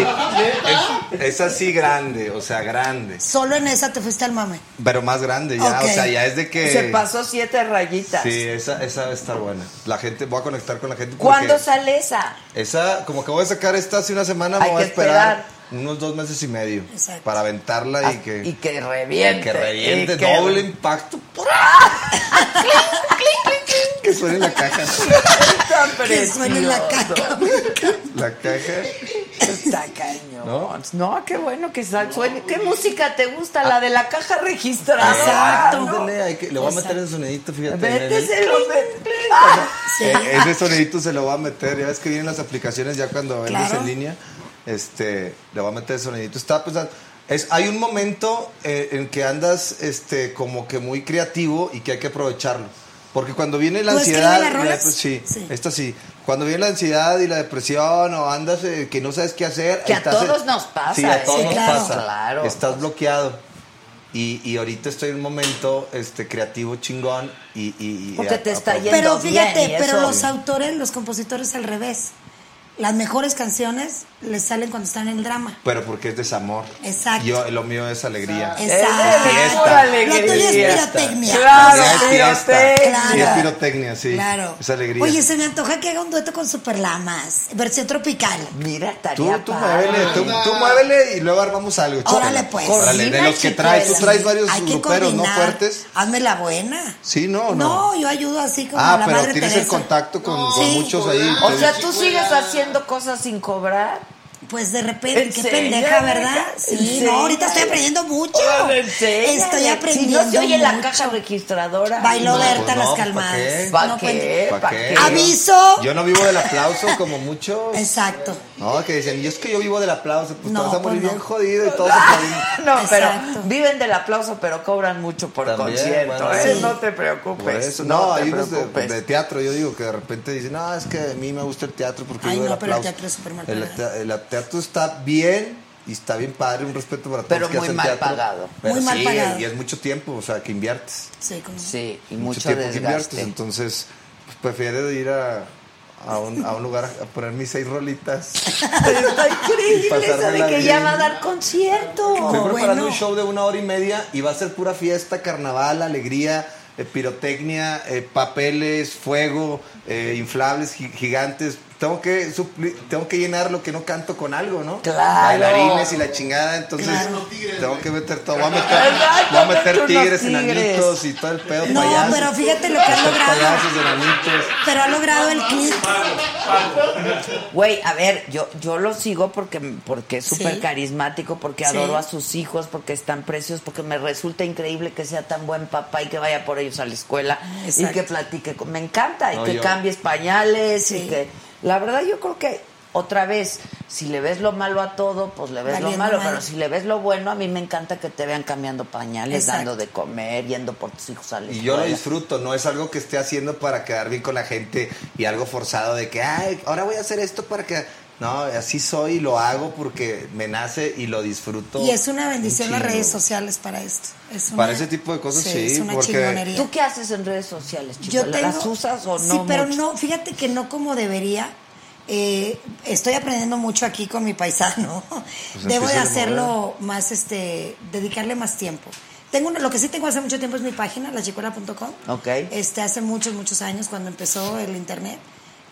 E: es- esa sí grande, o sea, grande.
F: Solo en esa te fuiste al mame.
E: Pero más grande ya, o sea, ya es de que...
A: Se pasó siete rayitas.
E: Sí, esa, esa va a estar buena. La gente, voy a conectar con la gente.
A: ¿Cuándo sale esa?
E: Esa, como que voy a sacar esta hace una semana, me
A: Hay
E: voy a
A: que
E: esperar,
A: esperar.
E: unos dos meses y medio
F: Exacto.
E: para aventarla y que,
A: Y que reviente.
E: que reviente,
A: y que-
E: doble impacto. que suene la caja.
F: Que suene la caca.
E: La caja.
A: Está cañón.
E: ¿No?
A: ¿No? qué bueno que suene. ¿Qué música te gusta? La de la caja registrada.
F: Exacto.
E: le voy a meter el sonidito, fíjate.
A: Véteselo, vete.
F: Sí.
E: Eh, ese sonidito se lo voy a meter. Ya ves que vienen las aplicaciones ya cuando vendes
F: Claro.
E: en línea. Este, le voy a meter el sonidito. Estaba pensando. Es, hay un momento eh, en que andas este, como que muy creativo y que hay que aprovecharlo. Porque cuando viene la
F: ¿Tú escribes
E: ansiedad. la sí,
F: Sí.
E: esta sí. Cuando viene la ansiedad y la depresión o andas eh, que no sabes qué hacer.
A: Que a
E: estás-
A: todos nos pasa,
E: Sí, a todos
A: ¿eh?
E: nos
F: claro.
E: pasa.
A: Claro.
E: Estás bloqueado. Y, y ahorita estoy en un momento este, creativo chingón y, y- y
A: Porque te está yendo
F: Pero fíjate,
A: bien, y
F: pero los autores, los compositores al revés. Las mejores canciones les salen cuando están en el drama.
E: Pero porque es desamor.
F: Exacto.
E: Yo, lo mío es alegría.
F: Exacto.
A: Es
E: fiesta.
A: alegría.
F: Lo tuyo es pirotecnia.
A: Claro,
E: es fiesta.
A: pirotecnia.
E: Sí, es pirotecnia, sí.
F: Claro.
E: Es alegría.
F: Oye, se me antoja que haga un dueto con Superlamas, versión tropical.
A: Mira,
E: tú,
A: estaría
E: tú
A: padre.
E: muévele, tú, tú muévele y luego armamos algo.
F: Órale, pues.
E: Órale, de los que traes, tú traes varios gruperos, ¿no? Fuertes.
F: Hazme la buena.
E: Sí, no, no.
F: No, yo ayudo así como
E: ah,
F: la
E: pero
F: madre
E: tienes
F: Teresa.
E: el contacto con, con
F: Sí.
E: muchos ahí.
A: O sea, tú sigues haciendo cosas sin cobrar.
F: Pues de repente,
A: ¿En
F: qué
A: serio,
F: pendeja, ¿verdad? Sí,
A: ¿En
F: no, ahorita estoy aprendiendo mucho. Estoy aprendiendo
A: Si no se oye la caja registradora.
F: Bailó
E: No,
F: Berta
E: pues no,
F: las
E: ¿pa'
F: calmadas.
E: qué?
A: ¿Pa'
F: No,
A: qué?
E: ¿Pa'
A: ¿Pa'
E: qué?
A: qué?
F: Aviso.
E: Yo no vivo del aplauso como muchos.
F: Exacto.
E: No, que dicen, y es que yo vivo del aplauso, pues
F: No,
E: te vas a morir
F: pues no.
E: bien jodido y todos aplaudimos.
A: No, pero
F: Exacto.
A: viven del aplauso, pero cobran mucho por
E: También,
A: concierto.
E: bueno,
A: ¿eh?
E: sí.
A: No te preocupes.
E: Eso, no,
A: te
E: hay unos de,
A: preocupes.
E: de teatro, yo digo que de repente dicen, no, es que a mí me gusta el teatro porque
F: Ay,
E: vivo del
F: no, pero el teatro es súper mal
E: Teatro está bien, y está bien padre, un respeto para todos
A: Pero
E: que
A: muy
E: hacen
A: mal
E: teatro.
A: pagado.
E: Pero
F: Muy mal
E: sí,
F: pagado.
E: y es mucho tiempo, o sea, que inviertes.
F: Sí, como-
A: Sí, y mucho,
E: tiempo que inviertes, entonces pues, prefiero ir a, a, un, a un lugar a poner mis seis rolitas.
A: Pero está increíble
E: pasármela
A: que
E: bien.
A: ya va a dar concierto.
E: Estoy preparando
F: bueno.
E: un show de una hora y media y va a ser pura fiesta, carnaval, alegría, eh, pirotecnia, eh, papeles, fuego, eh, inflables gi- gigantes. Tengo que supli- tengo que llenar lo que no canto con algo, ¿no?
A: Claro.
E: Bailarines y la chingada, entonces
F: Claro.
E: tengo que meter todo. Voy a meter, voy a meter tigres,
A: tigres.
E: enanitos y todo el pedo.
F: No,
E: payasos.
F: pero fíjate lo que ha logrado.
E: Payasos, enanitos.
F: Pero ha logrado el clip.
A: Güey, a ver, yo, yo lo sigo porque, porque es súper
F: Sí.
A: carismático, porque
F: Sí.
A: adoro a sus hijos, porque están precios, porque me resulta increíble que sea tan buen papá y que vaya por ellos a la escuela y
F: Exacto.
A: que platique. Me encanta y
E: No,
A: que
E: yo-
A: cambies pañales y
F: Sí.
A: que... La verdad yo creo que otra vez, si le ves lo malo a todo, pues le ves lo malo, pero si le ves lo bueno, a mí me encanta que te vean cambiando pañales,
F: Exacto.
A: dando de comer, yendo por tus hijos a la
E: Y yo lo
A: escuela.
E: disfruto, no es algo que esté haciendo para quedar bien con la gente y algo forzado de que, ay, ahora voy a hacer esto para que... No, así soy y lo hago porque me nace y lo disfruto.
F: Y es una bendición
E: un
F: las redes sociales para esto. Es una-
E: Para ese tipo de cosas, sí,
F: es una
E: porque-
F: chingonería.
A: ¿Tú qué haces en redes sociales, chicos?
F: Yo tengo,
A: ¿Las usas o no?
F: Sí, pero
A: mucho?
F: no, fíjate que no como debería. Eh, estoy aprendiendo mucho aquí con mi paisano.
E: Pues
F: Debo de hacerlo más, este, dedicarle más tiempo. Tengo una- lo que sí tengo hace mucho tiempo es mi página, lachicuela.com.
A: Ok.
F: Este, hace muchos, muchos años cuando empezó el internet,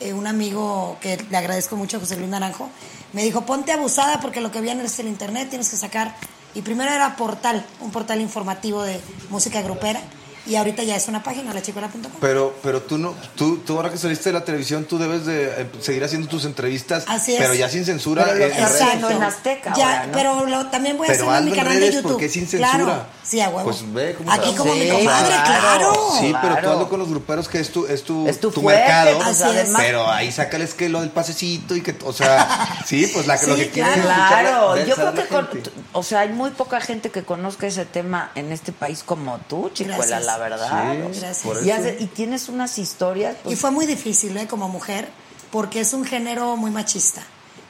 F: eh, un amigo que le agradezco mucho, José Luis Naranjo, me dijo, ponte abusada porque lo que viene es el internet, tienes que sacar. Y primero era portal, un portal informativo de música grupera. Y ahorita ya es una página, lachicuela.com.
E: Pero, pero tú no, tú, tú ahora que saliste de la televisión, tú debes de eh, seguir haciendo tus entrevistas,
F: Así es.
E: pero ya sin censura.
A: Pero lo
E: en- en
A: estás
E: redes.
A: haciendo en Azteca
F: Ya,
A: ahora, ¿no?
F: pero lo- también voy a
E: Pero
F: hacerlo en mi canal de YouTube.
E: porque es sin censura.
F: Claro, sí, a huevo.
E: Pues ve cómo
F: Aquí como
A: Sí,
F: mi comadre,
A: claro.
F: claro.
E: Sí, pero tú hazlo con los gruperos que es tu, es tu,
A: Es tu
E: tu
A: fuerte,
E: mercado.
A: pues,
F: Así es.
A: además.
E: Pero ahí sácales que lo del pasecito y que, o sea, sí, pues la, lo
F: Sí,
E: que quieren
F: claro.
A: yo creo que, con- o sea, hay muy poca gente que conozca ese tema en este país como tú, chicuela. La verdad.
E: Sí,
F: gracias.
A: hace- y tienes unas historias. pues,
F: Y fue muy difícil, ¿eh? Como mujer, porque es un género muy machista.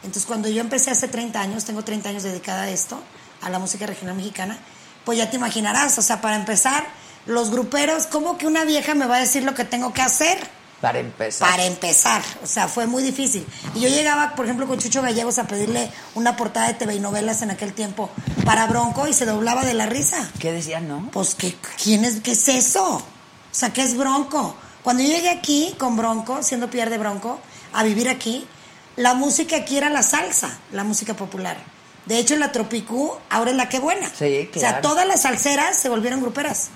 F: Entonces, cuando yo empecé hace 30 años, tengo 30 años dedicada a esto, a la música regional mexicana, pues ya te imaginarás, o sea, para empezar, los gruperos, ¿cómo que una vieja me va a decir lo que tengo que hacer?
A: Para empezar.
F: Para empezar, o sea, fue muy difícil. Y yo llegaba, por ejemplo, con Chucho Gallegos a pedirle una portada de TV y novelas en aquel tiempo para Bronco y se doblaba de la risa.
A: ¿Qué decía, no?
F: Pues, ¿qué, quién es, ¿qué es eso? O sea, ¿qué es Bronco? Cuando yo llegué aquí con Bronco, siendo Pierre de Bronco, a vivir aquí, la música aquí era la salsa, la música popular. De hecho, la Tropicú ahora es la que buena.
A: Sí,
F: O sea,
A: claro.
F: todas las salseras se volvieron gruperas.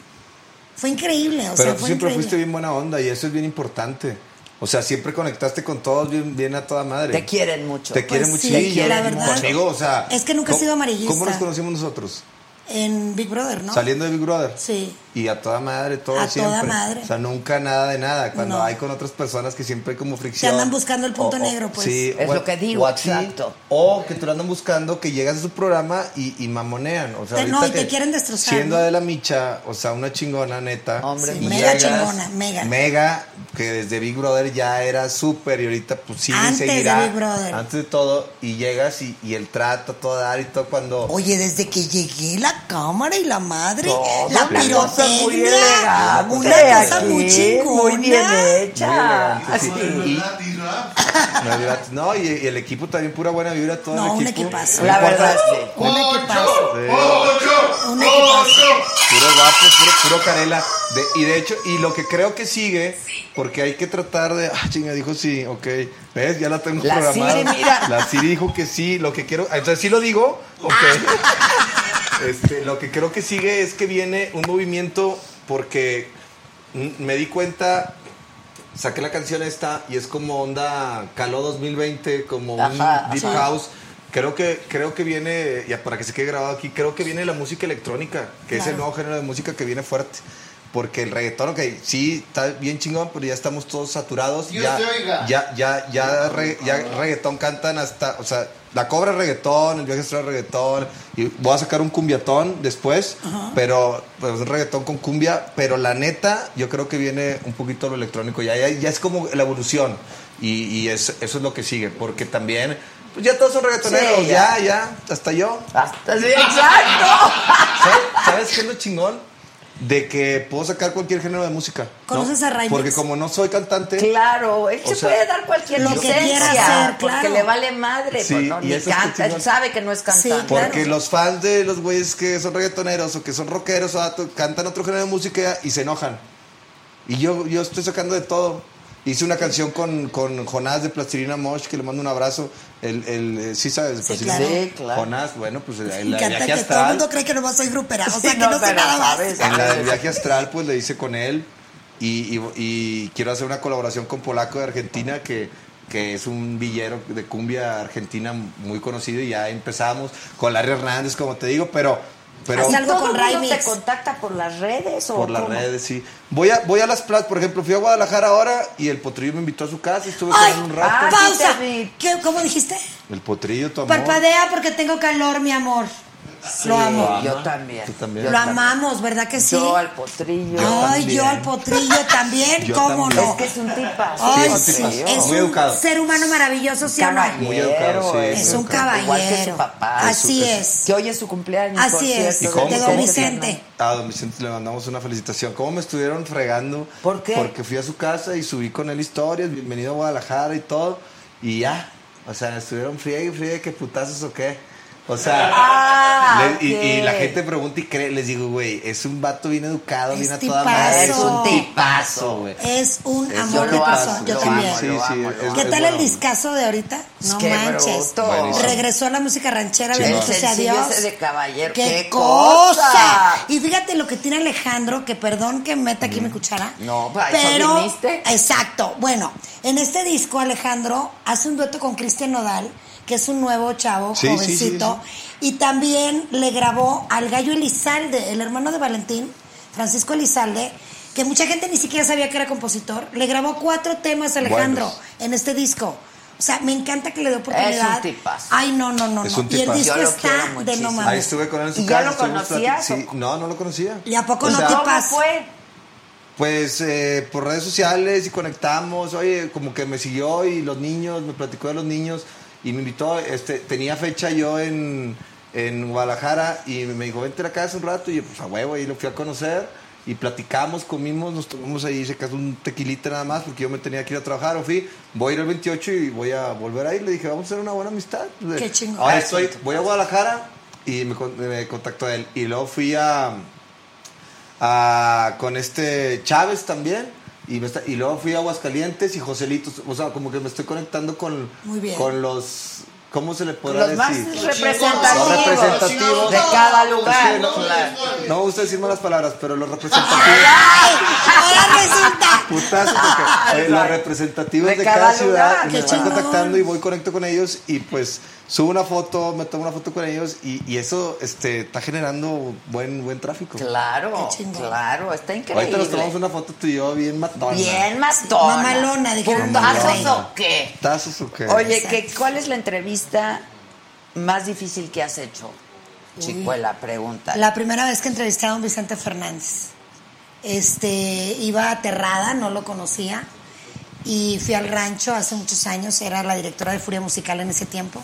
F: Fue increíble, o
E: Pero
F: sea,
E: tú
F: fue
E: siempre
F: increíble.
E: fuiste bien buena onda y eso es bien importante. O sea, siempre conectaste con todos bien, bien a toda madre.
A: Te quieren mucho.
E: Te quieren
F: Pues
E: mucho.
F: sí, la verdad.
E: Contigo, o sea.
F: Es que nunca he
E: ¿cómo-
F: sido amarillista.
E: ¿Cómo nos conocimos nosotros?
F: En Big Brother, ¿no?
E: Saliendo de Big Brother.
F: Sí.
E: Y a toda madre, todo
F: A
E: siempre.
F: toda madre.
E: O sea, nunca nada de nada. Cuando
F: No.
E: hay con otras personas que siempre hay como
F: Te
E: fricción.
F: andan buscando el punto
E: O- o-
F: negro, pues.
E: Sí,
A: Es
E: o-
A: lo que digo,
E: o
A: exacto.
E: Que te lo andan buscando, que llegas a su programa y, y mamonean. O sea,
F: Te- no,
E: ahorita
F: y te quieren destrozar,
E: Siendo
F: ¿no?
E: de la micha, o sea, una chingona, neta.
A: Hombre,
F: Sí,
E: y
F: mega chingona, mega.
E: Mega, que desde Big Brother ya era súper y ahorita pues sigue y
F: Antes de. Big Brother.
E: Antes de todo. Y llegas y, y el trato, todo dar y todo cuando...
F: Oye, desde que llegué la cámara y la madre, la
A: cosa muy
F: cosa
A: aquí,
F: muy chingona.
A: Muy bien hecha.
E: No, y, y el equipo también pura buena vibra, todo
F: No,
E: el
F: un
E: equipo.
F: equipazo.
E: No
A: La verdad, sí.
F: Un equipazo. Un equipazo.
E: Puro guapo, puro, puro carela. De- y de hecho, y lo que creo que sigue, porque hay que tratar de. Ah, chinga, dijo sí, ok. ¿Ves? Ya la tengo
A: La
E: programada.
A: Siri, mira.
E: La Siri dijo que sí, lo que quiero. Entonces sí lo digo, ok. Este, lo que creo que sigue es que viene un movimiento porque me di cuenta. Saqué la canción esta y es como onda Caló 2020, como un Deep. House. Creo que, creo que viene, ya para que se quede grabado aquí, creo que viene la música electrónica, que es el
F: Claro.
E: nuevo género de música que viene fuerte. Porque el reggaetón, ok, sí, está bien chingón, pero ya estamos todos saturados.
D: Dios
E: ya,
D: te oiga.
E: ya, ya, ya, re- ya reggaetón cantan hasta, o sea, la cobra reggaetón, el viaje es reggaetón, y voy a sacar un cumbiatón después, pero pues, un reggaetón con cumbia, pero la neta, yo creo que viene un poquito lo electrónico, ya, ya, ya es como la evolución, y, y es- eso es lo que sigue, porque también pues ya todos son reggaetoneros,
A: Sí,
E: ya.
A: ya.
E: ya, hasta yo.
A: Hasta sí, exacto.
E: ¿Sabes, ¿Sabes qué es lo chingón? De que puedo sacar cualquier género de música. ¿no?
F: ¿Conoces a Raimex?
E: Porque como no soy cantante,
A: Claro, él se
E: sea,
A: puede dar cualquier
F: lo que
A: licencia,
F: quiera hacer,
A: porque le vale madre,
E: Sí,
A: pues, ¿no?
E: y
A: Ni canta, él sabe que no es cantante.
F: Sí, claro.
E: Porque los fans de los güeyes que son reggaetoneros o que son rockeros o dato- cantan otro género de música y se enojan. Y yo, yo estoy sacando de todo. Hice una canción con, con Jonás de Plastilina Mosh, que le mando un abrazo. El, el, eh, ¿Sí sabes?
F: Sí, claro.
A: Sí, claro.
E: Jonás, bueno, pues el,
F: Me
E: el
F: encanta
E: viaje
F: que todo el
E: astral.
F: mundo cree que nomás soy grupera. O sea,
A: Sí,
F: que no,
A: no,
F: sé nada más.
A: sabes.
E: En la del viaje astral, pues le hice con él. Y, y- y quiero hacer una colaboración con Polaco de Argentina, que, que es un villero de cumbia argentina muy conocido. Y ya empezamos con Larry Hernández, como te digo, pero. Pero
F: algo
A: ¿Todo
F: con
A: mundo te contacta por las redes o
E: por las
A: cómo?
E: redes, sí. Voy a, voy a las plazas, por ejemplo, fui a Guadalajara ahora y el potrillo me invitó a su casa y estuve con un rato.
A: Ah,
F: ¡Pausa!
A: te vi.
F: ¿Qué, ¿Cómo dijiste?
E: El potrillo, tu amor.
F: Parpadea porque tengo calor, mi amor. Lo amo.
A: Yo también.
E: Tú también.
A: Yo
F: Lo
A: también.
F: amamos, ¿verdad que sí?
A: Yo al potrillo.
F: Ay, yo al potrillo también,
E: Yo
F: ¿cómo
E: también.
F: no?
A: Es que es un tipazo.
F: Ay,
E: es un
F: sí,
E: tipazo.
F: es
E: Muy
F: un
E: educado.
F: ser humano maravilloso, ¿sí o no?
A: Caballero,
E: Muy educado, sí,
F: Es un caballero.
A: Igual que su papá.
F: Así
E: Es-
F: es.
A: Que hoy es su cumpleaños.
F: Así es,
A: cierto,
E: ¿Y cómo-
F: de don? Vicente.
E: A don Vicente le mandamos una felicitación. ¿Cómo me estuvieron fregando?
A: ¿Por qué?
E: Porque fui a su casa y subí con él historias, bienvenido a Guadalajara y todo. Y ya, o sea, me estuvieron friegue y friegue, que putazos o qué. O sea,
A: Ah,
E: le- y, y la gente pregunta y cree, les digo, güey, es un vato bien educado,
F: Es
E: bien a toda madre.
F: Es un
A: tipazo.
E: güey.
F: Es un
E: Es
F: amor de persona. Yo
A: lo
F: también.
A: amo,
E: Sí,
A: lo
E: sí,
A: amo, lo
E: es-
A: amo.
F: ¿Qué
E: es
F: tal el
E: bueno.
F: discazo de ahorita? No
A: Qué
F: manches.
A: bruto.
F: Regresó a la música ranchera,
E: Sí,
F: bendito sea Dios.
A: ese de caballero.
F: ¡Qué,
A: ¡Qué
F: cosa!
A: cosa!
F: Y fíjate lo que tiene Alejandro, que perdón que meta aquí mi cuchara.
A: No, para eso
F: pero
A: viniste.
F: Exacto. Bueno, en este disco Alejandro hace un dueto con Cristian Nodal, que es un nuevo chavo,
E: Sí, sí,
F: jovencito. Y también le grabó al gallo Elizalde, el hermano de Valentín, Francisco Elizalde, que mucha gente ni siquiera sabía que era compositor. Le grabó cuatro temas a Alejandro
E: Buenos.
F: en este disco. O sea, me encanta que le dé oportunidad.
A: Es un tipazo.
F: Ay, no, no, no.
E: Es
F: no.
E: un
F: Y el
E: tipazo.
F: disco está de no mames.
E: Ahí estuve con él en su
A: ¿Y ya
E: casa.
A: lo conocías
E: Sí, no, no lo conocía.
F: ¿Y a poco
E: O
F: no
E: sea,
F: te
A: ¿Cómo
F: pasa?
A: fue?
E: Pues eh, por redes sociales y conectamos, oye, como que me siguió y los niños, me platicó de los niños y me invitó, este, tenía fecha yo en, en Guadalajara y me dijo, vente a la casa un rato y yo, pues a huevo, ahí lo fui a conocer y platicamos, comimos, nos tomamos ahí, se casó un tequilita nada más porque yo me tenía que ir a trabajar, o fui, voy a ir el 28 y voy a volver ahí, le dije, vamos a hacer una buena amistad.
F: Qué chingón.
E: Ahora estoy, voy a Guadalajara y me, me contactó él y luego fui a a- con este Chávez también. Y, me está- y luego fui a Aguascalientes y Joselito. O sea, como que me estoy conectando con,
F: Muy bien.
E: con los. ¿Cómo se le podrá
A: Los más
E: decir?
A: representativos,
E: Los representativos.
A: de cada
E: Es
A: lugar.
E: que no, no me gusta decir malas palabras, pero los representativos.
F: ¡Ay! Ahora resulta.
E: Putazos, porque, eh, los representativos
A: De
E: de,
A: cada
E: cada, ciudad
A: lugar.
E: me están contactando y voy conecto con ellos y pues subo una foto, me tomo una foto con ellos y, y eso este, está generando buen buen tráfico.
A: Claro, claro, está increíble.
E: Ahorita nos tomamos una foto tú y yo bien matona.
A: Bien mastona.
F: Mamalona,
A: ¿Putazos
F: Monterrey.
A: o qué?
E: ¿Tazos o qué?
A: Oye. ¿qué, ¿cuál es la entrevista más difícil que has hecho? Chicuela, pregunta.
F: La primera vez que entrevisté a don Vicente Fernández. Este, iba aterrada, no lo conocía. Y fui al rancho hace muchos años, era la directora de Furia Musical en ese tiempo.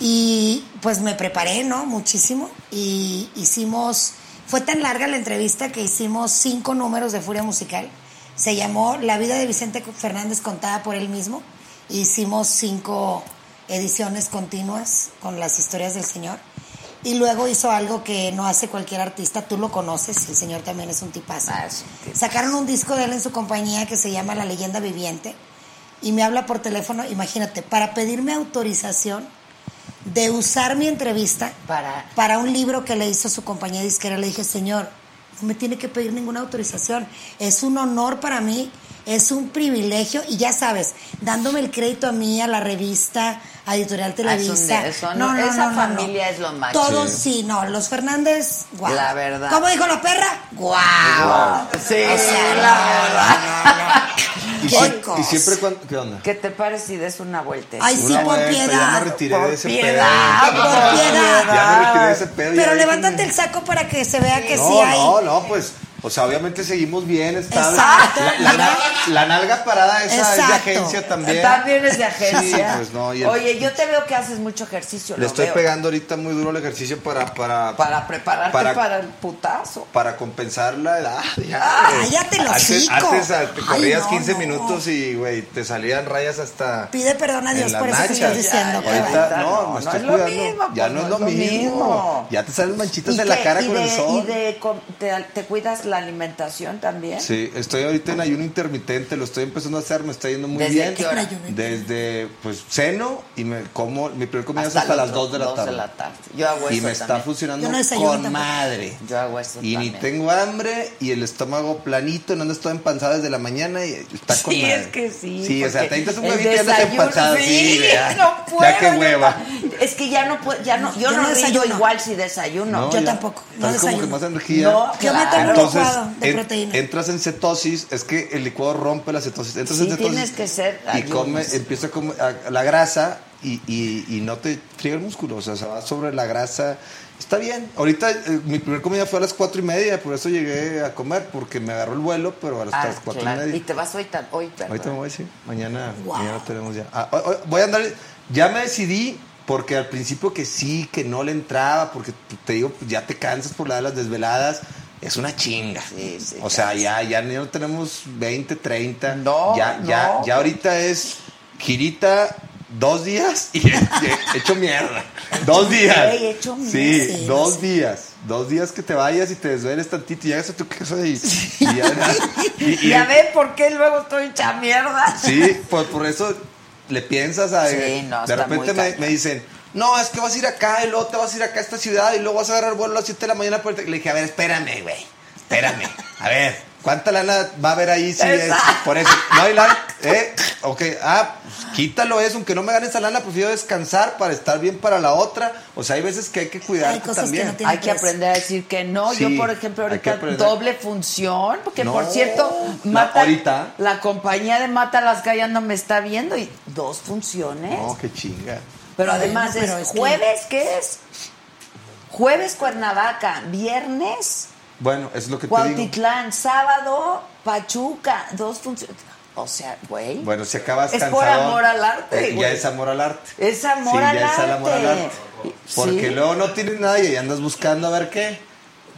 F: Y pues me preparé, ¿no? Muchísimo. Y hicimos, fue tan larga la entrevista que hicimos cinco números de Furia Musical. Se llamó La vida de Vicente Fernández contada por él mismo. Hicimos cinco ediciones continuas con las historias del señor. Y luego hizo algo que no hace cualquier artista, tú lo conoces, el señor también es un tipazo.
A: Ah, es un tipazo.
F: Sacaron un disco de él en su compañía que se llama La leyenda viviente y me habla por teléfono, imagínate, para pedirme autorización de usar mi entrevista
A: Para-
F: para un libro que le hizo su compañía disquera. Le dije, señor, no me tiene que pedir ninguna autorización. Es un honor para mí, es un privilegio y ya sabes, dándome el crédito a mí, a la revista, a Editorial
A: Ah, es un-
F: Televisa.
A: eso no- esa familia es lo máximo.
F: Todos sí, no, los Fernández, guau.
A: La verdad.
F: ¿Cómo dijo la perra? Guau.
A: Sí,
F: O sea,
A: la verdad.
E: Y, y siempre cuando... ¿Qué onda?
A: ¿Qué te parece si des una vuelta?
F: Ay, sí,
E: Una
F: por
E: vuelta, Ya
F: piedad.
E: me retiré
A: Por
E: de ese
A: piedad,
E: pedo.
F: por piedad.
E: Ya me retiré de ese pedo.
F: Pero levántate
E: déjenme.
F: el saco para que se vea que sí hay.
E: No, no, pues O sea, obviamente seguimos bien, estable.
F: Exacto,
E: La, la-
F: mira.
E: la nalga parada esa es de agencia también.
A: También es de agencia.
E: Sí, pues no, el-
A: Oye, yo te veo que haces mucho ejercicio.
E: Le
A: lo
E: estoy
A: veo.
E: pegando ahorita muy duro el ejercicio para para
A: Para prepararte para,
E: para-
A: el putazo.
E: para compensar la edad. Ya,
F: Ah,
E: güey.
F: cállate el
E: antes,
F: hocico.
E: antes ah, te
F: Ay,
E: corrías
F: no,
E: 15
F: no.
E: minutos y, güey, te salían rayas hasta.
F: Pide perdón a Dios por eso que estás diciendo.
A: Ya, ya,
E: Ahorita,
A: ya,
E: no,
A: no,
E: me estoy
A: es lo
E: cuidando.
A: mismo,
E: ya
A: pues,
E: no es lo mismo.
A: mismo.
E: Ya te salen manchitas
A: ¿Y
E: en la cara
A: ¿Y
E: con
A: de-
E: el sol.
A: ¿Y de, te, te cuidas la alimentación también?
E: Sí, estoy ahorita en ayuno intermitente, lo estoy empezando a hacer, me está yendo muy
A: ¿Desde
E: bien.
A: qué hora?
E: Desde, pues, ceno y me como, mi primer comida es hasta las 2 de la tarde.
A: Yo hago
E: Y
A: eso
E: me está
A: también.
E: funcionando
F: Yo no desayuno
E: con
F: tampoco.
E: madre.
A: Yo hago eso
E: Y ni
A: también.
E: tengo hambre y el estómago planito, no andas todo empanzado desde la mañana y está con
A: Sí,
E: madre.
A: es que sí.
E: Sí, o sea, te dices un huevito y andas
A: desayuno,
E: empanzado. Sí,
A: sí,
E: vea.
A: no puedo.
E: Ya qué
A: yo
E: hueva.
A: Es que ya no puedo, ya no, yo,
F: Yo
A: no,
F: no desayuno.
A: igual si desayuno.
E: No,
F: Yo
E: ya.
F: tampoco, no
E: Traes como que
F: desayuno.
E: más energía.
A: No,
F: me un
E: Entonces,
F: licuado de
E: en-
F: proteína.
E: entras en cetosis, es que el licuado rompe la cetosis. Entras
A: Sí,
E: en cetosis
A: tienes que ser
E: y
A: ayunos.
E: come, empieza a comer a- la grasa y, y, y no te friega el músculo, o sea, se va sobre la grasa. Está bien. Ahorita eh, mi primer comida fue a las cuatro y media, por eso llegué a comer, porque me agarró el vuelo, pero a las,
A: Ah,
E: cuatro
A: claro.
E: y media.
A: Y te vas hoy, tan, hoy perdón.
E: Ahorita me voy, sí. Mañana,
F: Wow.
E: mañana tenemos ya. Ah, hoy- hoy voy a andar. Ya me decidí, porque al principio que sí, que no le entraba, porque te digo, ya te cansas por la de las desveladas. Es una chinga.
A: Sí, sí,
E: o sea, ya, ya no tenemos 20, 30.
A: No,
E: ya, ya,
A: no.
E: ya ahorita es girita dos días y he- he hecho mierda. Dos días.
A: Ey, hecho mierda.
E: Sí,
F: Sí,
E: dos días. Dos días que te vayas y te desveles tantito y llegas a tu casa y, y ya- y- y-
A: Ya ven por qué luego estoy hecha mierda.
E: Sí, pues por eso le piensas a...
A: Sí, no,
E: de repente me, me dicen, no, es que vas a ir acá y luego te vas a ir acá a esta ciudad y luego vas a agarrar vuelo a las 7 de la mañana. por el- Le dije, a ver, espérame, güey, espérame. A ver, ¿cuánta lana va a haber ahí si es por eso? No hay lana, ¿eh? Ok, ah, pues, quítalo eso, aunque no me gane esa lana, prefiero descansar para estar bien para la otra. O sea, hay veces que hay que cuidarte
F: Hay cosas que
E: también.
F: no
A: Hay que aprender a decir que no.
E: Sí,
A: Yo, por ejemplo, ahorita doble función, porque
E: No,
A: por cierto,
E: no,
A: Mata,
E: ahorita.
A: la compañía de Mata las Gallas no me está viendo y dos funciones.
E: No, qué chinga.
A: Pero además
F: pero
A: es
F: es que-
A: jueves, ¿qué es? Jueves Cuernavaca, viernes
E: Bueno, es lo que te digo.
A: Cuautitlán, sábado Pachuca, dos funciones. O sea, güey.
E: Bueno, si acabas
A: Es
E: cansado.
A: por amor al arte,
E: eh, ya es amor al arte.
A: Es amor
E: Sí,
A: al
E: ya es el amor al
A: arte.
E: arte. Porque
A: Sí.
E: luego no tienes nada y andas buscando a ver qué.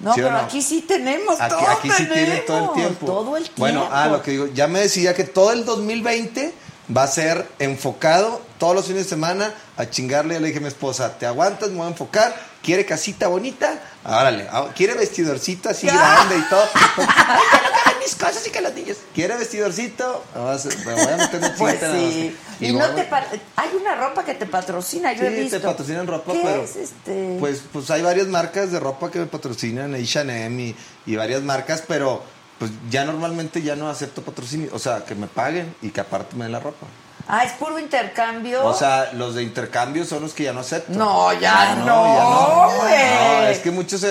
A: No,
E: ¿Sí
A: pero
E: no?
A: aquí sí tenemos
E: Aquí,
A: todo.
E: aquí sí tiene
A: tenemos,
E: todo el tiempo.
A: Todo el tiempo.
E: Bueno, ah, lo que digo, ya me decía que todo el 2020 va a ser enfocado todos los fines de semana a chingarle. Ya le dije a mi esposa, ¿te aguantas? Me voy a enfocar. ¿Quiere casita bonita? Árale. Ah, ¿Quiere vestidorcito así grande y todo? Ay, no caben mis cosas y que los niños. ¿Quiere vestidorcito? Me voy a, hacer- me voy a meter una
A: Pues sí. Y,
E: Y
A: no te pa- hay una ropa que te patrocina, yo
E: Sí,
A: he visto.
E: te patrocinan ropa,
A: ¿Qué
E: pero-
A: es este?
E: Pues, pues hay varias marcas de ropa que me patrocinan, H&M y, y varias marcas, pero pues ya normalmente ya no acepto patrocinio, o sea, que me paguen y que aparte me den la ropa.
A: Ah, es puro intercambio.
E: O sea, los de intercambio son los que ya no acepto.
A: no, ya no,
E: ya no. No, es que muchos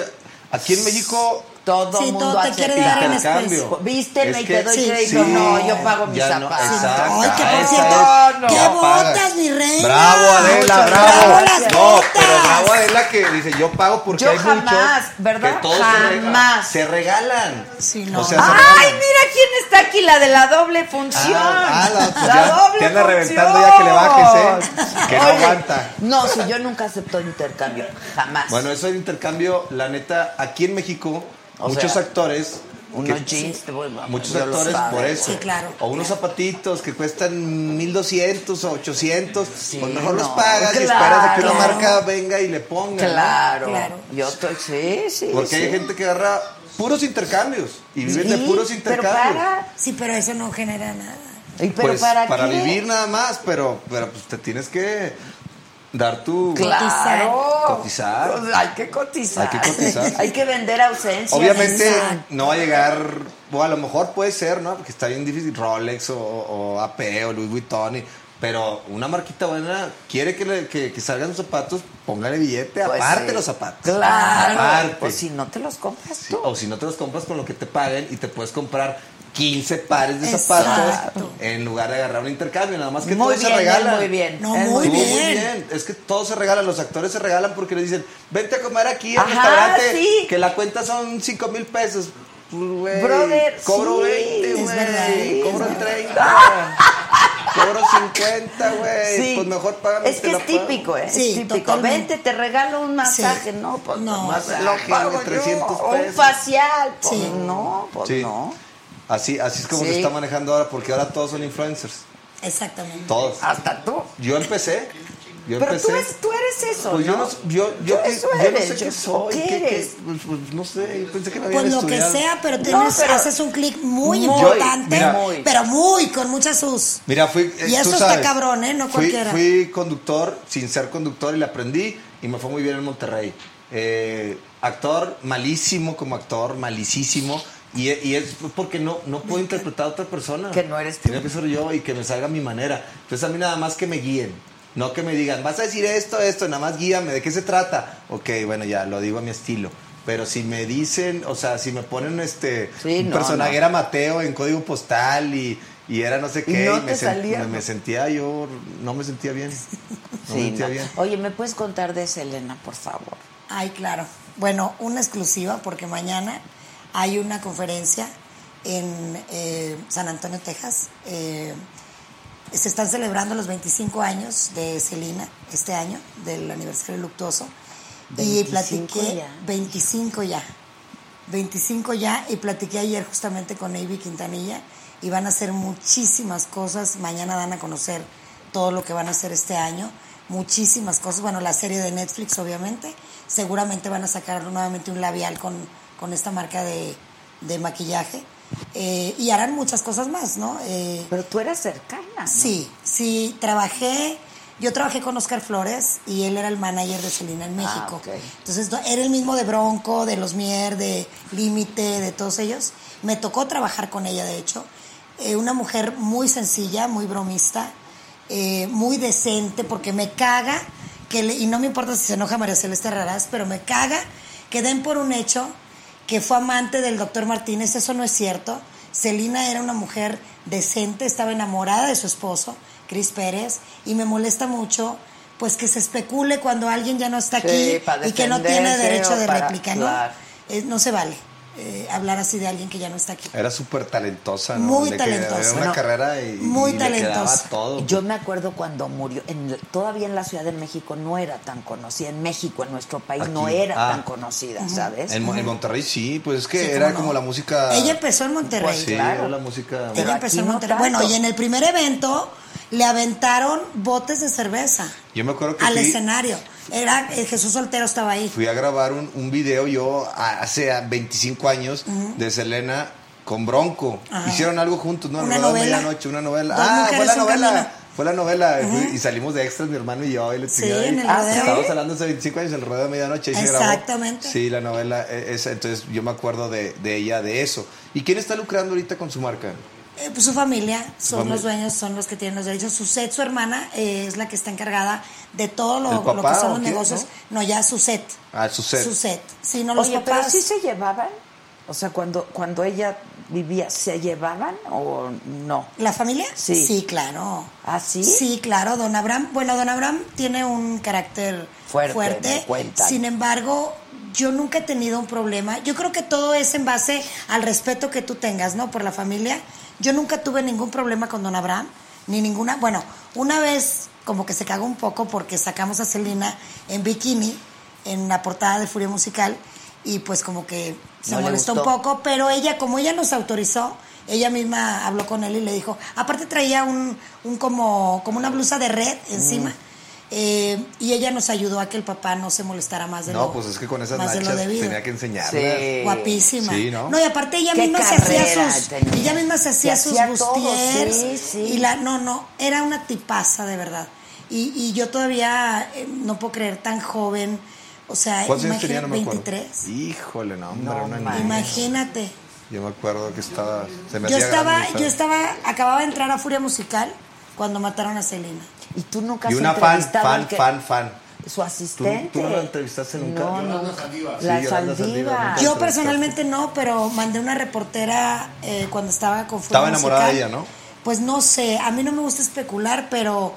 E: aquí en México
A: todo
F: Sí,
A: mundo
F: todo te quiere dar en especie.
A: Vísteme
E: Es
A: y te doy
F: Sí,
A: crédito.
F: sí.
A: No, yo pago mis
E: no,
A: zapatos.
E: exacto.
F: Ay, que por cierto,
A: es.
F: qué
E: Ya
F: botas, mi reina.
E: Bravo, Adela, bravo. No,
F: botas.
E: pero bravo Adela que dice, yo pago porque
A: Yo
E: hay
A: jamás,
E: muchos
A: ¿verdad?
E: que todos se rega-
A: Jamás.
E: Se, regalan.
F: Sí, no.
E: O sea, se
A: Ay, mira quién está aquí, la de la doble función.
E: Ah, ah, la- pues
A: La
E: ya-
A: doble
E: te anda
A: función.
E: reventando ya que le bajes, ¿eh? Que no aguanta.
A: No, si yo nunca acepto intercambio, jamás.
E: Bueno, eso del intercambio, la neta, aquí en México,
A: O
E: muchos
A: sea,
E: actores.
A: unos
E: que-
A: jeans, te voy-
E: Muchos actores por eso.
F: Sí, claro.
E: O unos zapatitos que cuestan 1200 o 800.
A: Sí,
E: pues mejor los
A: no,
E: pagas y esperas a que una marca venga y le ponga. ¿no?
A: Claro,
F: Claro.
A: Yo estoy, sí, sí.
E: Porque
A: sí.
E: hay gente que agarra puros intercambios y viven de
A: Sí,
E: puros
A: pero
E: intercambios.
A: para,
F: Sí, pero eso no genera nada.
A: ¿Y pero
E: pues
A: para,
E: para
A: qué?
E: vivir nada más, pero, pero pues te tienes que dar tu...
A: Claro.
E: Cotizar.
A: Pues hay que cotizar.
E: Hay que cotizar.
A: hay que vender ausencia.
E: Obviamente
F: Exacto.
E: no va a llegar, o a lo mejor puede ser, ¿no? Porque está bien difícil, Rolex o, o AP o Louis Vuitton, y- pero una marquita buena quiere que, le- que, que salgan los zapatos, póngale billete,
A: Pues
E: aparte
A: sí.
E: los zapatos.
A: Claro.
E: Aparte.
A: Pues si no te los compras
E: Sí,
A: tú.
E: o si no te los compras con lo que te paguen y te puedes comprar 15 pares de
F: Exacto.
E: zapatos en lugar de agarrar un intercambio, nada más que
A: muy
E: todo
A: bien,
E: se regala.
A: muy bien.
F: No,
A: Es
F: muy
E: Estuvo
F: bien.
E: Es que todos se regalan, los actores se regalan porque le dicen, vente a comer aquí al restaurante,
A: sí.
E: que la cuenta son 5 mil pesos. Pues, güey,
A: Brother,
E: cobro
A: sí,
E: 20,
F: es
E: güey.
F: verdad,
E: Cobro
F: es verdad.
E: 30. cobro 50, güey.
A: Sí.
E: Pues mejor págame.
A: Es
E: te
A: que es típico, ¿eh?
F: Sí,
A: es típico.
F: totalmente.
A: Vente, te regalo un masaje.
F: Sí.
A: No, pues
F: No.
E: Masaje,
A: lo pago
E: güey, 300
A: yo. Un facial. Pues
F: Sí.
A: no, pues
E: Sí.
A: no.
E: Así, así es como
A: Sí.
E: se está manejando ahora, porque ahora todos son influencers.
F: Exactamente.
E: Todos.
A: Hasta tú.
E: Yo empecé. Yo
A: Pero
E: empecé.
A: tú eres, tú eres eso,
E: Pues yo yo, yo,
A: Tú eso
E: yo no
A: eres,
E: sé qué soy.
A: ¿qué
E: qué- qué-
A: eres?
E: pues, pues, no sé, yo pensé que me habían
F: Pues lo que sea, pero, tienes,
A: pero-
F: haces un clic muy,
A: Muy,
F: importante,
E: mira.
A: Muy.
F: pero muy, con muchas sus.
E: Mira, fui. eh,
F: Y eso está cabrón, ¿eh? No
E: fui,
F: cualquiera.
E: Fui conductor sin ser conductor y le aprendí y me fue muy bien en Monterrey. Eh, actor malísimo como actor, malicísimo. Y, y es porque no, no puedo interpretar a otra persona.
A: Que no eres tú.
E: Tiene que ser yo y que me salga a mi manera. Entonces a mí nada más que me guíen. No que me digan, vas a decir esto, esto, nada más guíame, ¿de qué se trata? Ok, bueno, ya, lo digo a mi estilo. Pero si me dicen, o sea, si me ponen este
A: Sí,
E: un
A: no,
E: personaje
A: no.
E: era Mateo en código postal y, y era no sé
A: Y
E: qué,
A: no
E: y me,
A: te
E: sen-
A: salía,
E: me-
A: ¿no?
E: me sentía yo, no me sentía bien. No me sentía
A: no.
E: bien.
A: Oye, ¿me puedes contar de Selena, por favor?
F: Ay, claro. Bueno, una exclusiva porque mañana hay una conferencia en eh, San Antonio, Texas. Eh, se están celebrando los 25 años de Celina este año, del aniversario luctuoso. y
A: 25
F: platiqué
A: ya.
F: 25 ya. 25 ya y platiqué ayer justamente con Avi Quintanilla y van a hacer muchísimas cosas. Mañana dan a conocer todo lo que van a hacer este año. Muchísimas cosas. Bueno, la serie de Netflix, obviamente. Seguramente van a sacar nuevamente un labial con, con esta marca de, de maquillaje. Eh, y harán muchas cosas más, ¿no? Eh,
A: Pero tú eras cercana. ¿no?
F: Sí, sí, trabajé, yo trabajé con Oscar Flores y él era el manager de Selena en México.
A: ok.
F: Entonces no- era el mismo de Bronco, de Los Mier, de Límite, de todos ellos. Me tocó trabajar con ella, de hecho. Eh, una mujer muy sencilla, muy bromista, muy decente, porque me caga, que le- y no me importa si se enoja María Celeste Raraz, pero me caga que den por un hecho que fue amante del doctor Martínez, eso no es cierto. Celina era una mujer decente, estaba enamorada de su esposo, Cris Pérez, y me molesta mucho pues que se especule cuando alguien ya no está
A: Sí,
F: aquí y que no tiene derecho de réplica, ¿no?
A: claro.
F: Eh, no se vale eh, hablar así de alguien que ya no está aquí.
E: Era súper talentosa, ¿no?
F: Muy
E: Le
F: talentosa.
E: Era una carrera y,
F: muy
E: y le
F: talentosa.
E: todo.
A: Yo me acuerdo cuando murió, en, todavía en la Ciudad de México no era tan conocida, en México, en nuestro país, no era
E: Ah.
A: tan conocida, ¿sabes?
E: En, Mo- en Monterrey sí, pues es que
F: Sí,
E: era
F: no.
E: como la música...
F: Ella empezó en Monterrey.
E: Pues sí,
A: claro.
E: era la música...
A: Pero
F: Ella empezó en Monterrey.
A: tanto.
F: Bueno, y en el primer evento le aventaron botes de cerveza
E: Yo me acuerdo que
F: al
E: fui,
F: escenario. Era eh, Jesús Soltero estaba ahí.
E: fui a grabar un, un video yo hace 25 años de Selena con Bronco.
F: Ajá.
E: Hicieron algo juntos, ¿no? El
F: Una
E: Rodeo de
F: novela.
E: Medianoche, una novela.
F: Dos
E: ah, fue la novela.
F: camino.
E: Fue la novela. Y salimos de extras, mi hermano y yo. Y le
F: Sí,
E: ahí.
F: en el
E: Ah,
F: rodeo.
E: Estábamos hablando hace 25 años, el rodeo de medianoche. ahí se grabó.
F: Exactamente.
E: Sí, la novela. eh, Esa, entonces yo me acuerdo de, de ella, de eso. ¿Y quién está lucrando ahorita con su marca?
F: Eh, pues su familia, son
E: familia.
F: los dueños, son los que tienen los derechos. Suset, su hermana, eh, es la que está encargada de todo lo,
E: ¿El papá
F: lo que son los
E: quién,
F: negocios. No, ya Suset.
E: Ah, Suset.
F: Suset. Sí, no los
A: pero
F: papás.
A: sí se llevaban, o sea, cuando, cuando ella vivía, ¿se llevaban o no?
F: ¿La familia?
A: Sí.
F: Sí, claro.
A: ¿Ah, sí?
F: Sí, claro. Don Abraham, bueno, Don Abraham tiene un carácter
A: Fuerte,
F: fuerte.
A: me cuentan.
F: Sin embargo, yo nunca he tenido un problema. Yo creo que todo es en base al respeto que tú tengas, ¿no? Por la familia. Yo nunca tuve ningún problema con Don Abraham, ni ninguna. Bueno, una vez como que se cagó un poco porque sacamos a Celina en bikini en la portada de Furia Musical y pues como que se
A: No le
F: molestó un poco, pero ella, como ella nos autorizó, ella misma habló con él y le dijo, aparte traía un, un como, como una blusa de red encima. Eh, y ella nos ayudó a que el papá no se molestara más de
E: No,
F: lo
E: pues es que con esas
F: de
E: nachas tenía que enseñarlas.
A: Sí.
F: Guapísima.
E: Sí, ¿no?
F: y aparte ella
A: ¿Qué
F: misma se hacía sus
A: tenía?
F: ella misma se hacía sus
A: hacía todo,
F: bustiers
A: sí, sí.
F: y la no, no, era una tipaza de verdad. Y, y yo todavía eh, no puedo creer tan joven, o sea,
E: ¿Cuántos años
F: imagina-
E: tenía? No me acuerdo.
F: 23.
E: Híjole, no, hombre,
A: No
E: una niña.
F: Imagínate.
E: Yo me acuerdo que estaba... Se me
F: Yo
E: hacía
F: estaba,
E: grande,
F: yo estaba, acababa de entrar a Furia Musical cuando mataron a Selena.
A: ¿Y tú nunca
E: Y
A: has
E: una fan,
A: entrevistado
E: fan,
A: que-
E: fan, fan.
A: Su asistente.
E: ¿Tú no la entrevistaste nunca?
A: No, no. La
E: Sí, Saldívar, nunca.
F: Yo personalmente no, pero mandé una reportera eh, cuando estaba con
E: Estaba enamorada
F: Musical.
E: de ella, ¿no?
F: Pues no sé, a mí no me gusta especular, pero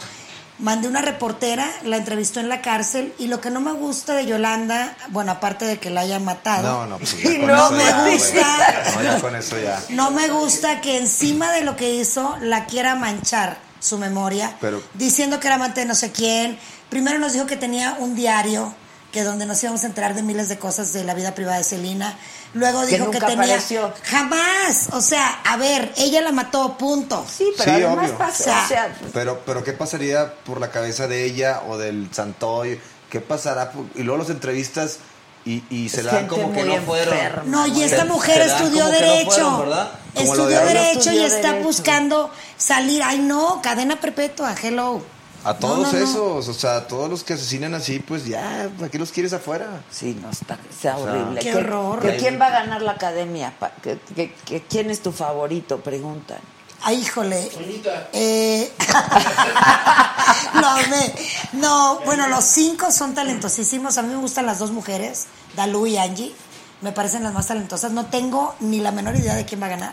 F: Mandé una reportera, la entrevistó en la cárcel y lo que no me gusta de Yolanda, bueno, aparte de que la hayan matado,
E: No, no, pues ya
F: Y
E: con
F: no
E: eso
F: me
E: ya,
F: gusta.
E: No, ya con eso ya.
F: no me gusta que encima de lo que hizo la quiera manchar su memoria,
E: Pero-
F: diciendo que era amante de no sé quién. Primero nos dijo que tenía un diario que donde nos íbamos a enterar de miles de cosas de la vida privada de Celina. Luego
A: Que
F: dijo que, tenía
A: apareció.
F: jamás, o sea, a ver, ella la mató, punto.
A: Sí, pero
E: Sí,
A: además
E: obvio.
A: pasa,
F: O sea,
E: Pero, pero ¿qué pasaría por la cabeza de ella o del Santoy? ¿Qué pasará? por- Y luego los entrevistas y, y se la dan como que no fueron.
A: enferma.
F: No, y esta
E: se
F: mujer estudió
E: no
F: derecho.
E: fueron, ¿verdad? Como lo
F: estudió
E: de
F: derecho y está
A: derecho.
F: buscando salir. Ay, no, cadena perpetua, hello.
E: A todos
F: No, no, no.
E: esos, o sea, a todos los que asesinan así, pues ya, ¿para qué los quieres afuera?
A: Sí, no, está, está horrible.
F: Qué
A: ¿Que-
F: horror.
A: ¿Quién va a ganar la academia? Que ¿Quién es tu favorito? Preguntan.
F: Ay, híjole.
B: Bonita.
F: Eh, no, me- no, bueno, los cinco son talentosísimos. A mí me gustan las dos mujeres, Dalu y Angie. Me parecen las más talentosas. No tengo ni la menor idea de quién va a ganar.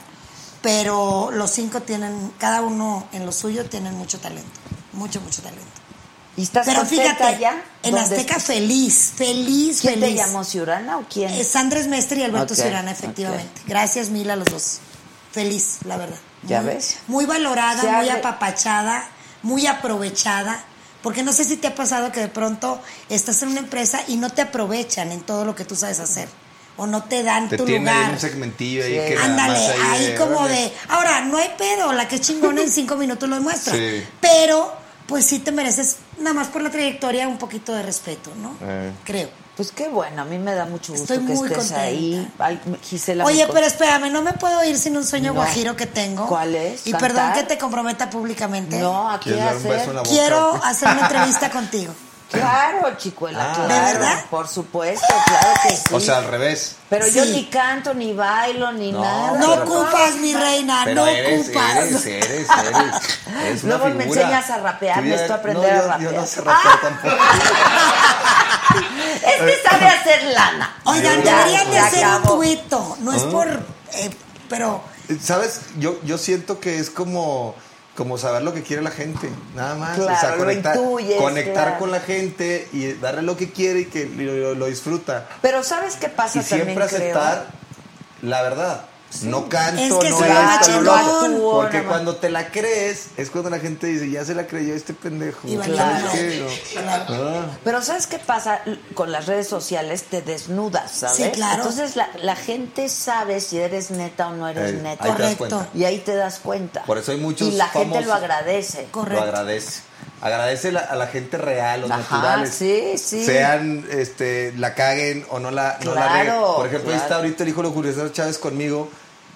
F: Pero los cinco tienen, cada uno en lo suyo, tienen mucho talento. Mucho, mucho talento.
A: ¿Y estás
F: Pero fíjate,
A: ya?
F: en
A: ¿Dónde
F: Azteca
A: estás?
F: feliz, feliz,
A: ¿Quién
F: feliz.
A: te llamó, Ciurana o quién?
F: Es Andrés Mestre y Alberto Ciurana, efectivamente. Gracias mil a los dos. Feliz, la verdad.
A: ¿Ya
F: Muy-
A: ves?
F: Muy valorada, muy apapachada, muy aprovechada. Porque no sé si te ha pasado que de pronto estás en una empresa y no te aprovechan en todo lo que tú sabes hacer. O no te dan
E: Te
F: tu
E: tiene
F: lugar.
E: un segmentillo ahí
A: Sí.
E: que nada
F: Ándale,
E: más
F: ahí, como
E: órale.
F: de. Ahora, no hay pedo, la que es chingona en cinco minutos lo demuestra.
E: Sí.
F: Pero, pues sí te mereces, nada más por la trayectoria, un poquito de respeto, ¿no?
E: Eh.
F: Creo.
A: Pues qué bueno, a mí me da mucho gusto
F: Estoy
A: que
F: muy
A: estés
F: contenta.
A: ahí. Ay, Gisela.
F: Oye, pero espérame, no me puedo ir sin un sueño
A: No.
F: guajiro que tengo.
A: ¿Cuál es?
F: Y
A: ¿Cantar?
F: perdón que te comprometa públicamente.
A: No, ¿a qué
E: ¿Quieres dar un beso en
A: hacer?
F: Quiero hacer una entrevista contigo.
A: Claro, chicuela,
E: Ah.
A: claro.
F: ¿De verdad?
A: Por supuesto, claro que sí.
E: O sea, al revés.
A: pero yo ni canto, ni bailo, ni
E: No,
A: nada.
F: No ocupas, mi reina,
E: Pero
F: no
E: eres,
F: ocupas.
E: eres, eres, eres. Es una
A: Luego me enseñas a rapear, necesito aprender
E: no,
A: a rapear.
E: Yo no sé rapear tampoco.
A: Este sabe hacer lana.
F: Oigan,
A: Ya,
F: deberían de hacer un dueto. No es
E: Ah.
F: por. eh, pero.
E: ¿Sabes? Yo, yo siento que es como, como saber lo que quiere la gente, nada más. o
A: Claro,
E: sea, conectar,
A: intuyes,
E: conectar
A: claro.
E: con la gente y darle lo que quiere y que lo, disfruta.
A: Pero ¿sabes qué pasa
E: Y
A: también,
E: siempre
A: creo?
E: aceptar la verdad. No canto,
F: Es que
E: no
F: más
E: no lo hago.
F: chingón.
E: Porque
A: Nada
E: cuando te la crees, es cuando la gente dice, ya se la creyó este pendejo.
F: Y valió
E: ¿Sabes
F: madre.
E: qué? No.
F: Claro.
E: Ah.
A: Pero ¿sabes qué pasa? Con las redes sociales te desnudas, ¿sabes?
F: Sí, claro.
A: Entonces la, la gente sabe si eres neta o no eres
E: Eh,
A: neta.
F: Correcto.
A: Y ahí te das cuenta.
E: Por eso hay muchos
A: Y la gente lo agradece.
F: Correcto.
E: Lo agradece. Agradece la- a la gente real, los
A: Ajá,
E: naturales.
A: sí, sí.
E: Sean, este, la caguen o no la, no la
A: Claro,
E: reguen. Por ejemplo, ahí está ahorita el hijo de Julio César Chávez conmigo.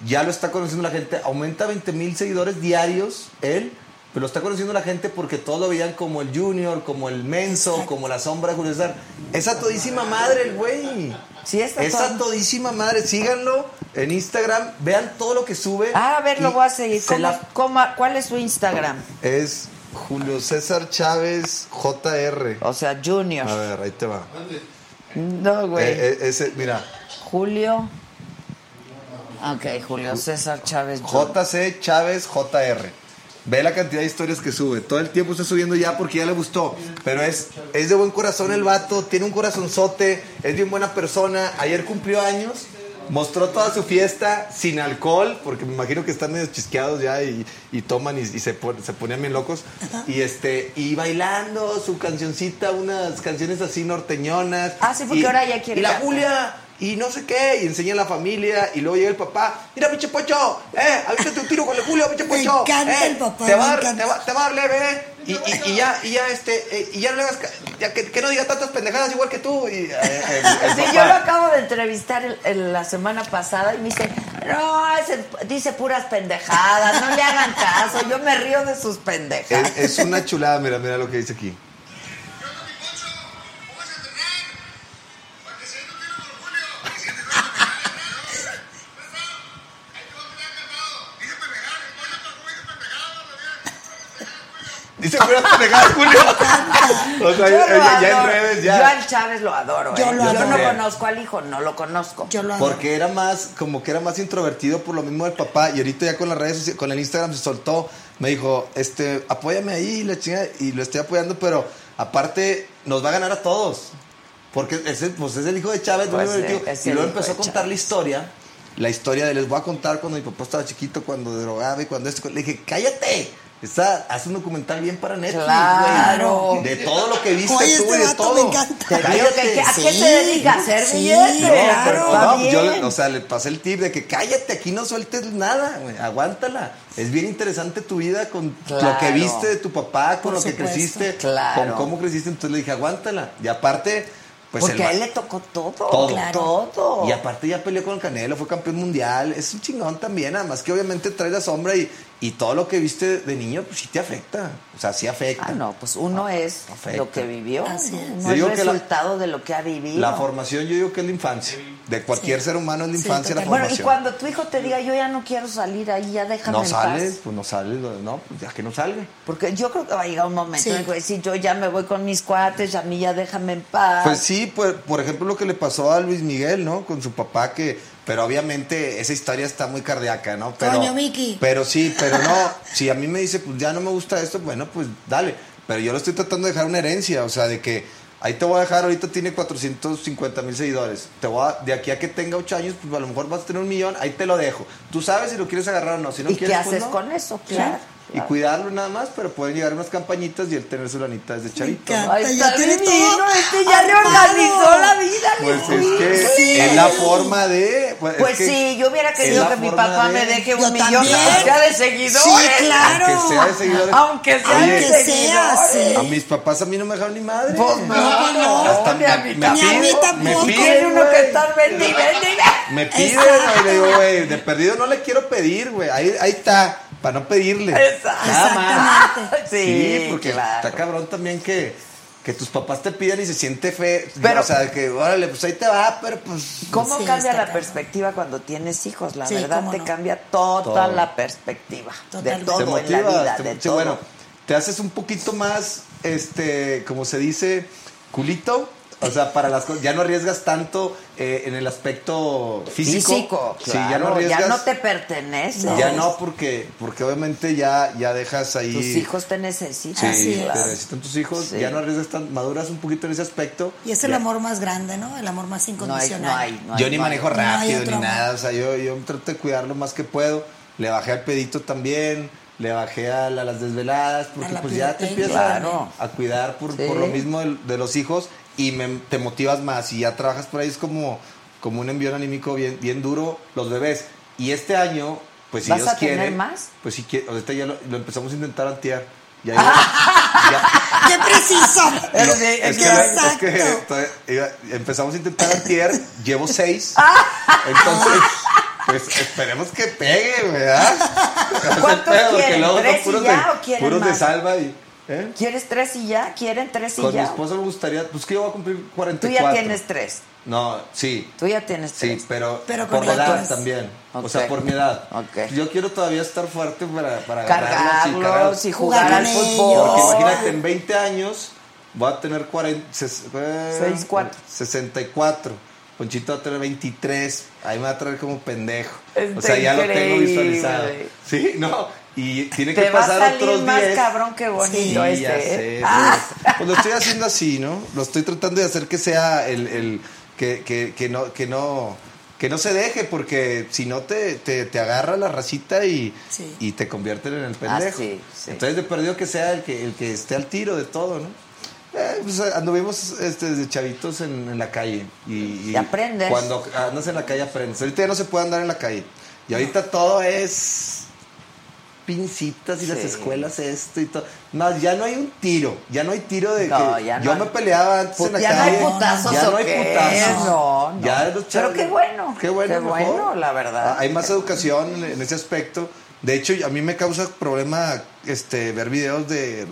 E: Ya lo está conociendo la gente. Aumenta 20 mil seguidores diarios él. Pero lo está conociendo la gente porque todos lo veían como el Junior, como el Menso, como la sombra de Julio César. Es a todísima madre el güey.
A: Sí, está
E: es
A: todo-
E: a todísima madre. Síganlo en Instagram. Vean todo lo que sube.
A: Ah, a ver, lo voy a seguir.
E: se
A: ¿Cómo-
E: la-
A: cómo- ¿Cuál es su Instagram?
E: es Julio César Chávez JR.
A: O sea, Junior.
E: A ver, ahí te va.
A: No, güey.
E: Eh, eh, ese, mira,
A: Julio. Ok, Julio César Chávez. Junior.
E: JC Chávez JR. Ve la cantidad de historias que sube. Todo el tiempo está subiendo ya porque ya le gustó. Pero es, es de buen corazón el vato, tiene un corazonzote, es bien buena persona. Ayer cumplió años, mostró toda su fiesta sin alcohol, porque me imagino que están medio chisqueados ya y, y toman y, y se, pon- se ponían bien locos. Y este y bailando su cancioncita, unas canciones así norteñonas.
A: Ah, sí, porque
E: Y-
A: ahora ya quiere
E: Y la. Julia y no sé qué, y enseña a la familia, y luego llega el papá, mira, pinche Pocho, eh, avítate un tiro con el Julio, pinche
F: Me
E: Pocho.
F: encanta
E: eh,
F: el papá,
E: Te va,
F: me
E: a dar- te, va, te va a dar leve, eh, y, y, y ya, y ya, este, eh, y ya no le hagas, ca- ya que, que no diga tantas pendejadas igual que tú. Y, eh, el- el
A: Sí, yo lo acabo de entrevistar el- el- la semana pasada y me dice, no, ese- dice puras pendejadas, no le hagan caso, yo me río de sus pendejadas.
E: Es, es una chulada, mira, mira lo que dice aquí. Dice puras pendejadas, Julio. o sea,
A: Yo lo
E: ya, ya en
A: adoro.
E: redes,
A: Yo
E: ya.
A: al Chávez lo adoro.
F: Yo
A: ¿eh?
F: lo
A: Yo
F: adoro.
A: no conozco al hijo, no lo conozco.
F: Yo lo adoro.
E: Porque era más, como que era más introvertido por lo mismo del papá. Y ahorita ya con las redes, con el Instagram se soltó. me dijo, este, apóyame ahí, la chinga, y lo estoy apoyando, pero aparte nos va a ganar a todos. Porque ese, pues es el hijo de Chávez,
A: Pues sí,
E: y luego empezó a contar
A: Chávez.
E: la historia. La historia de les voy a contar cuando mi papá estaba chiquito, cuando drogaba y cuando esto. Le dije, cállate. Está, hace un documental bien para Netflix,
A: Claro.
E: güey. De todo lo que viste
F: Oye,
E: tú
F: este
E: y de todo.
F: me encanta.
A: Te
E: Cállate.
A: ¿A qué
F: Sí.
A: se dedica? ¿A hacer
F: Sí,
A: billetes?
E: No,
F: Claro.
E: pero no, yo,
A: bien.
E: le- o sea, le pasé el tip de que cállate, aquí no sueltes nada, güey, aguántala. Es bien interesante tu vida con lo que viste de tu papá, con
F: Por
E: lo que creciste,
A: Claro.
E: con cómo creciste. Entonces le dije, aguántala. Y aparte, pues
A: Porque a él le tocó todo.
E: Todo.
F: Claro.
A: Todo.
E: Y aparte ya peleó con el Canelo, fue campeón mundial. Es un chingón también, además que obviamente trae la sombra y, y todo lo que viste de niño, pues sí te afecta. O sea, sí afecta.
A: Ah, no, pues uno es
E: afecta.
A: lo que vivió.
F: Así es.
E: Yo
A: es
E: la-
A: resultado de lo que ha vivido.
E: La formación yo digo que es la infancia. De cualquier ser humano es la
F: Sí,
E: infancia la
F: totalmente.
A: Bueno, y
E: formación.
A: cuando tu hijo te diga, yo ya no quiero salir ahí, ya déjame
E: no
A: en
E: sale,
A: paz.
E: pues no sale, no, pues ya que no salga.
A: Porque yo creo que va a llegar un momento
F: Sí.
A: en el que decir, yo ya me voy con mis cuates, a mí ya déjame en paz.
E: Pues sí, por, por ejemplo lo que le pasó a Luis Miguel, ¿no? Con su papá que, pero obviamente esa historia está muy cardíaca, ¿no? Pero,
F: Coño, Miki.
E: Pero sí, pero no, si a mí me dice, pues ya no me gusta esto, bueno, pues dale. Pero yo le estoy tratando de dejar una herencia, o sea, de que ahí te voy a dejar, ahorita tiene 450 mil seguidores. Te voy a- de aquí a que tenga 8 años, pues a lo mejor vas a tener un millón, ahí te lo dejo. Tú sabes si lo quieres agarrar o no. Si no
A: ¿Y qué
E: quieres, pues,
A: haces
E: no.
A: con eso?
E: Sí. Y cuidarlo nada más, pero pueden llegar unas campañitas y él tener su lanita desde chavito. ¿no?
F: encanta.
A: Ay,
F: ya
A: está
F: tiene todo
A: este ya le
F: armado.
A: organizó la vida.
E: Pues
A: Luis.
E: es que
F: Sí.
E: es la forma de. Pues, es
A: Pues
E: que
A: sí, yo hubiera querido que mi papá
E: de-
A: me deje
F: Yo
A: un millón, aunque sea de seguidores.
F: Sí, claro.
E: Aunque sea de seguidores.
A: Aunque sea
E: Oye,
A: de
F: sea,
A: seguidores.
F: sí.
E: A mis papás a mí no me dejaron ni madre.
A: Pues no, no,
E: Hasta
A: ni a mí
E: me, piden,
F: tampoco.
E: me
A: Tiene
E: piden,
A: uno que vendi, vendi.
E: Me piden, güey. Le digo, güey, de perdido no le quiero pedir, güey. Ahí, ahí está, para no pedirle.
A: Exacto.
E: Nada más.
F: Exactamente.
A: Sí,
E: Sí, porque
A: claro.
E: está cabrón también que, que tus papás te pidan y se siente fe.
A: Pero-
E: o sea, que, órale, pues ahí te va, pero pues.
A: ¿Cómo
F: Sí,
A: cambia la
F: cabrón.
A: perspectiva cuando tienes hijos? La
F: Sí,
A: verdad te
F: no.
A: cambia toda
E: Todo.
A: la perspectiva de
F: Totalmente.
A: todo
E: te
A: en la vida,
E: te
A: de todo.
E: bueno, te haces un poquito más, este, como se dice, culito. O sea, para las cosas, ya no arriesgas tanto eh, en el aspecto físico.
A: Físico,
E: Sí, ya no
A: claro,
E: arriesgas.
A: ya no te pertenece.
E: Ya no, porque, porque obviamente ya, ya dejas ahí.
A: Tus hijos te
E: Sí,
A: necesitan.
F: Así
E: te
F: es.
E: necesitan tus hijos,
A: Sí.
E: ya no arriesgas tan, maduras un poquito en ese aspecto.
F: Y es el
E: Ya-
F: amor más grande, ¿no? El amor más
A: No hay,
F: incondicional.
A: no hay, no hay,
E: yo ni manejo rápido ni nada, o sea, yo, yo trato de cuidar lo más que puedo. Le bajé al pedito también, le bajé a, la- las desveladas, porque
F: la
E: pues ya te empiezas
A: Claro.
E: a cuidar por,
A: Sí.
E: por lo mismo de, de los hijos y me- te motivas más y ya trabajas por ahí, es como, como un envío anímico bien, bien duro, los bebés. Y este año, pues si
A: ¿Vas
E: Dios
A: a tener
E: quiere,
A: más?
E: pues si quiere, ahorita ya lo, lo empezamos a intentar antier. Ya, ya-
F: ¡Qué preciso!
E: no, es, que, es que estoy- iba- empezamos a intentar antier, llevo seis.
A: Ah.
E: Entonces, pues esperemos que pegue, ¿verdad?
A: ¿Cuántos quieren?
E: luego son
A: ¿Tres y
E: puros
A: ya
E: de,
A: o quieren
E: puros de
A: más?
E: salva y. ¿eh?
A: ¿Quieres tres y ya? ¿Quieren tres y
E: Con mi
A: ya?
E: esposa me gustaría, pues que yo voy a cumplir
A: Tú
E: 44.
A: ya tienes tres.
E: No, sí.
A: Tú ya tienes
E: Sí,
A: tres.
E: pero,
F: Pero con
E: por la edad también.
A: Ok.
E: O sea, por mi edad.
A: Ok.
E: Yo quiero todavía estar fuerte para, para agarrarlos y
A: Cargarlos y jugar,
F: Jugar
A: al
F: con
A: fútbol.
E: Porque imagínate, en 20 años voy a tener 40, ses- eh,
A: 64.
E: 64. Ponchito va a tener 23. Ahí me va a traer como pendejo.
A: Está
E: o sea, ya lo tengo
A: increíble.
E: visualizado. Sí, no. Y tiene
A: Te
E: que
A: va a
E: pasar
A: salir
E: otros
A: más
E: 10.
A: cabrón que bonito
E: Sí,
A: este.
E: ya sé.
A: Ah.
E: Pues, pues lo estoy haciendo así, ¿no? Lo estoy tratando de hacer que sea el, el- que, que, que no, que no, que no se deje, porque si no te, te, te agarra la racita y,
F: Sí.
E: y te convierten en el pendejo.
A: Ah, sí, sí.
E: Entonces de perdido que sea el que, el que esté al tiro de todo, ¿no? Eh, pues anduvimos este, desde chavitos en, en la calle. Y,
A: Y aprendes.
E: Cuando andas en la calle aprendes. Ahorita ya no se puede andar en la calle. Y ahorita todo es pincitas y las escuelas esto y todo. Más, ya no hay un tiro. Ya no hay tiro de
A: No,
E: que
A: ya no
E: yo me peleaba antes en la
A: ya
E: calle.
A: no hay putazos
E: ya no hay putazos.
A: no, no.
E: Ya los
A: Pero qué bueno,
E: Qué bueno,
A: qué
E: mejor.
A: bueno, la verdad.
E: Ah, Hay más educación en, en ese aspecto. De hecho, a mí me causa problema este ver videos de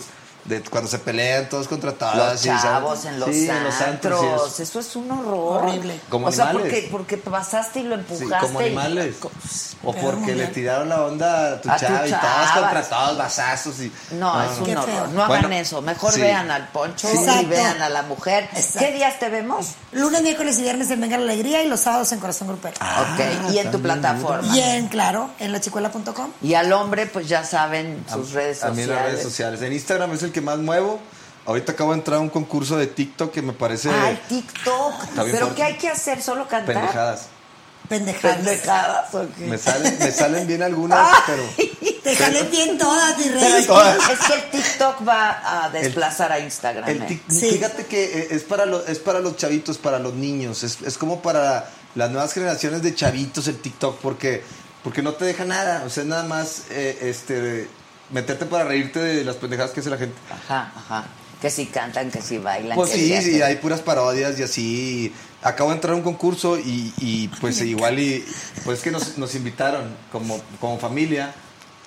E: de cuando se pelean todos contra todos.
A: Los chavos en los
E: Sí, en los antros, es-
A: Eso es un horror.
F: Horrible.
E: Como
A: o sea, porque, porque pasaste y lo
E: Sí,
A: empujaste.
E: como
A: y-
E: animales. O
F: Peor
E: porque le tiraron la onda a tu
A: A tu
E: chava y todos
A: chava.
E: contra todos, basazos y...
A: No, es un horror.
F: feo.
A: No hagan
E: Bueno,
A: eso. Mejor
E: sí.
A: vean al poncho
F: Exacto.
A: y vean a la mujer.
F: Exacto.
A: ¿Qué días te vemos?
F: Lunes, miércoles y viernes en Venga la Alegría y los sábados en Corazón Grupero.
A: ok. Y en tu plataforma.
F: Y en, claro, en lachicuela.com.
A: Y al hombre, pues ya saben sus redes
E: A mí
A: sociales.
E: en las redes sociales. En Instagram es el que más muevo. Ahorita acabo de entrar a un concurso de TikTok que me parece
A: Ay, TikTok. ¿Pero
E: fuerte.
A: qué hay que hacer? ¿Solo cantar?
E: pendejadas.
F: Pendejadas.
A: Pendejadas. ok.
E: Me salen, me salen bien algunas, pero...
F: Te jalen bien todas, mi rey.
A: es que, es que el TikTok va a desplazar a Instagram.
E: El
A: ¿eh?
E: tic-
F: Sí.
E: Fíjate que eh, es para, los, es para los chavitos, para los niños. Es, es como para las nuevas generaciones de chavitos el TikTok, porque, porque no te deja nada. O sea, nada más eh, este, meterte para reírte de las pendejadas que hace la gente.
A: Ajá, ajá. Que si cantan, que si bailan.
E: Pues
A: que
E: sí, sí,
A: hacen-
E: hay puras parodias y así. Acabo de entrar a un concurso y, y, pues igual y pues que nos, nos invitaron como, como familia.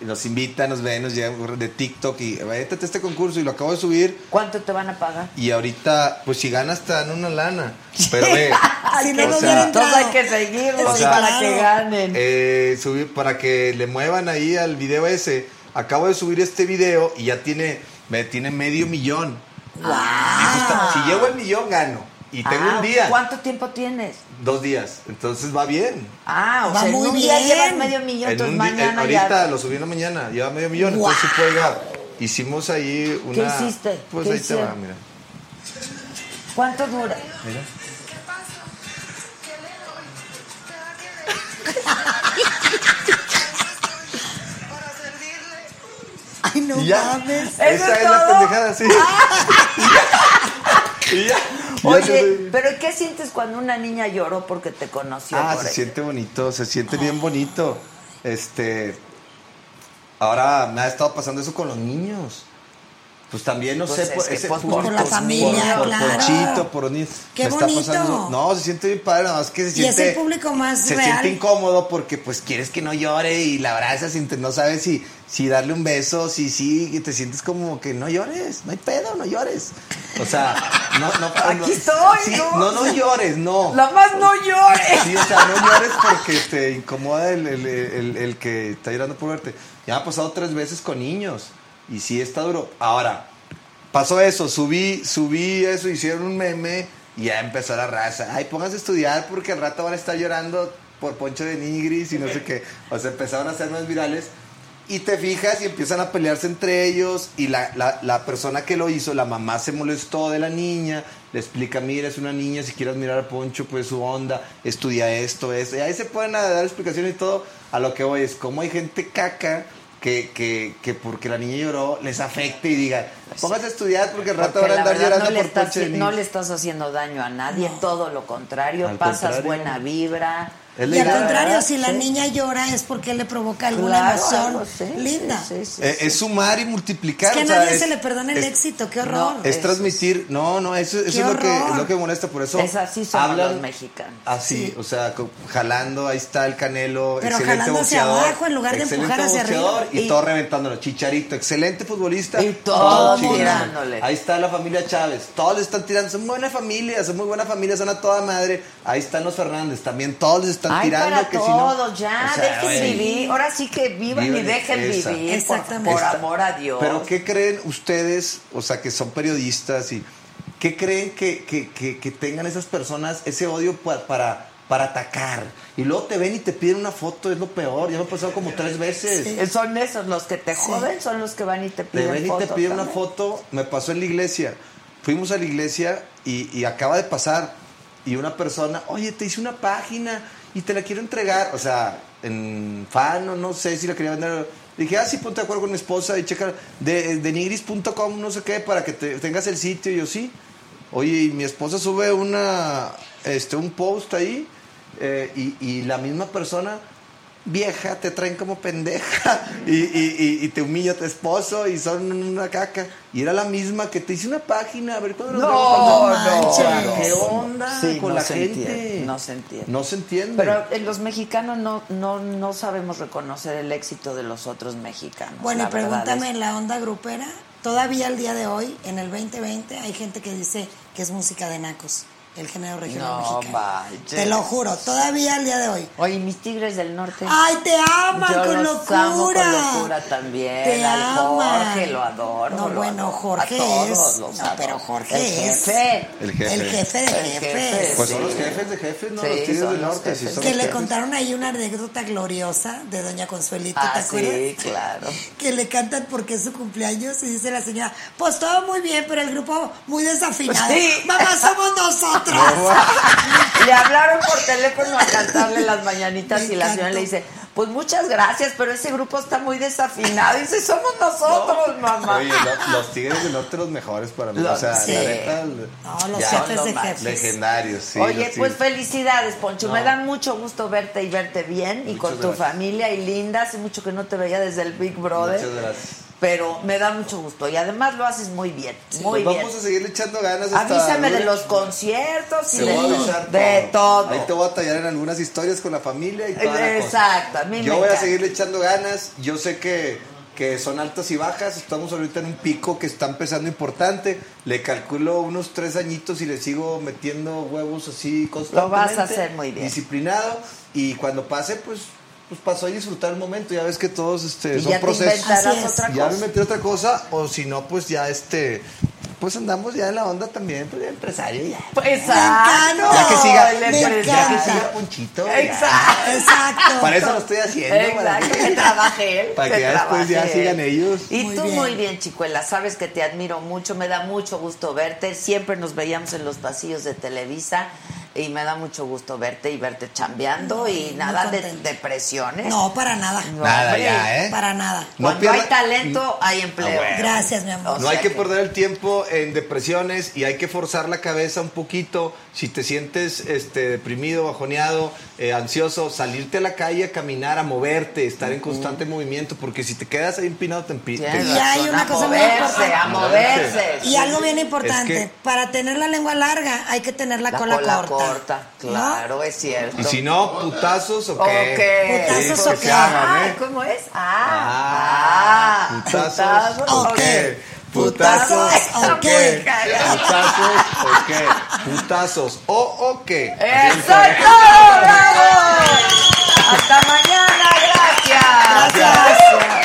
E: Y nos invitan, nos ven, nos llegan de TikTok y a este concurso y lo acabo de subir.
A: ¿Cuánto te van a pagar?
E: Y ahorita, pues si ganas te dan una lana. Pero ve,
F: Si no nos
E: sea,
A: Entonces hay que seguirlos
E: O sea,
A: para que ganen.
E: eh, subir para que le muevan ahí al video ese. Acabo de subir este video y ya tiene, me tiene medio millón. Ta- si llego el millón, gano. Y tengo
A: Ah,
E: un día,
A: ¿Cuánto tiempo tienes?
E: dos días. Entonces va bien.
A: Ah, o
F: Va
A: sea, en
F: muy
A: un día
F: bien.
A: llevas medio millón,
E: En
A: entonces
E: un di-
A: mañana
E: eh, ahorita
A: ya...
E: lo subí en la mañana, lleva medio millón.
F: ¡Guau!
E: Entonces, pues, oiga, hicimos ahí una.
A: ¿Qué hiciste?
E: Pues
A: ¿Qué
E: ahí te va, mira.
A: ¿Cuánto dura?
E: Mira.
F: Ay, no
E: Y ya.
F: mames.
A: ¿Eso
E: Esa
A: es
E: es la
A: todo?
E: pendejada, sí. y ya. Y ya.
A: Oye, pero ¿qué sientes cuando una niña lloró porque te conoció?
E: Ah,
A: por
E: se
A: ahí?
E: siente bonito, se siente bien bonito. Este. Ahora me ha estado pasando eso con los niños. Pues también, no
A: Pues
E: sé,
A: es
E: por, ese-
F: por la familia,
E: por,
F: claro.
E: Ponchito, por niños.
F: Qué bonito.
E: pasando- no, se siente bien padre, nada más que se
F: Y es
E: siente.
F: el público más
E: se
F: real.
E: siente incómodo porque, pues, quieres que no llore y la abrazas y no sabes si, si darle un beso, si sí, y te sientes como que no llores, no hay pedo, no llores. O sea, no, no.
A: Aquí
E: no-
A: estoy,
E: sí,
A: ¿no?
E: no, no llores, no.
A: La más no llores.
E: Sí, o sea, no llores porque te incomoda el, el- el- el que está llorando por verte. Ya ha pasado tres veces con niños y sí está duro. Ahora, pasó eso, subí, subí eso, hicieron un meme y ya empezó la raza. Ay, pónganse a estudiar porque al rato van a estar llorando por Poncho de Nigris y no sé qué. O sea, empezaron a hacer más virales. Y te fijas y empiezan a pelearse entre ellos y la, la, la persona que lo hizo, la mamá se molestó de la niña, le explica, mira, es una niña, si quieres mirar a Poncho, pues su onda, estudia esto, esto. Y ahí se pueden dar explicaciones y todo. A lo que voy es, como hay gente caca que, que, que porque la niña lloró les afecte y diga, póngase a estudiar porque al rato van a andar llorando
A: no le,
E: por
A: estás, no le estás haciendo daño a nadie, todo lo contrario,
E: Al
A: pasas
E: contrario.
A: buena vibra.
E: Es
F: Y al contrario, si la
A: Sí.
F: niña llora es porque le provoca alguna
A: Claro,
F: emoción
A: algo, sí,
F: linda.
A: sí, sí, sí,
E: Eh,
A: sí.
E: es sumar y multiplicar.
F: Es que a
E: o sea,
F: nadie
E: es-
F: se le perdona el
E: es-
F: éxito, qué horror.
A: No,
E: Es transmitir, no, no, eso, es lo que, es lo que me molesta, por eso
A: Es así somos los mexicanos.
E: Así,
F: Sí.
E: o sea, jalando, ahí está el Canelo,
F: Pero
E: excelente
F: jalando hacia abajo en lugar de
E: excelente
F: empujar hacia arriba.
E: Y,
A: Y-
E: todo reventándolo, Chicharito, excelente futbolista.
A: Y todo tirándole.
E: Ahí está la familia Chávez, todos les están tirando, son buena familia, son muy buena familia, son a toda madre. Ahí están los Fernández, también todos les están
A: Ay,
E: tirando.
A: para
E: que si no-
A: ya,
E: O sea,
A: dejen vivir. Ahora sí que vivan y dejen
E: esa.
A: vivir. por-
F: Exactamente.
A: Por, amor a Dios.
E: Pero ¿qué creen ustedes, o sea, que son periodistas y qué creen que, que- que- que tengan esas personas ese odio pa- para, para atacar? Y luego te ven y te piden una foto, es lo peor. Ya me ha pasado como tres veces.
A: Eh, Son esos los que te joden, son los que van y te
E: Te
A: piden
E: ven y te piden una foto. Me pasó en la iglesia. Fuimos a la iglesia y, y acaba de pasar. Y una persona, oye, te hice una página y te la quiero entregar. O sea, en fan o no sé si la quería vender. Dije, ah, sí, ponte de acuerdo con mi esposa y checa de, de nigris.com, no sé qué, para que te, tengas el sitio. Y yo, sí. Oye, mi esposa sube una, este, un post ahí eh, y la misma persona vieja, te traen como pendeja y, y- y- y te humilla a tu esposo y son una caca. Y era la misma que te hice una página, a ver cuándo
A: No, no,
F: manches.
E: ¿Qué onda
A: Sí,
E: con
A: no
E: la
A: se
E: gente?
A: entiende, no se entiende.
E: No se entiende.
A: Pero eh, los mexicanos no, no, no sabemos reconocer el éxito de los otros mexicanos.
F: Bueno,
A: la
F: pregúntame
A: es-
F: en la onda grupera. todavía al día de hoy, en el 2020, hay gente que dice que es música de nacos, el género regional
A: No
F: mexicano.
A: manches.
F: Te lo juro, todavía al día de hoy.
A: Oye, mis tigres del norte.
F: ¡Ay, te aman
A: Yo
F: con
A: los
F: locura!
A: amo con locura también.
F: Te
A: Al
F: aman.
A: Jorge lo adoro.
F: No,
A: lo
F: bueno,
A: adoro.
F: Jorge
A: A todos
F: es-
A: los
F: no,
A: adoro.
F: pero Jorge
A: el
F: es-
A: Jefe.
E: El jefe.
F: El jefe de
A: jefe.
F: jefes.
E: Pues son los jefes de jefes, ¿no?
A: Sí,
E: los tigres del norte. sí, son
F: Que
E: los
F: le
E: jefes.
F: contaron ahí una anécdota gloriosa de Doña Consuelita,
A: Ah,
F: ¿te acuerdas?
A: sí, claro.
F: Que le cantan porque es su cumpleaños y dice la señora, pues todo muy bien, pero el grupo muy desafinado.
A: Sí.
F: Mamá, somos nosotros.
A: Le hablaron por teléfono a cantarle las mañanitas
F: Me
A: y la señora le dice, pues muchas gracias, pero ese grupo está muy desafinado. Y dice, somos nosotros, mamá.
E: Oye, lo- los tigres del norte los mejores para mí.
A: Los-
E: o sea,
A: sí.
E: la neta,
F: No, los jefes de jefes.
E: legendarios, sí.
A: Oye, pues felicidades, Poncho. Me da mucho gusto verte y verte bien y con tu familia y linda. Hace mucho que no te veía desde el Big Brother.
E: Muchas gracias.
A: Pero me da mucho gusto y además lo haces muy bien. Muy
E: Pues
A: bien.
E: vamos a seguirle echando ganas. hasta
A: Avísame de los conciertos y de, todo.
E: avisar
A: de todo.
E: Ahí te voy a tallar en algunas historias con la familia y toda
A: mí
E: Yo voy a seguirle echando ganas. Yo sé que, que son altas y bajas. Estamos ahorita en un pico que está empezando importante. Le calculo unos tres añitos y le sigo metiendo huevos así constantemente.
A: Lo vas a hacer muy bien.
E: Disciplinado. Y cuando pase, pues, pues pasó a disfrutar el momento. Ya ves que todos este,
A: Y
E: son
A: ya te
E: procesos.
F: es.
A: otra
E: Ya me metí otra cosa. O si no, pues ya este. Pues andamos ya en la onda también, pues ya empresario ya.
A: Pues, Exacto.
E: Ya que siga,
A: empresario.
E: ya que siga Ponchito. ya.
A: Exacto.
F: Exacto.
E: Para eso lo estoy haciendo. para
A: Exacto,
E: que-
A: que trabaje él.
E: Para que ya después ya sigan ellos.
A: Y
F: Muy
A: tú
F: bien.
A: muy bien, chicuela. Sabes que te admiro mucho. Me da mucho gusto verte. Siempre nos veíamos en los pasillos de Televisa. Y me da mucho gusto verte y verte chambeando. y nada de depresiones.
F: No, para nada.
A: No,
E: Nada
A: hombre.
E: ya, ¿eh?
F: Para nada.
E: No
A: Cuando
E: pierda-
A: hay talento, hay empleo.
E: Ah, bueno.
F: Gracias, mi amor.
A: O
E: No hay que
A: que-
E: perder el tiempo en depresiones y hay que forzar la cabeza un poquito. Si te sientes este, deprimido, bajoneado, eh, ansioso, salirte a la calle a caminar, a moverte, estar en constante movimiento, porque si te quedas ahí empinado, te empi-
A: Tienes
E: te-
F: Y hay una
A: a
F: cosa muy
A: moverse,
F: importante.
A: a moverse.
F: Y algo bien importante,
E: Es que-
F: para tener la lengua larga hay que tener la,
A: La
F: cola,
A: cola
F: corta.
A: corta.
F: ¿no?
A: Claro, es cierto.
E: Y si no, putazos o qué.
A: Ok.
F: Putazos
E: Sí,
F: o qué.
A: Ah,
E: ¿eh?
A: ¿Cómo es? Ah,
E: Ah,
A: ah,
E: putazos o
F: ok.
E: qué. Putazos o qué. Putazos o qué. Putazos o o qué.
A: ¡Eso es todo! ¡Bravo! ¡Hasta mañana! ¡Gracias!
F: Qué